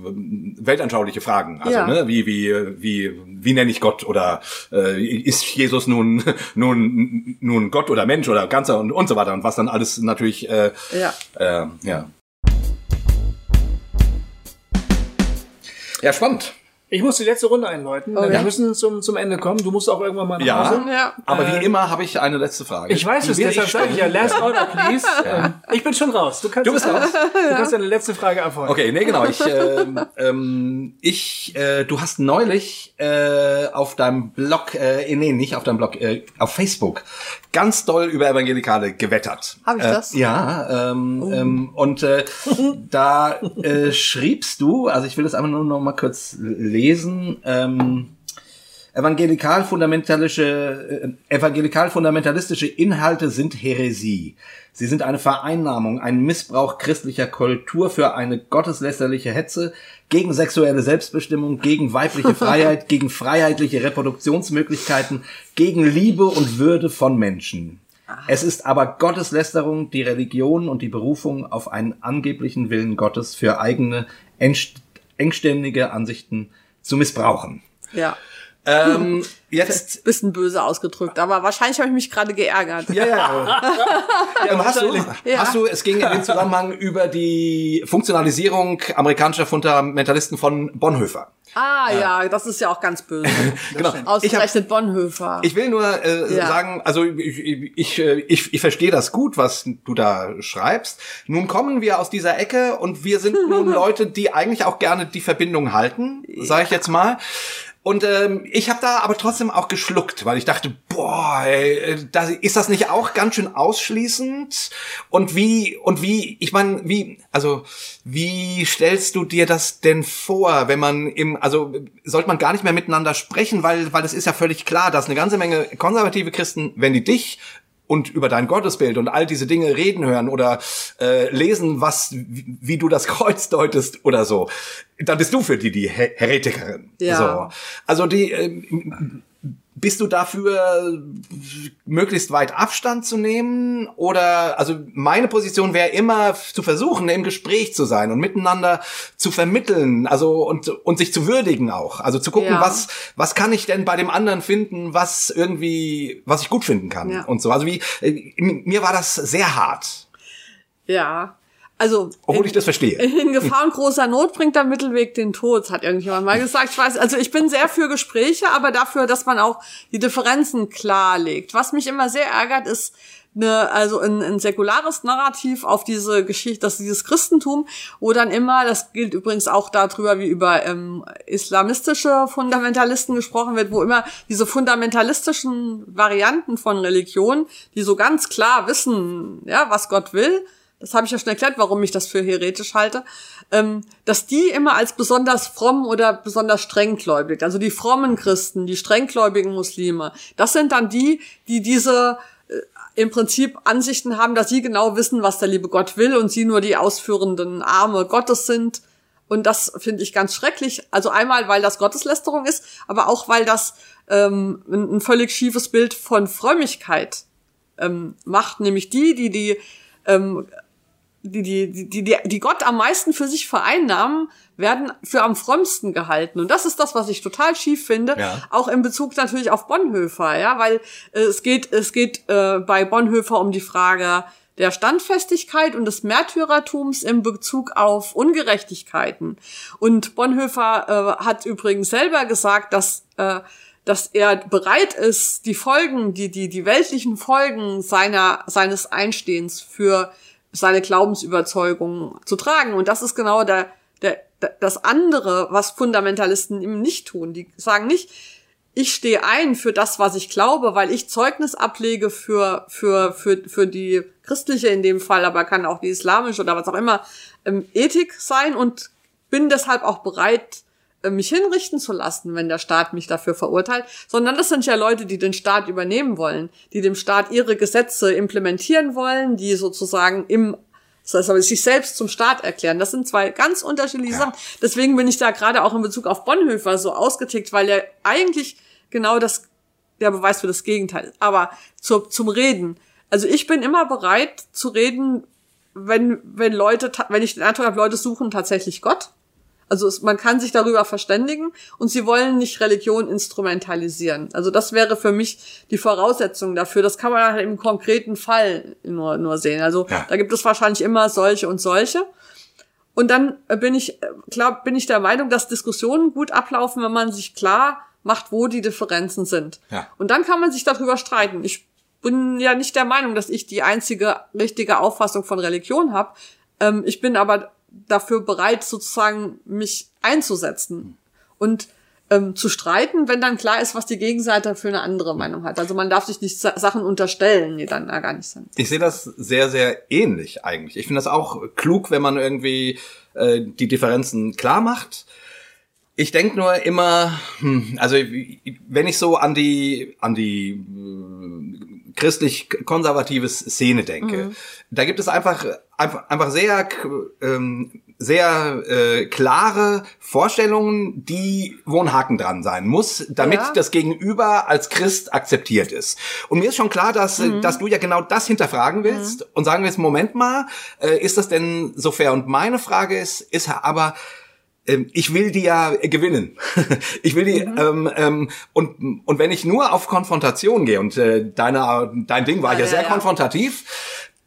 B: weltanschauliche Fragen. Also, ja. ne, wie, wie, wie, wie nenne ich Gott oder äh, ist Jesus nun, nun, nun Gott oder Mensch oder Ganzer und, und so weiter und was dann alles natürlich, äh, ja. Äh, ja. Ja, spannend.
A: Ich muss die letzte Runde einläuten. Oh, wir ja. müssen zum, zum Ende kommen. Du musst auch irgendwann mal nach
B: ja, Hause. Ja, aber äh, wie immer habe ich eine letzte Frage.
A: Ich weiß es, deshalb sage ich ja, last order, please. Ja. Ähm, ich bin schon raus. Du, kannst
B: du bist raus.
A: Du kannst deine letzte Frage abholen.
B: Okay, nee, genau. Ich, äh, ähm, ich äh, du hast neulich äh, auf deinem Blog, äh, nee, nicht auf deinem Blog, äh, auf Facebook ganz doll über Evangelikale gewettert.
C: Habe ich das?
B: Äh, ja, ähm, oh. ähm, und äh, da äh, schriebst du, also ich will das einfach nur noch mal kurz lesen, ähm, evangelikal-fundamentalistische äh, evangelikal-fundamentalistische Inhalte sind Häresie. Sie sind eine Vereinnahmung, ein Missbrauch christlicher Kultur für eine gotteslästerliche Hetze gegen sexuelle Selbstbestimmung, gegen weibliche Freiheit, gegen freiheitliche Reproduktionsmöglichkeiten, gegen Liebe und Würde von Menschen. Es ist aber Gotteslästerung, die Religion und die Berufung auf einen angeblichen Willen Gottes für eigene engständige Ansichten zu missbrauchen.
C: Ja.
B: Ähm, jetzt.
C: Bisschen böse ausgedrückt, aber wahrscheinlich habe ich mich gerade geärgert.
B: Ja, ja. ja und hast, du,
C: Ja.
B: hast du, es ging in dem Zusammenhang über die Funktionalisierung amerikanischer Fundamentalisten von Bonhoeffer.
C: Ah ja, das ist ja auch ganz böse.
B: Genau. Ich hab,
C: Ausgerechnet Bonhoeffer.
B: Ich will nur äh,
C: Ja.
B: sagen, also ich, ich, ich, ich verstehe das gut, was du da schreibst. Nun kommen wir aus dieser Ecke und wir sind nun Leute, die eigentlich auch gerne die Verbindung halten, sage ich jetzt mal. Und ähm, ich habe da aber trotzdem auch geschluckt, weil ich dachte, boah, ey, da ist das nicht auch ganz schön ausschließend? Und wie und wie, ich meine, wie, also wie stellst du dir das denn vor, wenn man im, also sollte man gar nicht mehr miteinander sprechen, weil weil es ist ja völlig klar, dass eine ganze Menge konservative Christen, wenn die dich und über dein Gottesbild und all diese Dinge reden hören oder äh, lesen, was wie, wie du das Kreuz deutest oder so, dann bist du für die die Her Heretikerin.
C: Ja.
B: So. Also die ähm, bist du dafür möglichst weit Abstand zu nehmen oder also meine Position wäre immer zu versuchen im Gespräch zu sein und miteinander zu vermitteln also und und sich zu würdigen auch also zu gucken
C: Ja.
B: was was kann ich denn bei dem anderen finden was irgendwie was ich gut finden kann
C: Ja.
B: und so also wie äh, mir war das sehr hart
C: ja. Also
B: obwohl ich das verstehe
C: in Gefahr und großer Not bringt der Mittelweg den Tod, hat irgendjemand mal gesagt. Ich weiß, also ich bin sehr für Gespräche, aber dafür, dass man auch die Differenzen klarlegt. Was mich immer sehr ärgert, ist eine, also ein, ein säkulares Narrativ auf diese Geschichte, dass dieses Christentum, wo dann immer, das gilt übrigens auch darüber, wie über ähm, islamistische Fundamentalisten gesprochen wird, wo immer diese fundamentalistischen Varianten von Religion, die so ganz klar wissen, ja, was Gott will, das habe ich ja schon erklärt, warum ich das für heretisch halte, ähm, dass die immer als besonders fromm oder besonders strenggläubig, also die frommen Christen, die strenggläubigen Muslime, das sind dann die, die diese äh, im Prinzip Ansichten haben, dass sie genau wissen, was der liebe Gott will und sie nur die ausführenden Arme Gottes sind. Und das finde ich ganz schrecklich. Also einmal, weil das Gotteslästerung ist, aber auch, weil das ähm, ein, ein völlig schiefes Bild von Frömmigkeit ähm, macht, nämlich die, die die ähm, die, die, die, die, die Gott am meisten für sich vereinnahmen, werden für am frömmsten gehalten. Und das ist das, was ich total schief finde.
B: Ja.
C: Auch in Bezug natürlich auf Bonhoeffer, ja, weil äh, es geht, es geht äh, bei Bonhoeffer um die Frage der Standfestigkeit und des Märtyrertums in Bezug auf Ungerechtigkeiten. Und Bonhoeffer äh, hat übrigens selber gesagt, dass äh, dass er bereit ist, die Folgen, die, die, die weltlichen Folgen seiner, seines Einstehens für seine Glaubensüberzeugung zu tragen. Und das ist genau der, der, das andere, was Fundamentalisten eben nicht tun. Die sagen nicht, ich stehe ein für das, was ich glaube, weil ich Zeugnis ablege für, für, für, für die christliche in dem Fall, aber kann auch die islamische oder was auch immer, ähm, Ethik sein und bin deshalb auch bereit, mich hinrichten zu lassen, wenn der Staat mich dafür verurteilt, sondern das sind ja Leute, die den Staat übernehmen wollen, die dem Staat ihre Gesetze implementieren wollen, die sozusagen im das heißt aber sich selbst zum Staat erklären. Das sind zwei ganz unterschiedliche Sachen. Deswegen bin ich da gerade auch in Bezug auf Bonhoeffer so ausgetickt, weil er eigentlich genau das der Beweis für das Gegenteil ist. Aber zur, zum Reden. Also ich bin immer bereit zu reden, wenn, wenn Leute, wenn ich den Eindruck habe, Leute suchen tatsächlich Gott. Also es, man kann sich darüber verständigen und sie wollen nicht Religion instrumentalisieren. Also das wäre für mich die Voraussetzung dafür. Das kann man halt im konkreten Fall nur, nur sehen. Also
B: Ja.
C: da gibt es wahrscheinlich immer solche und solche. Und dann äh, bin ich, äh, klar, bin ich der Meinung, dass Diskussionen gut ablaufen, wenn man sich klar macht, wo die Differenzen sind.
B: Ja.
C: Und dann kann man sich darüber streiten. Ich bin ja nicht der Meinung, dass ich die einzige richtige Auffassung von Religion habe. Ähm, ich bin aber dafür bereit, sozusagen mich einzusetzen und ähm, zu streiten, wenn dann klar ist, was die Gegenseite für eine andere Meinung hat. Also man darf sich nicht Sa- Sachen unterstellen, die dann da gar nicht sind.
B: Ich sehe das sehr, sehr ähnlich eigentlich. Ich finde das auch klug, wenn man irgendwie äh, die Differenzen klar macht. Ich denk nur immer, hm, also wenn ich so an die an die äh, christlich-konservatives Szene denke, da gibt es einfach, einfach, einfach sehr, ähm, sehr äh, klare Vorstellungen, die, wo ein Haken dran sein muss, damit
C: Ja.
B: das Gegenüber als Christ akzeptiert ist. Und mir ist schon klar, dass, äh, dass du ja genau das hinterfragen willst und sagen willst, Moment mal, äh, ist das denn so fair? Und meine Frage ist, ist aber, ich will die ja gewinnen. ich will die ähm, ähm, und und wenn ich nur auf Konfrontation gehe und äh, deine dein Ding war ja,
C: Ja,
B: sehr
C: ja.
B: konfrontativ,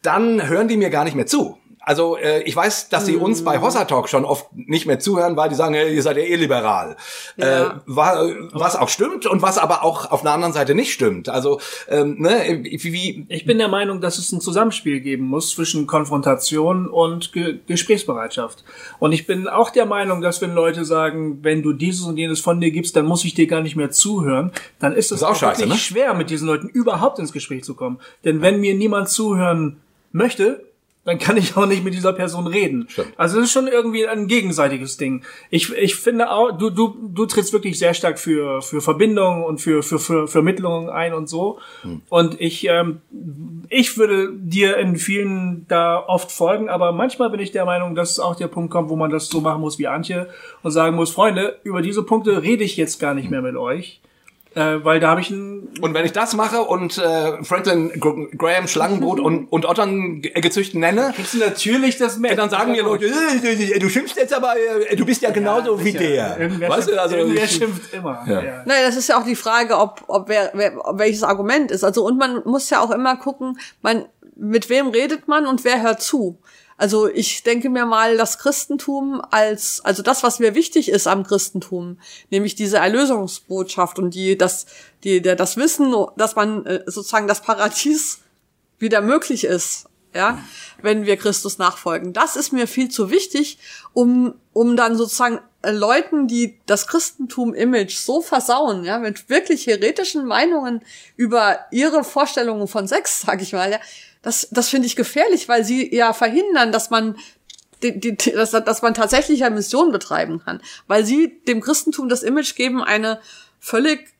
B: dann hören die mir gar nicht mehr zu. Also äh, ich weiß, dass sie uns bei Hossa Talk schon oft nicht mehr zuhören, weil die sagen, hey, ihr seid ja eh liberal.
C: Ja.
B: Äh, wa- was auch stimmt und was aber auch auf der anderen Seite nicht stimmt. Also ähm, ne, wie, wie
A: Ich bin der Meinung, dass es ein Zusammenspiel geben muss zwischen Konfrontation und Ge Gesprächsbereitschaft. Und ich bin auch der Meinung, dass wenn Leute sagen, wenn du dieses und jenes von dir gibst, dann muss ich dir gar nicht mehr zuhören, dann ist es
B: Ist auch scheiße,
A: wirklich
B: ne?
A: schwer, mit diesen Leuten überhaupt ins Gespräch zu kommen. Denn wenn mir niemand zuhören möchte, dann kann ich auch nicht mit dieser Person reden.
B: Stimmt.
A: Also es ist schon irgendwie ein gegenseitiges Ding. Ich, ich finde auch, du, du, du trittst wirklich sehr stark für, für Verbindung und für, für, für Vermittlung ein und so. Und ich, ähm, ich würde dir in vielen da oft folgen, aber manchmal bin ich der Meinung, dass auch der Punkt kommt, wo man das so machen muss wie Antje und sagen muss, Freunde, über diese Punkte rede ich jetzt gar nicht mehr mit euch. Äh, weil da habe ich ein
B: Und wenn ich das mache und äh, Franklin Gr- Graham Schlangenbrot und, und Ottern ge- gezücht nenne,
A: kriegst du natürlich das mehr.
B: dann sagen mir Leute, äh, du schimpfst jetzt aber, äh, du bist ja genauso wie der.
A: Irgendwer,
B: Weißt
A: schimpft,
B: du, also
A: irgendwer
B: ich-
A: schimpft immer.
B: Ja.
A: Ja.
C: Nein, das ist ja auch die Frage, ob, ob, wer, wer, ob welches Argument ist. Also und man muss ja auch immer gucken, man, mit wem redet man und wer hört zu. Also ich denke mir mal, das Christentum als, also das, was mir wichtig ist am Christentum, nämlich diese Erlösungsbotschaft und die, das, die, der, das Wissen, dass man äh, sozusagen das Paradies wieder möglich ist, ja, wenn wir Christus nachfolgen. Das ist mir viel zu wichtig, um, um dann sozusagen äh, Leuten, die das Christentum-Image so versauen, ja, mit wirklich heretischen Meinungen über ihre Vorstellungen von Sex, sag ich mal, ja, das, das finde ich gefährlich, weil sie ja verhindern, dass man die, die, dass, dass man tatsächlich eine Mission betreiben kann, weil sie dem Christentum das Image geben, eine völlig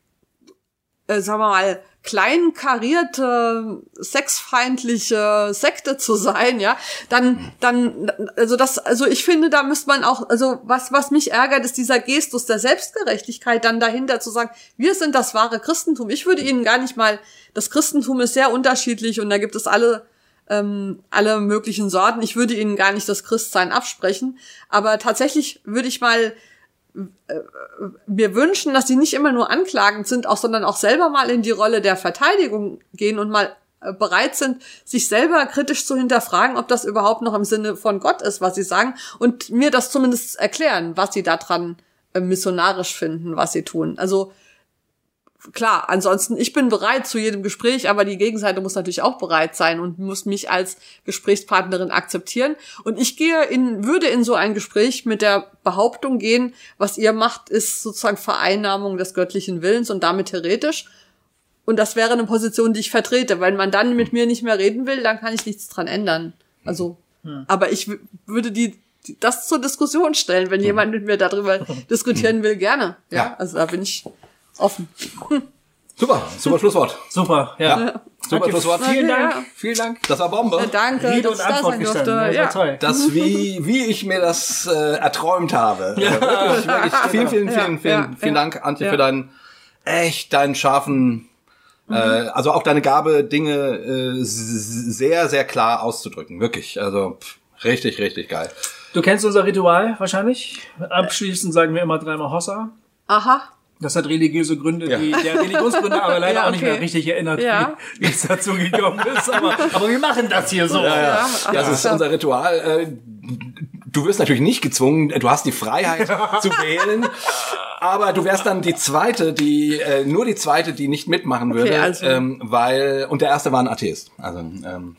C: äh, sagen wir mal, kleinkarierte, sexfeindliche Sekte zu sein, ja, dann, dann, also das, also ich finde, da müsste man auch, also was, was mich ärgert, ist dieser Gestus der Selbstgerechtigkeit dann dahinter zu sagen, wir sind das wahre Christentum. Ich würde Ihnen gar nicht mal, das Christentum ist sehr unterschiedlich und da gibt es alle, ähm, alle möglichen Sorten. Ich würde Ihnen gar nicht das Christsein absprechen, aber tatsächlich würde ich mal mir wünschen, dass sie nicht immer nur anklagend sind, auch sondern auch selber mal in die Rolle der Verteidigung gehen und mal äh, bereit sind, sich selber kritisch zu hinterfragen, ob das überhaupt noch im Sinne von Gott ist, was sie sagen, und mir das zumindest erklären, was sie daran äh, missionarisch finden, was sie tun. Also klar, ansonsten, ich bin bereit zu jedem Gespräch, aber die Gegenseite muss natürlich auch bereit sein und muss mich als Gesprächspartnerin akzeptieren. Und ich gehe in, würde in so ein Gespräch mit der Behauptung gehen, was ihr macht, ist sozusagen Vereinnahmung des göttlichen Willens und damit heretisch. Und das wäre eine Position, die ich vertrete. Wenn man dann mit mir nicht mehr reden will, dann kann ich nichts dran ändern. Also, aber ich würde die, die das zur Diskussion stellen, wenn jemand mit mir darüber diskutieren will, gerne. Ja,
B: Ja.
C: also da bin ich offen.
B: Super, super Schlusswort.
A: Super, ja.
B: Ja, super
A: Antje,
B: Schlusswort.
A: Vielen
C: Ja.
A: Dank, vielen Dank.
B: Das war Bombe.
C: Ja, danke,
A: Rede
C: dass
A: und Antwort
C: sein
A: gestanden. Das
C: Ja.
A: war toll.
B: Das wie, wie ich mir das äh, erträumt habe. Ja. Wirklich, wirklich. Vielen, vielen, vielen,
C: Ja,
B: vielen,
C: ja,
B: vielen
C: ja.
B: Dank, Antje,
C: Ja.
B: für deinen echt deinen scharfen, äh, also auch deine Gabe, Dinge äh, sehr, sehr klar auszudrücken. Wirklich. Also pff, richtig, richtig geil.
A: Du kennst unser Ritual wahrscheinlich. Abschließend sagen wir immer dreimal Hossa.
C: Aha.
A: Das hat religiöse Gründe,
B: Ja.
A: die der Religionsgründer aber leider
C: Ja,
A: auch nicht
C: okay.
A: mehr richtig erinnert,
C: Ja.
A: wie, wie es dazu gekommen ist. Aber, aber wir machen das hier so.
C: Ja,
B: Das ist unser Ritual. Äh, Du wirst natürlich nicht gezwungen, du hast die Freiheit zu wählen, aber du wärst dann die zweite, die äh, nur die zweite, die nicht mitmachen würde,
C: also.
B: ähm, weil und der erste war ein Atheist. Also ähm,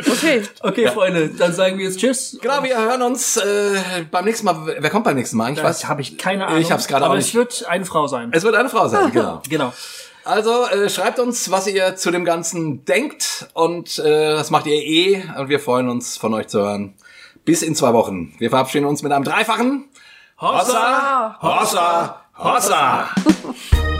C: Okay.
A: Okay, Freunde, dann sagen wir jetzt Tschüss.
B: genau, wir hören uns äh, beim nächsten Mal. Wer kommt beim nächsten Mal? Ich
A: Das
B: weiß,
A: habe ich keine Ahnung.
B: Ich hab's gerade
A: Aber
B: auch
A: es
B: nicht.
A: wird eine Frau sein.
B: Es wird eine Frau sein, genau.
A: Genau.
B: Also äh, schreibt uns, was ihr zu dem Ganzen denkt und äh, das macht ihr eh und wir freuen uns von euch zu hören. Bis in zwei Wochen. Wir verabschieden uns mit einem dreifachen Hossa, Hossa, Hossa.